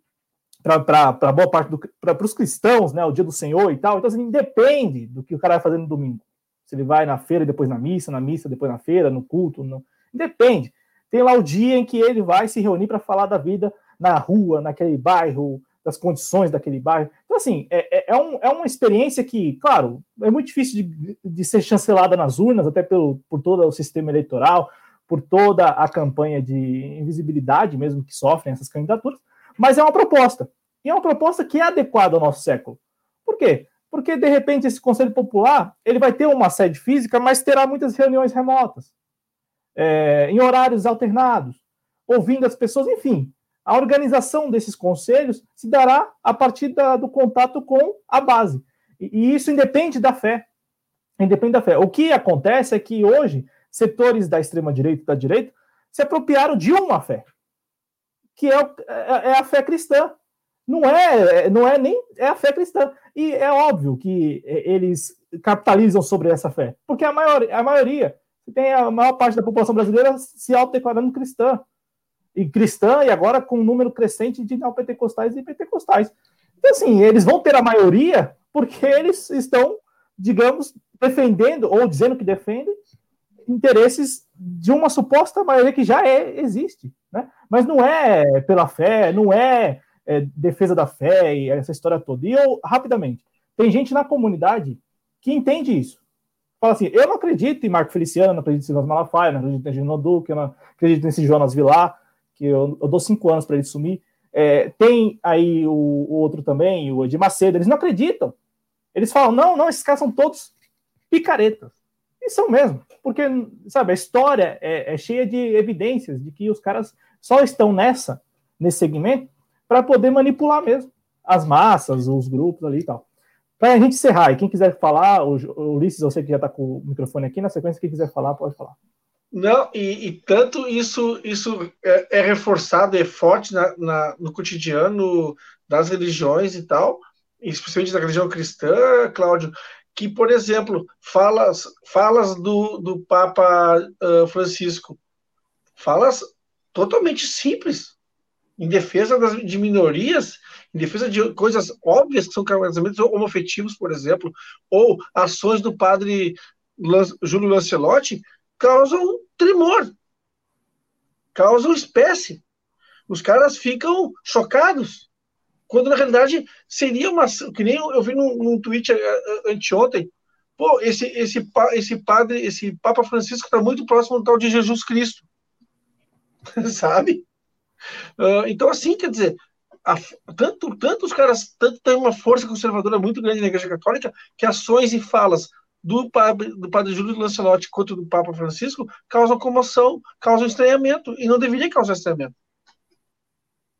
para boa parte do para os cristãos, né, o dia do Senhor e tal. Então assim, depende do que o cara vai fazer no domingo. Se ele vai na feira depois na missa, na missa depois na feira, no culto, no... depende. Tem lá o dia em que ele vai se reunir para falar da vida na rua, naquele bairro, das condições daquele bairro. Então, assim, é, é, é, um, é uma experiência que, claro, é muito difícil de, de ser chancelada nas urnas, até pelo, por todo o sistema eleitoral, por toda a campanha de invisibilidade mesmo que sofrem essas candidaturas, mas é uma proposta. E é uma proposta que é adequada ao nosso século. Por quê? Porque, de repente, esse Conselho Popular ele vai ter uma sede física, mas terá muitas reuniões remotas, é, em horários alternados, ouvindo as pessoas, enfim. A organização desses conselhos se dará a partir da, do contato com a base. E, e isso independe da fé. Independe da fé. O que acontece é que hoje setores da extrema-direita e da direita se apropriaram de uma fé, que é, é, é, a fé cristã. Não é, não é nem é a fé cristã. E é óbvio que eles capitalizam sobre essa fé, porque a, maior, a maioria, tem a maior parte da população brasileira se autodeclarando cristã. E cristã, e agora com um número crescente de neopentecostais e pentecostais. Então, assim, eles vão ter a maioria porque eles estão, digamos, defendendo, ou dizendo que defendem, interesses de uma suposta maioria que já é, existe, né? Mas não é pela fé, não é, é defesa da fé e essa história toda. E eu, rapidamente, tem gente na comunidade que entende isso. Fala assim, eu não acredito em Marco Feliciano, não acredito em Silas Malafaia, não acredito em Gino Duque, eu não acredito nesse Jonas Vilar, que eu, eu dou cinco anos para ele sumir. É, tem aí o, o, outro também, o Edir Macedo, eles não acreditam. Eles falam, não, não, esses caras são todos picaretas. E são mesmo, porque, sabe, a história é, é cheia de evidências de que os caras só estão nessa, nesse segmento, para poder manipular mesmo as massas, os grupos ali e tal. Para a gente encerrar, e quem quiser falar, o Ulisses, eu sei que já está com o microfone aqui, na sequência, quem quiser falar, pode falar. Não, e, e tanto isso, isso é, é reforçado, é forte na, na, no cotidiano das religiões e tal, especialmente da religião cristã, Cláudio, que, por exemplo, falas, falas do, do Papa uh, Francisco, falas totalmente simples, em defesa das, de minorias, em defesa de coisas óbvias, que são casamentos homofetivos, por exemplo, ou ações do padre Júlio Lancelotti, causam tremor, causam espécie. Os caras ficam chocados, quando na realidade seria uma. Que nem eu vi num, num tweet eh, eh, anteontem. Pô, esse, esse, esse padre, esse Papa Francisco está muito próximo do tal de Jesus Cristo. Sabe? Uh, então, assim, quer dizer, a, tanto, tanto os caras tanto tem uma força conservadora muito grande na Igreja Católica que ações e falas do padre, do padre Júlio Lancelotti quanto do Papa Francisco causam comoção, causam estranhamento, e não deveria causar estranhamento.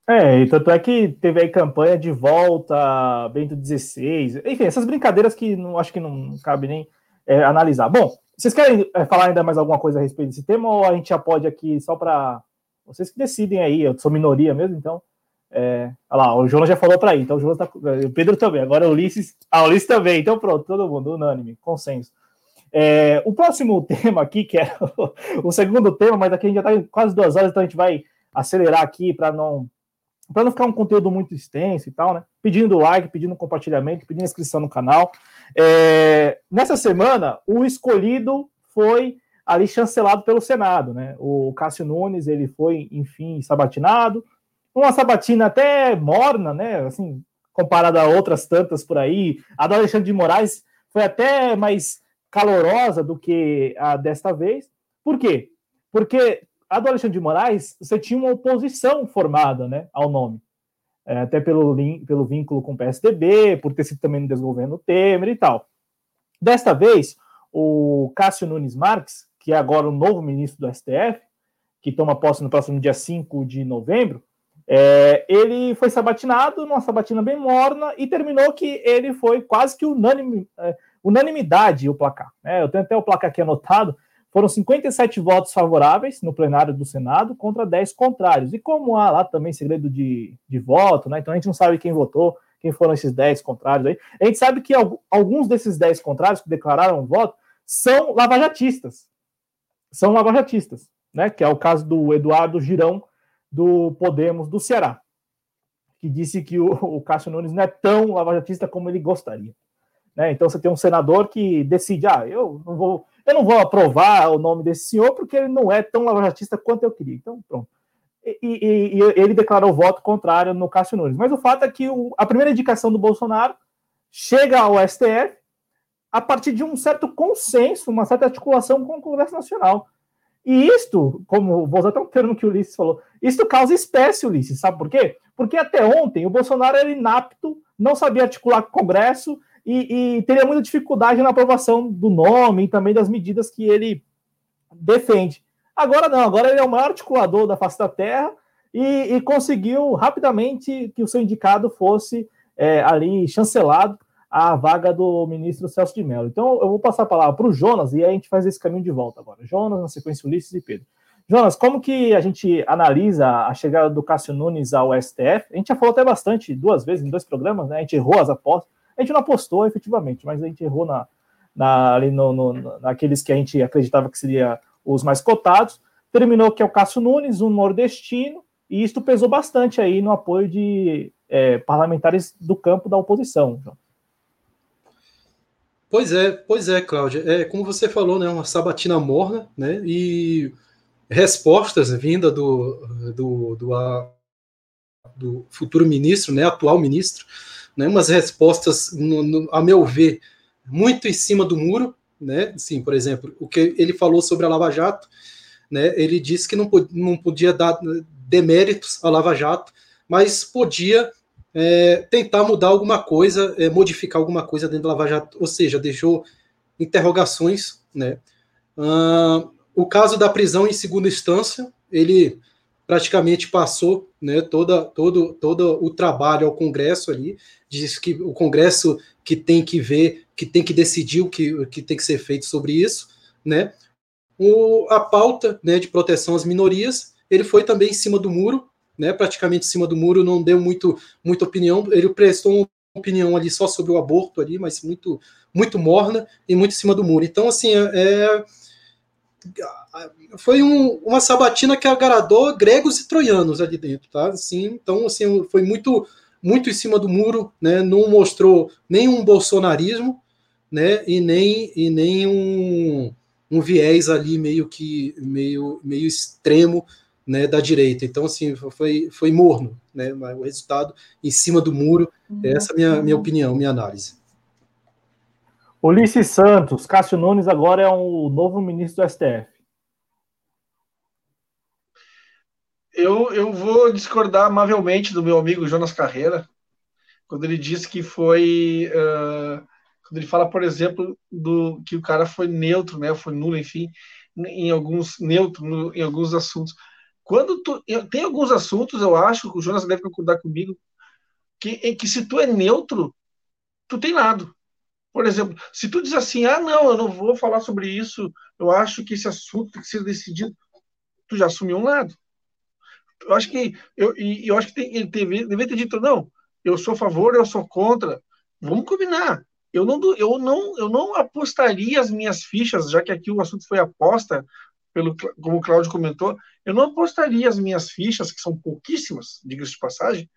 É, e tanto é que teve aí campanha de volta, Bento XVI, enfim, essas brincadeiras que não acho que não cabe nem é, analisar. Bom, vocês querem é, falar ainda mais alguma coisa a respeito desse tema ou a gente já pode aqui só para vocês que decidem aí, eu sou minoria mesmo, então. É, olha lá, o Jonas já falou para aí, então o Jonas tá, o Pedro também, agora o Ulisses, ah, o Ulisses também, então pronto, todo mundo, unânime, consenso. É, o próximo tema aqui, que é o, o segundo tema, mas aqui a gente já está quase duas horas, então a gente vai acelerar aqui para não para não ficar um conteúdo muito extenso e tal, né? Pedindo like, pedindo compartilhamento, pedindo inscrição no canal. É, nessa semana, o escolhido foi ali chancelado pelo Senado, né? O Cássio Nunes, ele foi, enfim, sabatinado. Uma sabatina até morna, né? Assim, comparada a outras tantas por aí. A do Alexandre de Moraes foi até mais calorosa do que a desta vez. Por quê? Porque a do Alexandre de Moraes, você tinha uma oposição formada né, ao nome. É, até pelo, pelo vínculo com o PSDB, por ter sido também no desgoverno Temer e tal. Desta vez, o Cássio Nunes Marques, que é agora o novo ministro do STF, que toma posse no próximo dia 5 de novembro, é, ele foi sabatinado numa sabatina bem morna e terminou que ele foi quase que unânime, é, unanimidade o placar. Né? Eu tenho até o placar aqui anotado, foram 57 votos favoráveis no plenário do Senado contra 10 contrários. E como há lá também segredo de, de voto, né? Então a gente não sabe quem votou, quem foram esses 10 contrários aí. A gente sabe que alguns desses 10 contrários que declararam voto são lavajatistas. São lavajatistas, né? Que é o caso do Eduardo Girão, do Podemos do Ceará, que disse que o, o Cássio Nunes não é tão lavajatista como ele gostaria. Né? Então você tem um senador que decide, ah, eu não vou eu não vou aprovar o nome desse senhor porque ele não é tão lavajatista quanto eu queria. Então, pronto. E, e, e ele declarou voto contrário no Cássio Nunes. Mas o fato é que o, a primeira indicação do Bolsonaro chega ao STF a partir de um certo consenso, uma certa articulação com o Congresso Nacional. E isto, como vou usar até um termo que o Ulisses falou, isto causa espécie, Ulisses, sabe por quê? Porque até ontem o Bolsonaro era inapto, não sabia articular com o Congresso, e, e, teria muita dificuldade na aprovação do nome e também das medidas que ele defende. Agora não, agora ele é o maior articulador da face da terra e, e conseguiu rapidamente que o seu indicado fosse é, ali chancelado a vaga do ministro Celso de Mello. Então eu vou passar a palavra para o Jonas e aí a gente faz esse caminho de volta agora. Jonas, na sequência Ulisses e Pedro. Jonas, como que a gente analisa a chegada do Cássio Nunes ao STF? A gente já falou até bastante, duas vezes, em dois programas, né? A gente errou as apostas a gente não apostou efetivamente, mas a gente errou na, na, ali no, no, naqueles que a gente acreditava que seria os mais cotados. Terminou que é o Cássio Nunes, um nordestino, e isso pesou bastante aí no apoio de é, parlamentares do campo da oposição. Pois é, pois é, Cláudia. É, como você falou, né, uma sabatina morna, né, e respostas vinda do, do, do, a, do futuro ministro, né, atual ministro, né, umas respostas, no, no, a meu ver, muito em cima do muro, né? Sim, por exemplo, o que ele falou sobre a Lava Jato, né? Ele disse que não, não podia dar deméritos à Lava Jato, mas podia é, tentar mudar alguma coisa, é, modificar alguma coisa dentro da Lava Jato, ou seja, deixou interrogações, né? Uh, o caso da prisão em segunda instância, ele praticamente passou né, toda, todo, todo o trabalho ao Congresso ali, diz que o Congresso que tem que ver, que tem que decidir o que, o que tem que ser feito sobre isso, né? O, a pauta né, de proteção às minorias, ele foi também em cima do muro, né, praticamente em cima do muro, não deu muito, muita opinião, ele prestou uma opinião ali só sobre o aborto ali, mas muito, muito morna e muito em cima do muro. Então, assim, é, foi um, uma sabatina que agradou gregos e troianos ali dentro, tá? Assim, então, assim, foi muito, muito em cima do muro, né? Não mostrou nenhum bolsonarismo, né? E nem, e nem um, um viés ali meio que meio, meio extremo né, da direita. Então, assim, foi, foi morno, né? O resultado em cima do muro. Uhum. Essa é a minha, minha opinião, minha análise. Ulisses Santos, Cássio Nunes agora é o novo ministro do STF. Eu, eu vou discordar amavelmente do meu amigo Jonas Carreira, quando ele diz que foi. Uh, quando ele fala, por exemplo, do que o cara foi neutro, né? Foi nulo, enfim, em alguns neutro no, em alguns assuntos. Quando tu, tem alguns assuntos, eu acho, que o Jonas deve concordar comigo, que, em que se tu é neutro, tu tem lado. Por exemplo, se tu diz assim, ah, não, eu não vou falar sobre isso, eu acho que esse assunto tem que ser decidido, tu já assumiu um lado. Eu acho que eu, eu acho que tem, ele teve, ter dito, não, eu sou a favor, eu sou contra. Vamos combinar. Eu não, eu não, eu não apostaria as minhas fichas, já que aqui o assunto foi aposta, pelo, como o Cláudio comentou, eu não apostaria as minhas fichas, que são pouquíssimas, diga-se de passagem,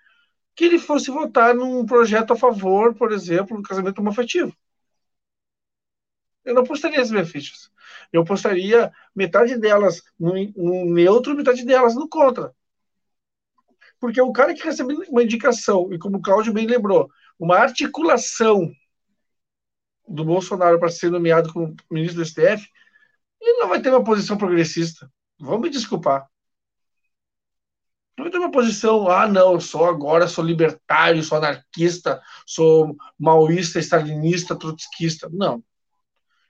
que ele fosse votar num projeto a favor, por exemplo, do casamento homoafetivo. Eu não apostaria as minhas fichas. Eu apostaria metade delas no, no neutro, metade delas no contra. Porque o cara que recebe uma indicação, e como o Cláudio bem lembrou, uma articulação do Bolsonaro para ser nomeado como ministro do STF, ele não vai ter uma posição progressista. Vamos me desculpar. Não vai ter uma posição, ah, não, eu sou agora, sou libertário, sou anarquista, sou maoísta, stalinista, trotskista. Não.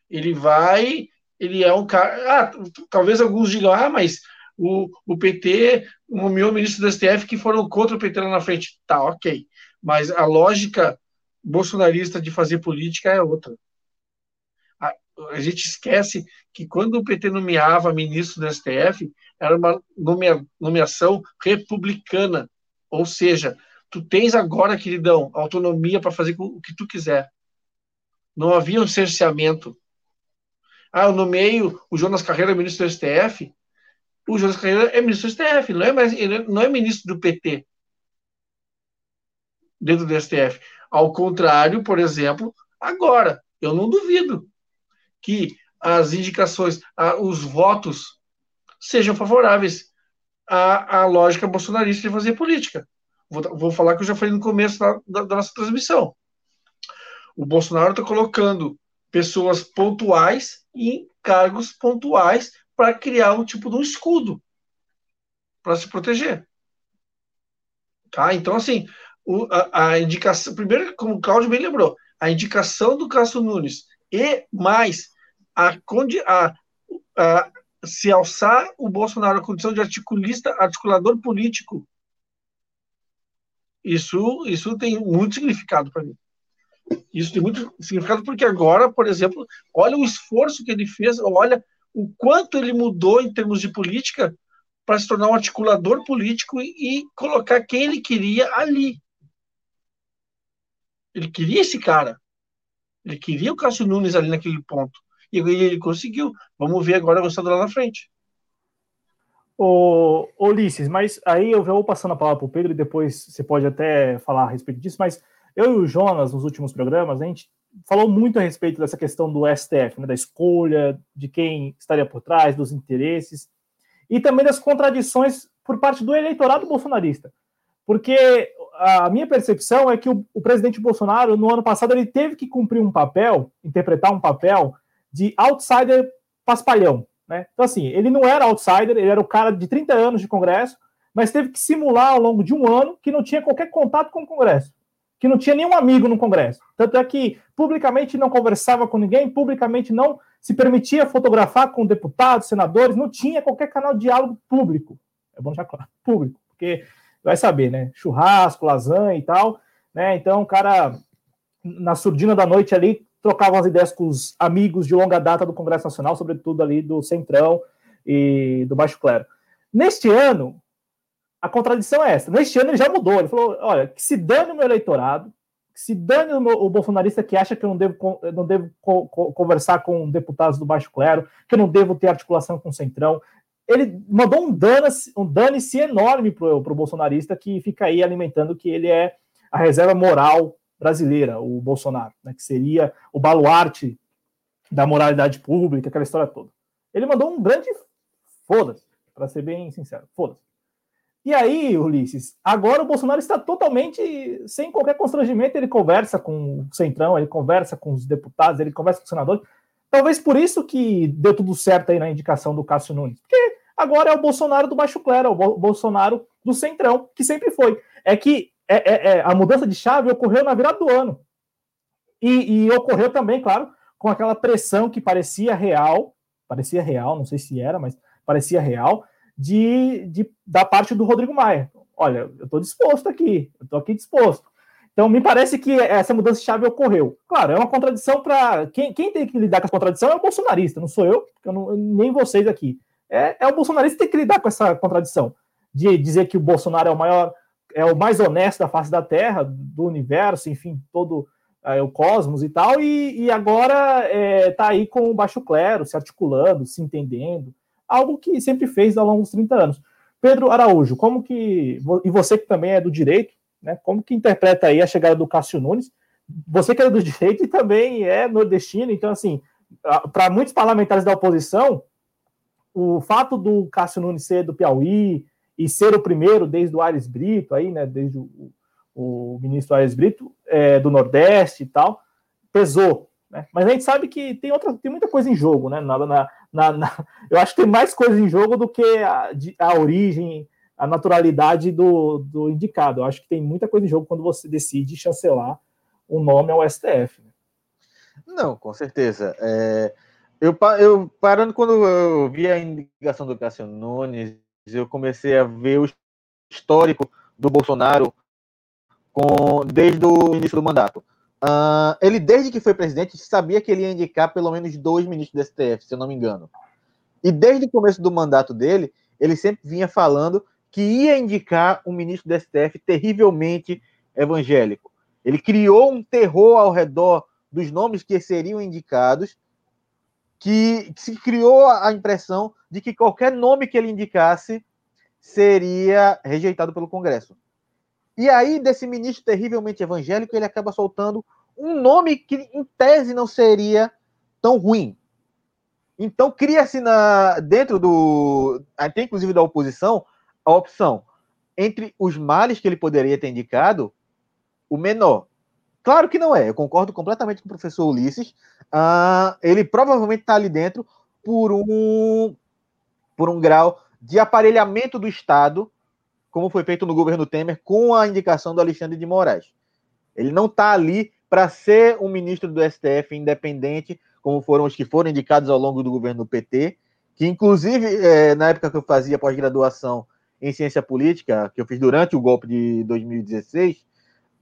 Ele vai, ele é um cara. Ah, talvez alguns digam, ah, mas o, o PT nomeou ministro do STF que foram contra o PT lá na frente. Tá, ok. Mas a lógica bolsonarista de fazer política é outra a gente esquece que quando o PT nomeava ministro do STF, era uma nomea, nomeação republicana. Ou seja, tu tens agora, queridão, autonomia para fazer o que tu quiser. Não havia um cerceamento. Ah, eu nomeio o Jonas Carreira ministro do STF. O Jonas Carreira é ministro do STF, não é, mais, ele não é ministro do PT dentro do STF. Ao contrário, por exemplo, agora, eu não duvido que as indicações, os votos sejam favoráveis à, à, lógica bolsonarista de fazer política. Vou, vou, falar que eu já falei no começo da, da, da nossa transmissão. O Bolsonaro está colocando pessoas pontuais em cargos pontuais para criar um tipo de um escudo para se proteger. Tá? Então, assim, o, a, a, indicação. Primeiro, como o Cláudio bem lembrou, a indicação do Cássio Nunes e mais a, a, a se alçar o Bolsonaro à condição de articulista, articulador político, isso, isso tem muito significado para mim. Isso tem muito significado porque agora, por exemplo, olha o esforço que ele fez, olha o quanto ele mudou em termos de política para se tornar um articulador político e, e colocar quem ele queria ali. Ele queria esse cara. Ele queria o Cássio Nunes ali naquele ponto. E ele conseguiu. Vamos ver agora o lá na frente. Ô, Ulisses, mas aí eu vou passando a palavra para o Pedro e depois você pode até falar a respeito disso, mas eu e o Jonas, nos últimos programas, a gente falou muito a respeito dessa questão do STF, né, da escolha, de quem estaria por trás, dos interesses, e também das contradições por parte do eleitorado bolsonarista. Porque a minha percepção é que o, o presidente Bolsonaro, no ano passado, ele teve que cumprir um papel, interpretar um papel de outsider paspalhão. Né? Então, assim, ele não era outsider, ele era o cara de 30 anos de Congresso, mas teve que simular ao longo de um ano que não tinha qualquer contato com o Congresso, que não tinha nenhum amigo no Congresso. Tanto é que publicamente não conversava com ninguém, publicamente não se permitia fotografar com deputados, senadores, não tinha qualquer canal de diálogo público. É bom já claro, público, porque vai saber, né? Churrasco, lasanha e tal, né? Então, o cara na surdina da noite ali trocavam as ideias com os amigos de longa data do Congresso Nacional, sobretudo ali do Centrão e do Baixo Clero. Neste ano, a contradição é essa. Neste ano ele já mudou. Ele falou: olha, que se dane o meu eleitorado, se dane o, o, bolsonarista que acha que eu não devo, não devo co, co, conversar com deputados do baixo clero, que eu não devo ter articulação com o Centrão. Ele mandou um dane-se um dane enorme para o bolsonarista que fica aí alimentando que ele é a reserva moral brasileira, o Bolsonaro, né, que seria o baluarte da moralidade pública, aquela história toda. Ele mandou um grande foda-se, para ser bem sincero, foda-se. E aí, Ulisses, agora o Bolsonaro está totalmente sem qualquer constrangimento. Ele conversa com o Centrão, ele conversa com os deputados, ele conversa com os senadores. Talvez por isso que deu tudo certo aí na indicação do Cássio Nunes. Porque agora é o Bolsonaro do Baixo Clero, é o Bolsonaro do Centrão, que sempre foi. É que é, é, é, a mudança de chave ocorreu na virada do ano. E, e, ocorreu também, claro, com aquela pressão que parecia real, parecia real, não sei se era, mas parecia real, de, de, da parte do Rodrigo Maia. Olha, eu estou disposto aqui, eu estou aqui disposto. Então, me parece que essa mudança de chave ocorreu. Claro, é uma contradição para. Quem, quem, tem que lidar com essa contradição é o bolsonarista, não sou eu, eu não, nem vocês aqui. É, é o bolsonarista que tem que lidar com essa contradição de dizer que o Bolsonaro é o maior, é o mais honesto da face da Terra, do universo, enfim, todo é, o cosmos e tal, e, e agora está é, tá aí com o baixo clero, se articulando, se entendendo, algo que sempre fez ao longo dos 30 anos. Pedro Araújo, como que, e você que também é do direito, né, como que interpreta aí a chegada do Cássio Nunes? Você que é do direito e também é nordestino, então, assim, para muitos parlamentares da oposição, o fato do Cássio Nunes ser do Piauí e ser o primeiro desde o Ares Brito, aí, né, desde o, o ministro Ares Brito, é, do Nordeste e tal, pesou. Né? Mas a gente sabe que tem, outra, tem muita coisa em jogo, né? Na, na, na, eu acho que tem mais coisa em jogo do que a, a origem, a naturalidade do, do indicado. Eu acho que tem muita coisa em jogo quando você decide chancelar um nome ao STF. Né? Não, com certeza. É, eu, eu parando quando eu vi a indicação do Cássio Nunes, eu comecei a ver o histórico do Bolsonaro com, desde o início do mandato. Uh, ele, desde que foi presidente, sabia que ele ia indicar pelo menos dois ministros do STF, se eu não me engano. E desde o começo do mandato dele, ele sempre vinha falando que ia indicar um ministro do STF terrivelmente evangélico. Ele criou um terror ao redor dos nomes que seriam indicados, que, se criou a impressão de que qualquer nome que ele indicasse seria rejeitado pelo Congresso. E aí, desse ministro terrivelmente evangélico, ele acaba soltando um nome que, em tese, não seria tão ruim. Então, cria-se dentro do. Até inclusive da oposição, a opção entre os males que ele poderia ter indicado, o menor. Claro que não é, eu concordo completamente com o professor Ulisses. Uh, ele provavelmente está ali dentro por um, por um grau de aparelhamento do Estado como foi feito no governo Temer, com a indicação do Alexandre de Moraes. Ele não está ali para ser um ministro do STF independente, como foram os que foram indicados ao longo do governo PT, que inclusive, é, na época que eu fazia pós-graduação em ciência política, que eu fiz durante o golpe de 2016,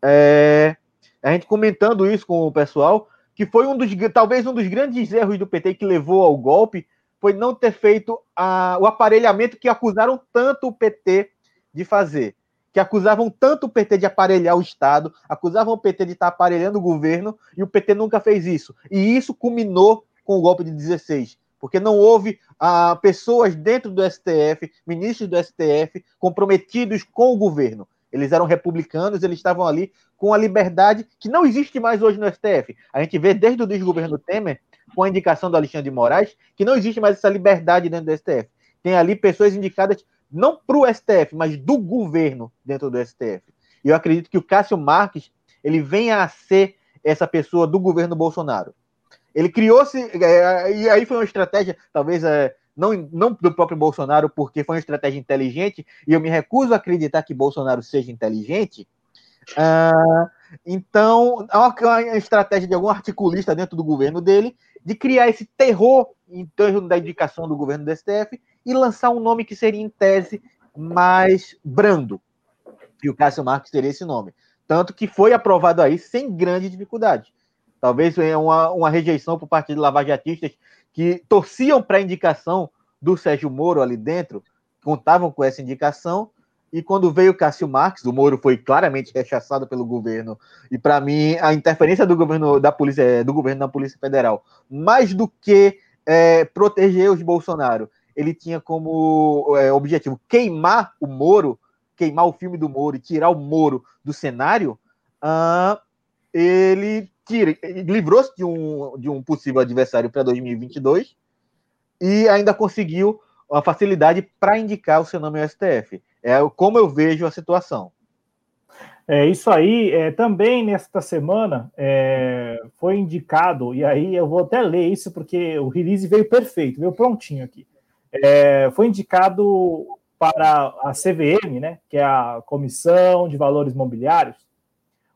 é, a gente comentando isso com o pessoal, que foi um dos, talvez um dos grandes erros do PT que levou ao golpe, foi não ter feito a, o aparelhamento que acusaram tanto o PT de fazer, que acusavam tanto o PT de aparelhar o Estado, acusavam o PT de estar aparelhando o governo, e o PT nunca fez isso. E isso culminou com o golpe de 16, porque não houve ah, pessoas dentro do STF, ministros do STF, comprometidos com o governo. Eles eram republicanos, eles estavam ali com a liberdade que não existe mais hoje no STF. A gente vê desde o desgoverno Temer, com a indicação do Alexandre de Moraes, que não existe mais essa liberdade dentro do STF. Tem ali pessoas indicadas não para o STF, mas do governo dentro do STF. E eu acredito que o Cássio Marques ele venha a ser essa pessoa do governo Bolsonaro. Ele criou-se, é, e aí foi uma estratégia, talvez é, não, não do próprio Bolsonaro, porque foi uma estratégia inteligente, e eu me recuso a acreditar que Bolsonaro seja inteligente. Uh, então, é uma, uma estratégia de algum articulista dentro do governo dele de criar esse terror em torno da indicação do governo do STF e lançar um nome que seria, em tese, mais brando. E o Cássio Marques teria esse nome. Tanto que foi aprovado aí sem grande dificuldade. Talvez uma, uma rejeição por parte de lavajatistas que torciam para a indicação do Sérgio Moro ali dentro, contavam com essa indicação, E quando veio Cássio Marques, o Moro foi claramente rechaçado pelo governo. E para mim, a interferência do governo da polícia, do governo na Polícia Federal, mais do que é, proteger os Bolsonaro, ele tinha como é, objetivo queimar o Moro, queimar o filme do Moro e tirar o Moro do cenário. Uh, ele tira, livrou-se de um, de um possível adversário para 2022 e ainda conseguiu a facilidade para indicar o seu nome ao STF. É como eu vejo a situação. É isso aí. É, também nesta semana é, foi indicado, e aí eu vou até ler isso porque o release veio perfeito, veio prontinho aqui. É, foi indicado para a CVM, né, que é a Comissão de Valores Mobiliários,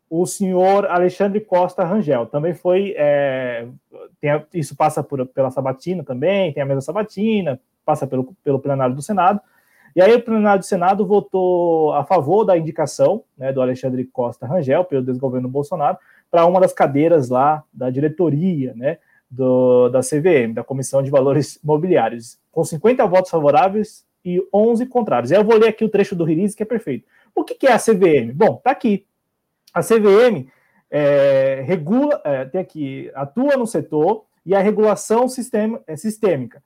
o senhor Alexandre Costa Rangel. Também foi. É, isso passa por, pela Sabatina também, tem a mesa Sabatina, passa pelo, pelo plenário do Senado. E aí o plenário do Senado votou a favor da indicação né, do Alexandre Costa Rangel, pelo desgoverno Bolsonaro, para uma das cadeiras lá da diretoria né, do, da CVM, da Comissão de Valores Mobiliários, com 50 votos favoráveis e 11 contrários. Eu vou ler aqui o trecho do release, que é perfeito. O que, que é a CVM? Bom, tá aqui. A CVM é, regula, é, tem aqui, atua no setor e a regulação sistema, é sistêmica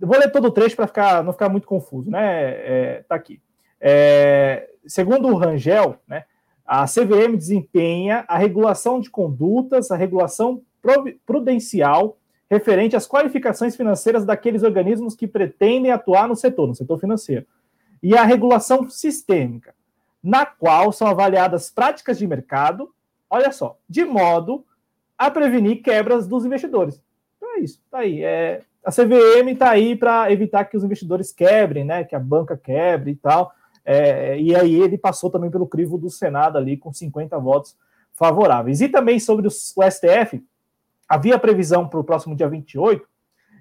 eu vou ler todo o trecho para ficar, não ficar muito confuso, né? É, tá aqui. É, segundo o Rangel, né, a CVM desempenha a regulação de condutas, a regulação prudencial referente às qualificações financeiras daqueles organismos que pretendem atuar no setor, no setor financeiro, e a regulação sistêmica, na qual são avaliadas práticas de mercado, olha só, de modo a prevenir quebras dos investidores. Então é isso, tá aí. É, a CVM está aí para evitar que os investidores quebrem, né? Que a banca quebre e tal. É, e aí ele passou também pelo crivo do Senado ali com 50 votos favoráveis. E também sobre o, o STF, havia previsão para o próximo dia 28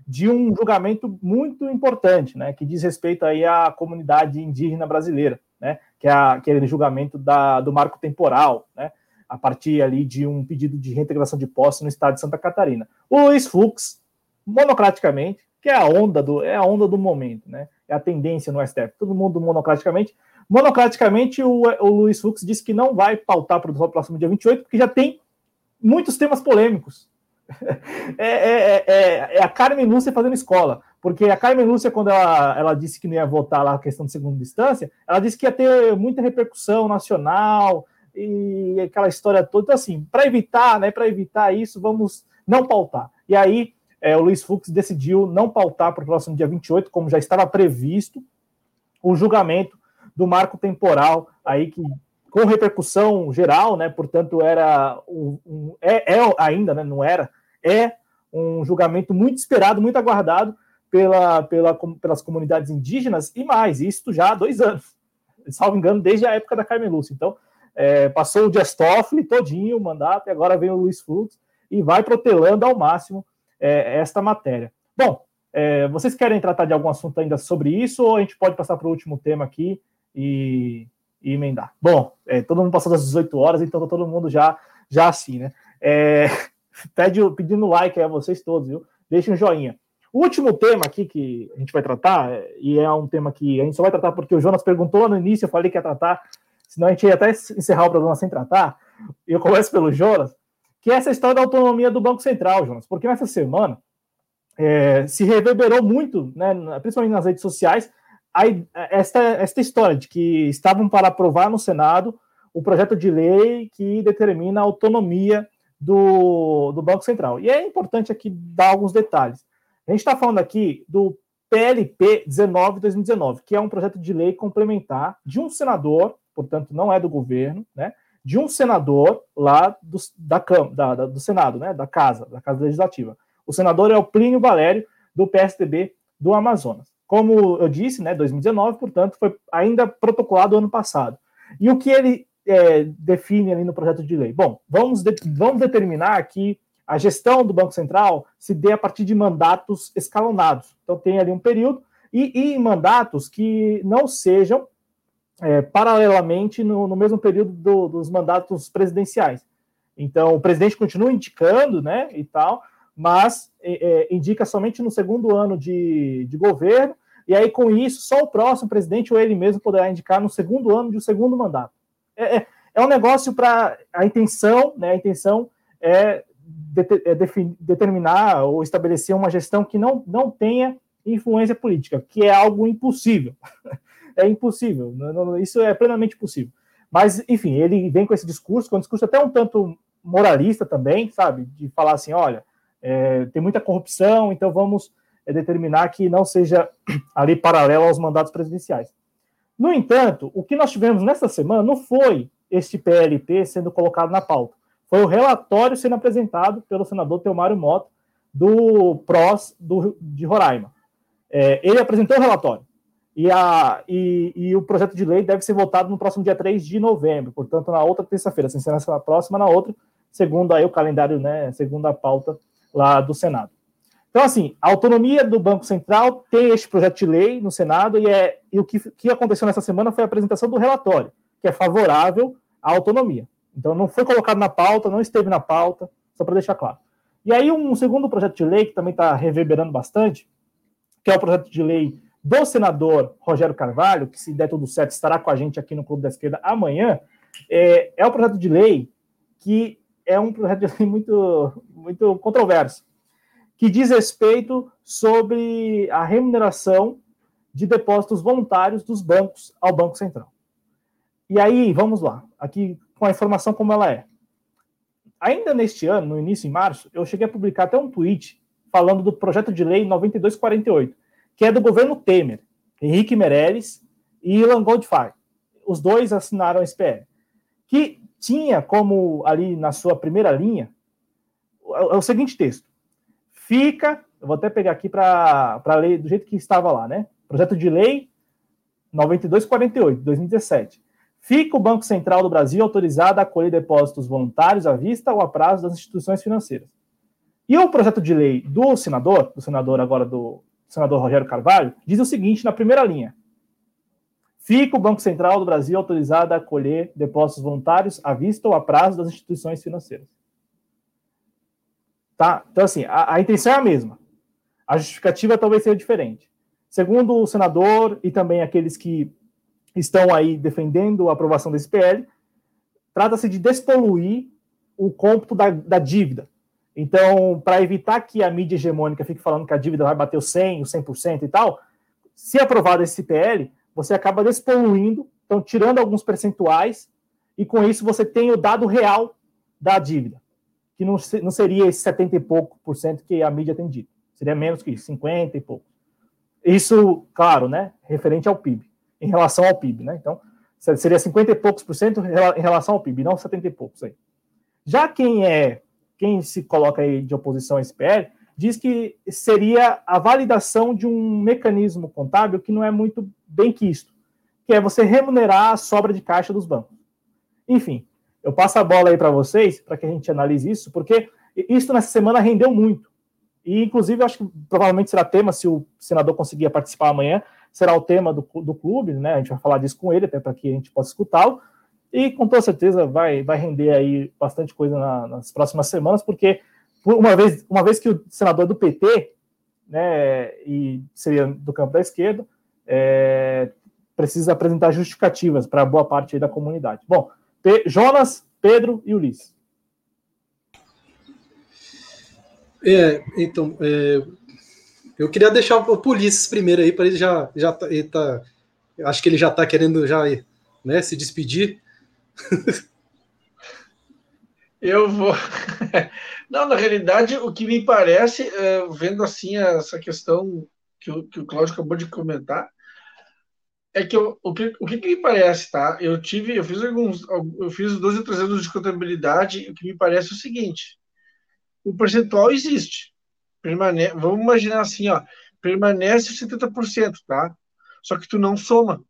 de um julgamento muito importante, né? Que diz respeito aí à comunidade indígena brasileira, né? Que é aquele julgamento da, do marco temporal, né? A partir ali de um pedido de reintegração de posse no estado de Santa Catarina. O Luiz Fux, monocraticamente, que é a onda do é a onda do momento, né? É a tendência no STF, todo mundo monocraticamente. Monocraticamente, o, o Luiz Fux disse que não vai pautar para o próximo dia 28, porque já tem muitos temas polêmicos. É, é, é, é, a Carmen Lúcia fazendo escola, porque a Carmen Lúcia, quando ela, ela disse que não ia votar lá a questão de segunda instância, ela disse que ia ter muita repercussão nacional e aquela história toda. Então, assim, para evitar, né, para evitar isso, vamos não pautar. E aí é, o Luiz Fux decidiu não pautar para o próximo dia 28, como já estava previsto, o julgamento do marco temporal aí que com repercussão geral, né? Portanto, era um, um é, é, ainda, né? Não era, é um julgamento muito esperado, muito aguardado pela, pela, pelas comunidades indígenas e mais, isso já há dois anos, salvo engano, desde a época da Carmen Lúcia. Então, é, passou o Dias Toffoli todinho o mandato e agora vem o Luiz Fux e vai protelando ao máximo é, esta matéria. Bom, é, vocês querem tratar de algum assunto ainda sobre isso ou a gente pode passar para o último tema aqui e, e emendar? Bom, é, todo mundo passou das 18 horas, então tá todo mundo já, já assim, né? Pede, pedindo like aí a vocês todos, viu? Deixem um joinha. O último tema aqui que a gente vai tratar, e é um tema que a gente só vai tratar porque o Jonas perguntou no início, eu falei que ia tratar, senão a gente ia até encerrar o programa sem tratar. Eu começo pelo Jonas que é essa história da autonomia do Banco Central, Jonas, porque nessa semana é, se reverberou muito, né, principalmente nas redes sociais, a, esta, esta história de que estavam para aprovar no Senado o projeto de lei que determina a autonomia do, do Banco Central. E é importante aqui dar alguns detalhes. A gente está falando aqui do PLP 19-2019, que é um projeto de lei complementar de um senador, portanto, não é do governo, né? de um senador lá do, da, da, da, do Senado, né, da Casa, da Casa Legislativa. O senador é o Plínio Valério, do PSDB do Amazonas. Como eu disse, né, 2019, portanto, foi ainda protocolado ano passado. E o que ele é, define ali no projeto de lei? Bom, vamos, de, vamos determinar que a gestão do Banco Central se dê a partir de mandatos escalonados. Então, tem ali um período, e, e mandatos que não sejam é, paralelamente no, no, mesmo período do, dos mandatos presidenciais. Então, o presidente continua indicando, né, e tal, mas é, é indica somente no segundo ano de, de governo e aí com isso só o próximo presidente ou ele mesmo poderá indicar no segundo ano de um segundo mandato. É, é, é um negócio para a intenção, né? A intenção é, de, é determinar ou estabelecer uma gestão que não, não tenha influência política, que é algo impossível. é impossível. Isso é plenamente possível. Mas, enfim, ele vem com esse discurso, com um discurso até um tanto moralista também, sabe? De falar assim: olha, é, tem muita corrupção, então vamos é, determinar que não seja ali paralelo aos mandatos presidenciais. No entanto, o que nós tivemos nessa semana não foi este PLP sendo colocado na pauta, foi o relatório sendo apresentado pelo senador Teomário Mota, do PROS do, de Roraima. É, ele apresentou o relatório. E, a, e, e, o projeto de lei deve ser votado no próximo dia 3 de novembro, portanto, na outra terça-feira, sem ser na próxima, na outra, segundo aí o calendário, né, segundo a pauta lá do Senado. Então, assim, a autonomia do Banco Central tem este projeto de lei no Senado e, é, e o que, que aconteceu nessa semana foi a apresentação do relatório, que é favorável à autonomia. Então, não foi colocado na pauta, não esteve na pauta, só para deixar claro. E aí, um segundo projeto de lei que também está reverberando bastante, que é o projeto de lei do senador Rogério Carvalho, que se der tudo certo estará com a gente aqui no Clube da Esquerda amanhã, é, é um projeto de lei que é um projeto de lei muito, muito controverso, que diz respeito sobre a remuneração de depósitos voluntários dos bancos ao Banco Central. E aí, vamos lá, aqui com a informação como ela é. Ainda neste ano, no início em março, eu cheguei a publicar até um tweet falando do projeto de lei 9248, que é do governo Temer, Henrique Meirelles e Ilan Goldfein. Os dois assinaram esse PL, que tinha como ali na sua primeira linha o seguinte texto: fica, eu vou até pegar aqui para ler do jeito que estava lá, né? Projeto de lei 9248, 2017. Fica o Banco Central do Brasil autorizado a acolher depósitos voluntários à vista ou a prazo das instituições financeiras. E o projeto de lei do senador, do senador agora do senador Rogério Carvalho, diz o seguinte na primeira linha: Fica o Banco Central do Brasil autorizado a acolher depósitos voluntários à vista ou a prazo das instituições financeiras. Tá? Então, assim, a, a intenção é a mesma. A justificativa talvez seja diferente. Segundo o senador e também aqueles que estão aí defendendo a aprovação desse PL, trata-se de despoluir o cômputo da, da dívida. Então, para evitar que a mídia hegemônica fique falando que a dívida vai bater o 100, o 100% e tal, se aprovado esse PL, você acaba despoluindo, então tirando alguns percentuais, e com isso você tem o dado real da dívida, que não, não seria esse 70 e pouco por cento que a mídia tem dito, seria menos que isso, 50 e pouco. Isso, claro, né, referente ao PIB, em relação ao PIB, né, então seria 50 e poucos por cento em relação ao PIB, não 70 e poucos aí. Já quem é quem se coloca aí de oposição a esse PL, diz que seria a validação de um mecanismo contábil que não é muito bem quisto, que é você remunerar a sobra de caixa dos bancos. Enfim, eu passo a bola aí para vocês, para que a gente analise isso, porque isso nessa semana rendeu muito. E, inclusive, acho que provavelmente será tema, se o senador conseguir participar amanhã, será o tema do, do clube, né? A gente vai falar disso com ele, até para que a gente possa escutá-lo. E com toda certeza vai, vai render aí bastante coisa na, nas próximas semanas, porque uma vez, uma vez que o senador do PT, né, e seria do campo da esquerda, é, precisa apresentar justificativas para boa parte da comunidade. Bom, P Jonas, Pedro e Ulisses. É, então, é, eu queria deixar o Ulisses primeiro aí, para ele já, já tá, ele tá, acho que ele já está querendo já né, se despedir. Eu vou. Não, na realidade, o que me parece, é, vendo assim essa questão que o, que o Cláudio acabou de comentar, é que eu, o, que, o que, me parece, tá? Eu tive, eu fiz alguns, eu fiz 12 ou 13 anos de contabilidade, o que me parece é o seguinte: o percentual existe. Permane vamos imaginar assim, ó, permanece 70%, tá? Só que tu não soma.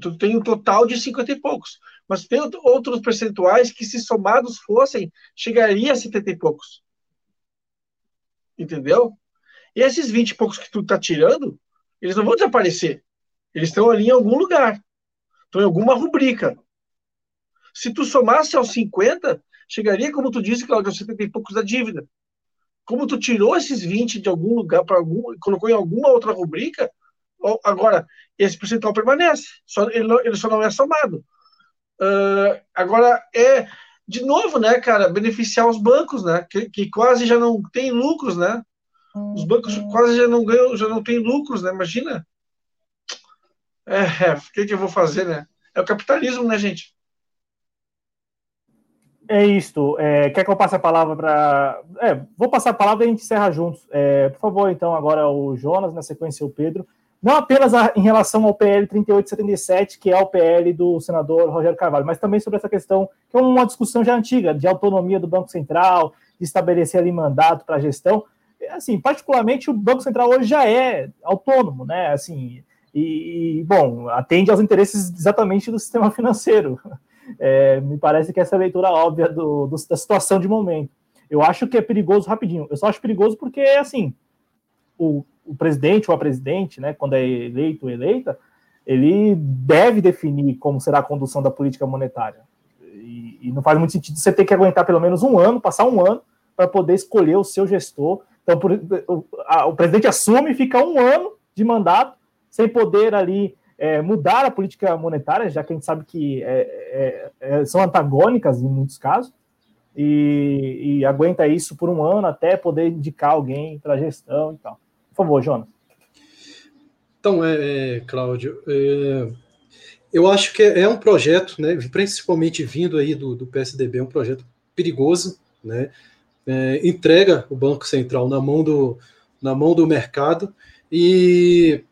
Tu tem um total de 50 e poucos. Mas tem outros percentuais que, se somados fossem, chegaria a 70 e poucos. Entendeu? E esses 20 e poucos que tu tá tirando, eles não vão desaparecer. Eles estão ali em algum lugar. Estão em alguma rubrica. Se tu somasse aos 50, chegaria, como tu disse, Claudio, aos 70 e poucos da dívida. Como tu tirou esses 20 de algum lugar para algum, colocou em alguma outra rubrica, Agora, esse percentual permanece, só, ele, ele só não é somado. Uh, agora, é, de novo, né, cara, beneficiar os bancos, né, que, que quase já não tem lucros, né? Os bancos quase já não ganham, já não tem lucros, né? Imagina. É, é, o que, que eu vou fazer, né? É o capitalismo, né, gente? É isto. É, quer que eu passe a palavra para. É, vou passar a palavra e a gente encerra juntos. É, por favor, então, agora o Jonas, na sequência o Pedro. Não apenas a, em relação ao PL 3877, que é o PL do senador Rogério Carvalho, mas também sobre essa questão, que é uma discussão já antiga, de autonomia do Banco Central, de estabelecer ali mandato para a gestão. Assim, particularmente, o Banco Central hoje já é autônomo, né? Assim, e, bom, atende aos interesses exatamente do sistema financeiro. É, me parece que essa é a leitura óbvia do, do, da situação de momento. Eu acho que é perigoso rapidinho. Eu só acho perigoso porque, assim, o, o presidente ou a presidente, né, quando é eleito ou eleita, ele deve definir como será a condução da política monetária. E, e, não faz muito sentido você ter que aguentar pelo menos um ano, passar um ano, para poder escolher o seu gestor. Então, por, o, a, o presidente assume fica um ano de mandato sem poder ali é, mudar a política monetária, já que a gente sabe que é, é, é são antagônicas em muitos casos, e, e, aguenta isso por um ano até poder indicar alguém para a gestão e tal. Por favor, Jonas. Então, é, é Cláudio, é, eu acho que é um projeto, né, principalmente vindo aí do, do PSDB, um projeto perigoso, né, entrega o Banco Central na mão do, na mão do mercado e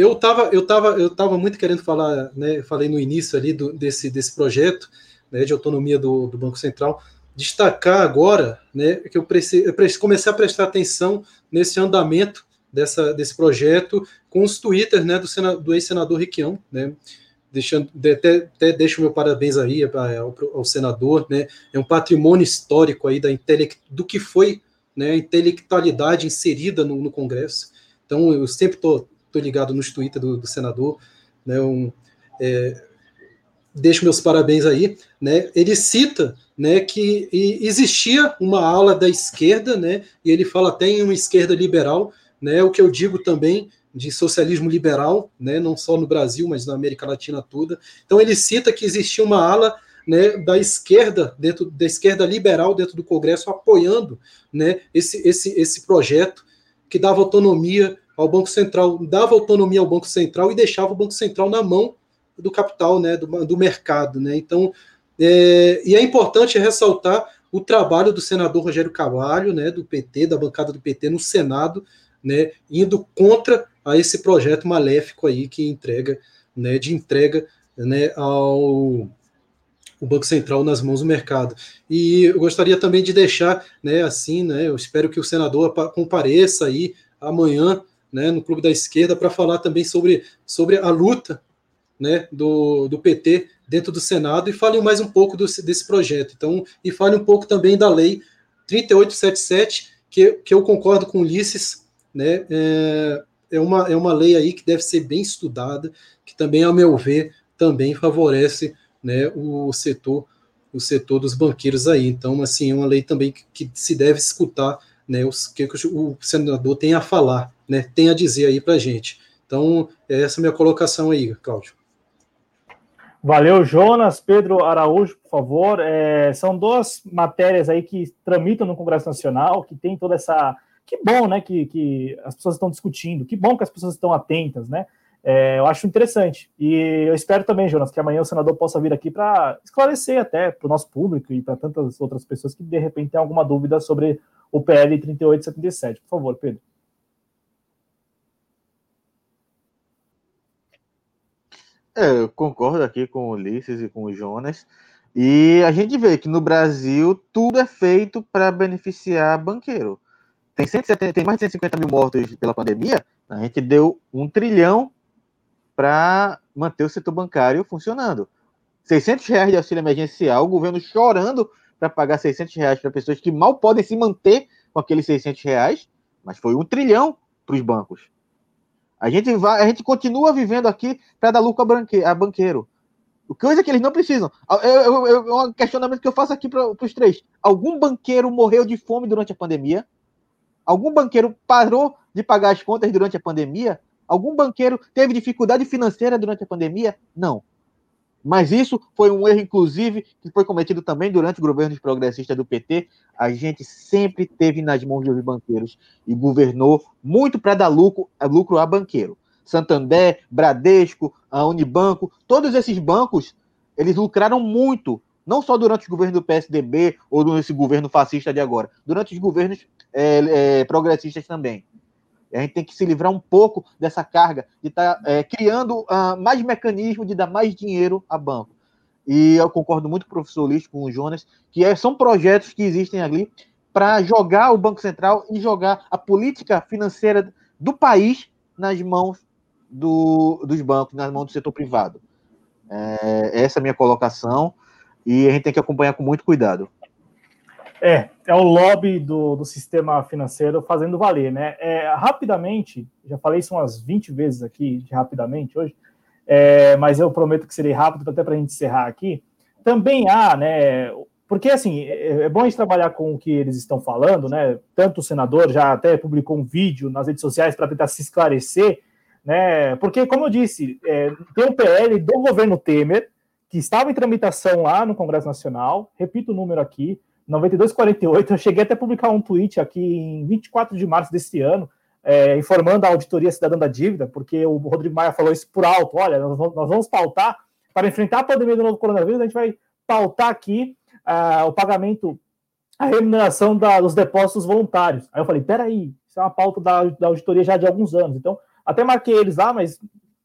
eu estava eu tava, eu tava muito querendo falar, né, falei no início ali do, desse, desse projeto né, de autonomia do, do Banco Central, destacar agora né, que eu, preci, eu comecei a prestar atenção nesse andamento dessa, desse projeto com os twitters né, do, do ex-senador Riquião, né, deixando, até, até deixo meu parabéns aí ao, ao, senador, né, é um patrimônio histórico aí da do que foi né, a intelectualidade inserida no, no Congresso, então eu sempre estou estou ligado nos Twitter do, do senador, né, um, é, deixo meus parabéns aí, né, ele cita né, que existia uma ala da esquerda, né, e ele fala até em uma esquerda liberal, né, o que eu digo também de socialismo liberal, né, não só no Brasil, mas na América Latina toda. Então ele cita que existia uma ala né, da esquerda dentro da esquerda liberal dentro do Congresso apoiando, né, esse, esse, esse projeto que dava autonomia ao Banco Central, dava autonomia ao Banco Central e deixava o Banco Central na mão do capital, né, do, do mercado. Né? Então, é, e é importante ressaltar o trabalho do senador Rogério Carvalho, né, do PT, da bancada do PT no Senado, né, indo contra a esse projeto maléfico aí que entrega, né, de entrega, né, ao o Banco Central nas mãos do mercado. E eu gostaria também de deixar, né, assim, né, eu espero que o senador compareça aí amanhã né, no Clube da Esquerda para falar também sobre, sobre a luta né, do, do PT dentro do Senado e fale mais um pouco do, desse projeto. Então, e fale um pouco também da lei 3877, que, que eu concordo com Ulisses, né, é, é, uma, é uma lei aí que deve ser bem estudada, que também, ao meu ver, também favorece né, o setor o setor dos banqueiros aí. Então, assim, é uma lei também que, que se deve escutar né, os, que o senador tem a falar, né, tem a dizer aí para a gente. Então, essa é a minha colocação aí, Cláudio. Valeu, Jonas. Pedro Araújo, por favor. É, são duas matérias aí que tramitam no Congresso Nacional, que tem toda essa. Que bom, né? Que, que as pessoas estão discutindo, que bom que as pessoas estão atentas, né? É, eu acho interessante. E eu espero também, Jonas, que amanhã o senador possa vir aqui para esclarecer até para o nosso público e para tantas outras pessoas que de repente têm alguma dúvida sobre o PL 3877. Por favor, Pedro. É, eu concordo aqui com o Ulisses e com o Jonas. E a gente vê que no Brasil tudo é feito para beneficiar banqueiro. Tem, 170, tem mais de 150 mil mortos pela pandemia, a gente deu um trilhão para manter o setor bancário funcionando. 600 reais de auxílio emergencial, o governo chorando para pagar 600 reais para pessoas que mal podem se manter com aqueles 600 reais, mas foi um trilhão para os bancos. A gente, vai, a gente continua vivendo aqui para dar lucro a, banque, a banqueiro. Coisa que eles não precisam. É um questionamento que eu faço aqui para os três. Algum banqueiro morreu de fome durante a pandemia? Algum banqueiro parou de pagar as contas durante a pandemia? Algum banqueiro teve dificuldade financeira durante a pandemia? Não. Mas isso foi um erro, inclusive, que foi cometido também durante o governo progressista do PT. A gente sempre teve nas mãos dos banqueiros e governou muito para dar lucro, lucro a banqueiro. Santander, Bradesco, a Unibanco, todos esses bancos, eles lucraram muito, não só durante os governos do PSDB ou nesse governo fascista de agora, durante os governos é, é, progressistas também. A gente tem que se livrar um pouco dessa carga de estar tá, é, criando uh, mais mecanismo de dar mais dinheiro a banco. E eu concordo muito com o professor Ulisses, com o Jonas, que é, são projetos que existem ali para jogar o Banco Central e jogar a política financeira do país nas mãos do, dos bancos, nas mãos do setor privado. É, essa é a minha colocação e a gente tem que acompanhar com muito cuidado. É, é o lobby do, do sistema financeiro fazendo valer, né? É, rapidamente, já falei isso umas 20 vezes aqui, rapidamente hoje, é, mas eu prometo que serei rápido até para a gente encerrar aqui. Também há, né? Porque assim, é, é bom a gente trabalhar com o que eles estão falando, né? Tanto o senador já até publicou um vídeo nas redes sociais para tentar se esclarecer, né? Porque, como eu disse, é, tem um PL do governo Temer que estava em tramitação lá no Congresso Nacional, repito o número aqui, 9248, eu cheguei até a publicar um tweet aqui em 24 de março desse ano, é, informando a Auditoria Cidadã da Dívida, porque o Rodrigo Maia falou isso por alto, olha, nós, nós vamos pautar, para enfrentar a pandemia do novo coronavírus, a gente vai pautar aqui uh, o pagamento, a remuneração da, dos depósitos voluntários. Aí eu falei, peraí, isso é uma pauta da, da auditoria já de alguns anos, então até marquei eles lá, mas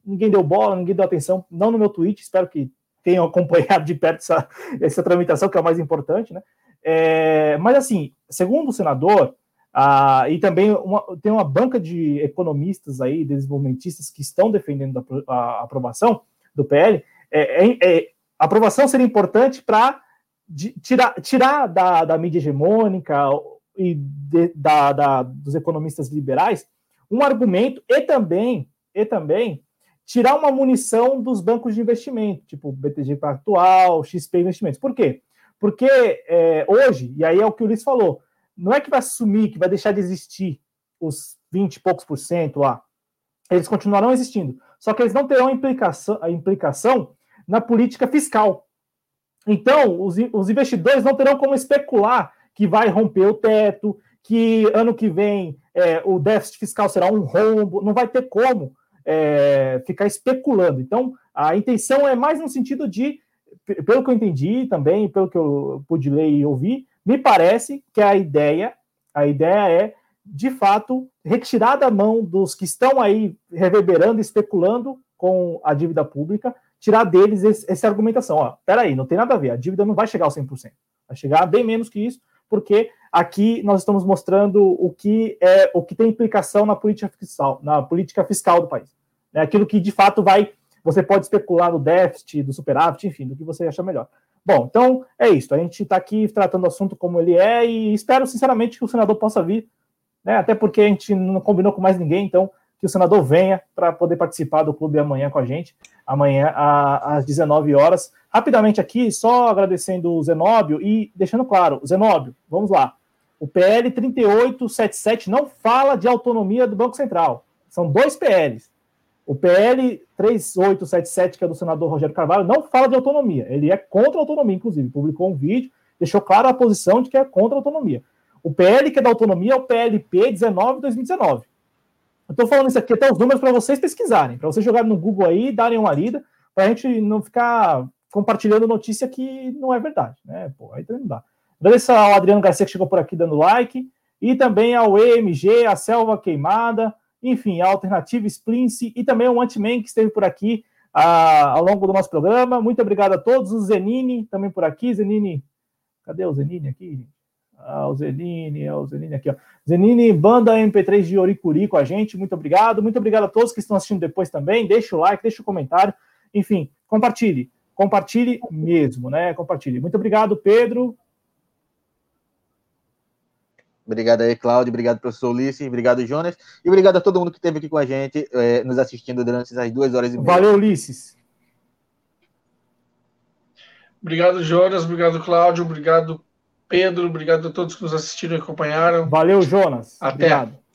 ninguém deu bola, ninguém deu atenção, não no meu tweet, espero que tenham acompanhado de perto essa, essa tramitação, que é o mais importante, né? É, mas, assim, segundo o senador, ah, e também uma, tem uma banca de economistas aí, desenvolvimentistas, que estão defendendo a, a aprovação do PL, é, é, é, a aprovação seria importante para tirar, tirar da, da mídia hegemônica e de, da, da, dos economistas liberais um argumento e também, e também tirar uma munição dos bancos de investimento, tipo BTG Pactual, XP Investimentos. Por quê? Porque é, hoje, e aí é o que o Ulisses falou, não é que vai sumir, que vai deixar de existir os 20 e poucos por cento lá. Eles continuarão existindo. Só que eles não terão implicação, a implicação na política fiscal. Então, os, os investidores não terão como especular que vai romper o teto, que ano que vem é, o déficit fiscal será um rombo, não vai ter como é, ficar especulando. Então, a intenção é mais no sentido de pelo que eu entendi também, pelo que eu pude ler e ouvir, me parece que a ideia, a ideia é, de fato, retirar da mão dos que estão aí reverberando, especulando com a dívida pública, tirar deles esse, essa argumentação. Ó, peraí, não tem nada a ver, a dívida não vai chegar ao 100%, vai chegar bem menos que isso, porque aqui nós estamos mostrando o que é o que tem implicação na política fiscal, na política fiscal do país. É aquilo que de fato vai você pode especular no déficit, do superávit, enfim, do que você acha melhor. Bom, então é isso. A gente está aqui tratando o assunto como ele é e espero sinceramente que o senador possa vir, né? Até porque a gente não combinou com mais ninguém, então que o senador venha para poder participar do clube amanhã com a gente, amanhã às 19 horas. Rapidamente aqui, só agradecendo o Zenóbio e deixando claro, Zenóbio, vamos lá. O PL 3877 não fala de autonomia do Banco Central. São dois PLs. O PL 3877, que é do senador Rogério Carvalho, não fala de autonomia. Ele é contra a autonomia, inclusive. Publicou um vídeo, deixou clara a posição de que é contra a autonomia. O PL que é da autonomia é o PLP 19 2019. Eu estou falando isso aqui até os números para vocês pesquisarem, para vocês jogarem no Google aí, darem uma lida, para a gente não ficar compartilhando notícia que não é verdade, né? Pô, aí também não dá. Agradeço ao Adriano Garcia que chegou por aqui dando like, e também ao EMG, a Selva Queimada, enfim, a Alternativa Splince e também o Antiman que esteve por aqui ah, ao longo do nosso programa. Muito obrigado a todos. O Zenini também por aqui. Zenini, cadê o Zenini aqui? Ah, o Zenini, é o Zenini aqui, ó. Zenini, banda MP3 de Oricuri com a gente. Muito obrigado. Muito obrigado a todos que estão assistindo depois também. Deixa o like, deixa o comentário. Enfim, compartilhe. Compartilhe mesmo, né? Compartilhe. Muito obrigado, Pedro. Obrigado aí, Cláudio. Obrigado, professor Ulisses. Obrigado, Jonas. E obrigado a todo mundo que esteve aqui com a gente, é, nos assistindo durante essas duas horas e meia. Valeu, Ulisses. Obrigado, Jonas. Obrigado, Cláudio. Obrigado, Pedro. Obrigado a todos que nos assistiram e acompanharam. Valeu, Jonas. Até. Obrigado.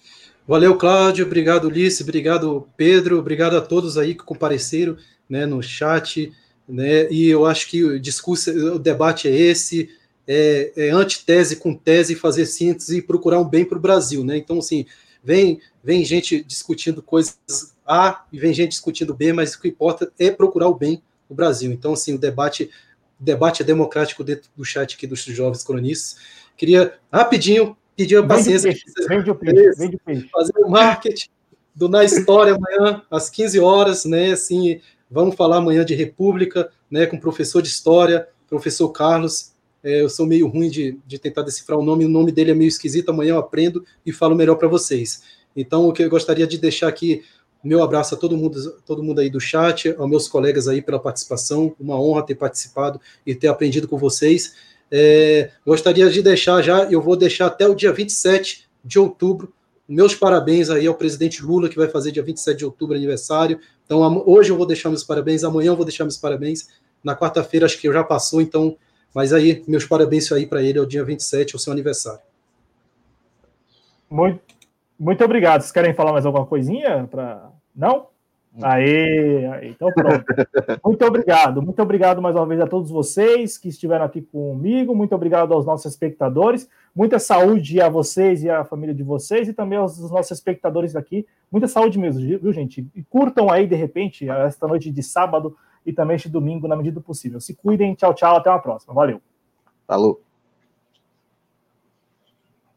Valeu, Cláudio. Obrigado, Ulisses. Obrigado, Pedro. Obrigado a todos aí que compareceram né, no chat. Né, e eu acho que o discurso, o debate é esse: é, é antitese com tese, fazer síntese e procurar um bem para o Brasil. Né? Então, assim, vem, vem gente discutindo coisas A e vem gente discutindo B, mas o que importa é procurar o bem do Brasil. Então, assim, o debate, o debate democrático dentro do chat aqui dos jovens cronistas. Queria rapidinho pedir a paciência. Vende o peixe, vende o peixe. Fazer o marketing do Na História amanhã, às 15 horas, né? Assim, vamos falar amanhã de República, né? Com o professor de História, professor Carlos. É, eu sou meio ruim de, de tentar decifrar o nome, o nome dele é meio esquisito. Amanhã eu aprendo e falo melhor para vocês. Então, o que eu gostaria de deixar aqui, meu abraço a todo mundo, todo mundo aí do chat, aos meus colegas aí pela participação. Uma honra ter participado e ter aprendido com vocês. É, gostaria de deixar já, eu vou deixar até o dia 27 de outubro. Meus parabéns aí ao presidente Lula, que vai fazer dia 27 de outubro aniversário. Então, hoje eu vou deixar meus parabéns, amanhã eu vou deixar meus parabéns. Na quarta-feira, acho que já passou, então. Mas aí, meus parabéns aí para ele, é o dia 27, é o seu aniversário. Muito, muito obrigado. Vocês querem falar mais alguma coisinha? Pra... Não? Aí, aí, então pronto. Muito obrigado, muito obrigado mais uma vez a todos vocês que estiveram aqui comigo, muito obrigado aos nossos espectadores, muita saúde a vocês e à família de vocês e também aos nossos espectadores aqui, muita saúde mesmo, viu, gente? E curtam aí, de repente, esta noite de sábado e também este domingo, na medida do possível. Se cuidem, tchau, tchau, até uma próxima. Valeu. Falou.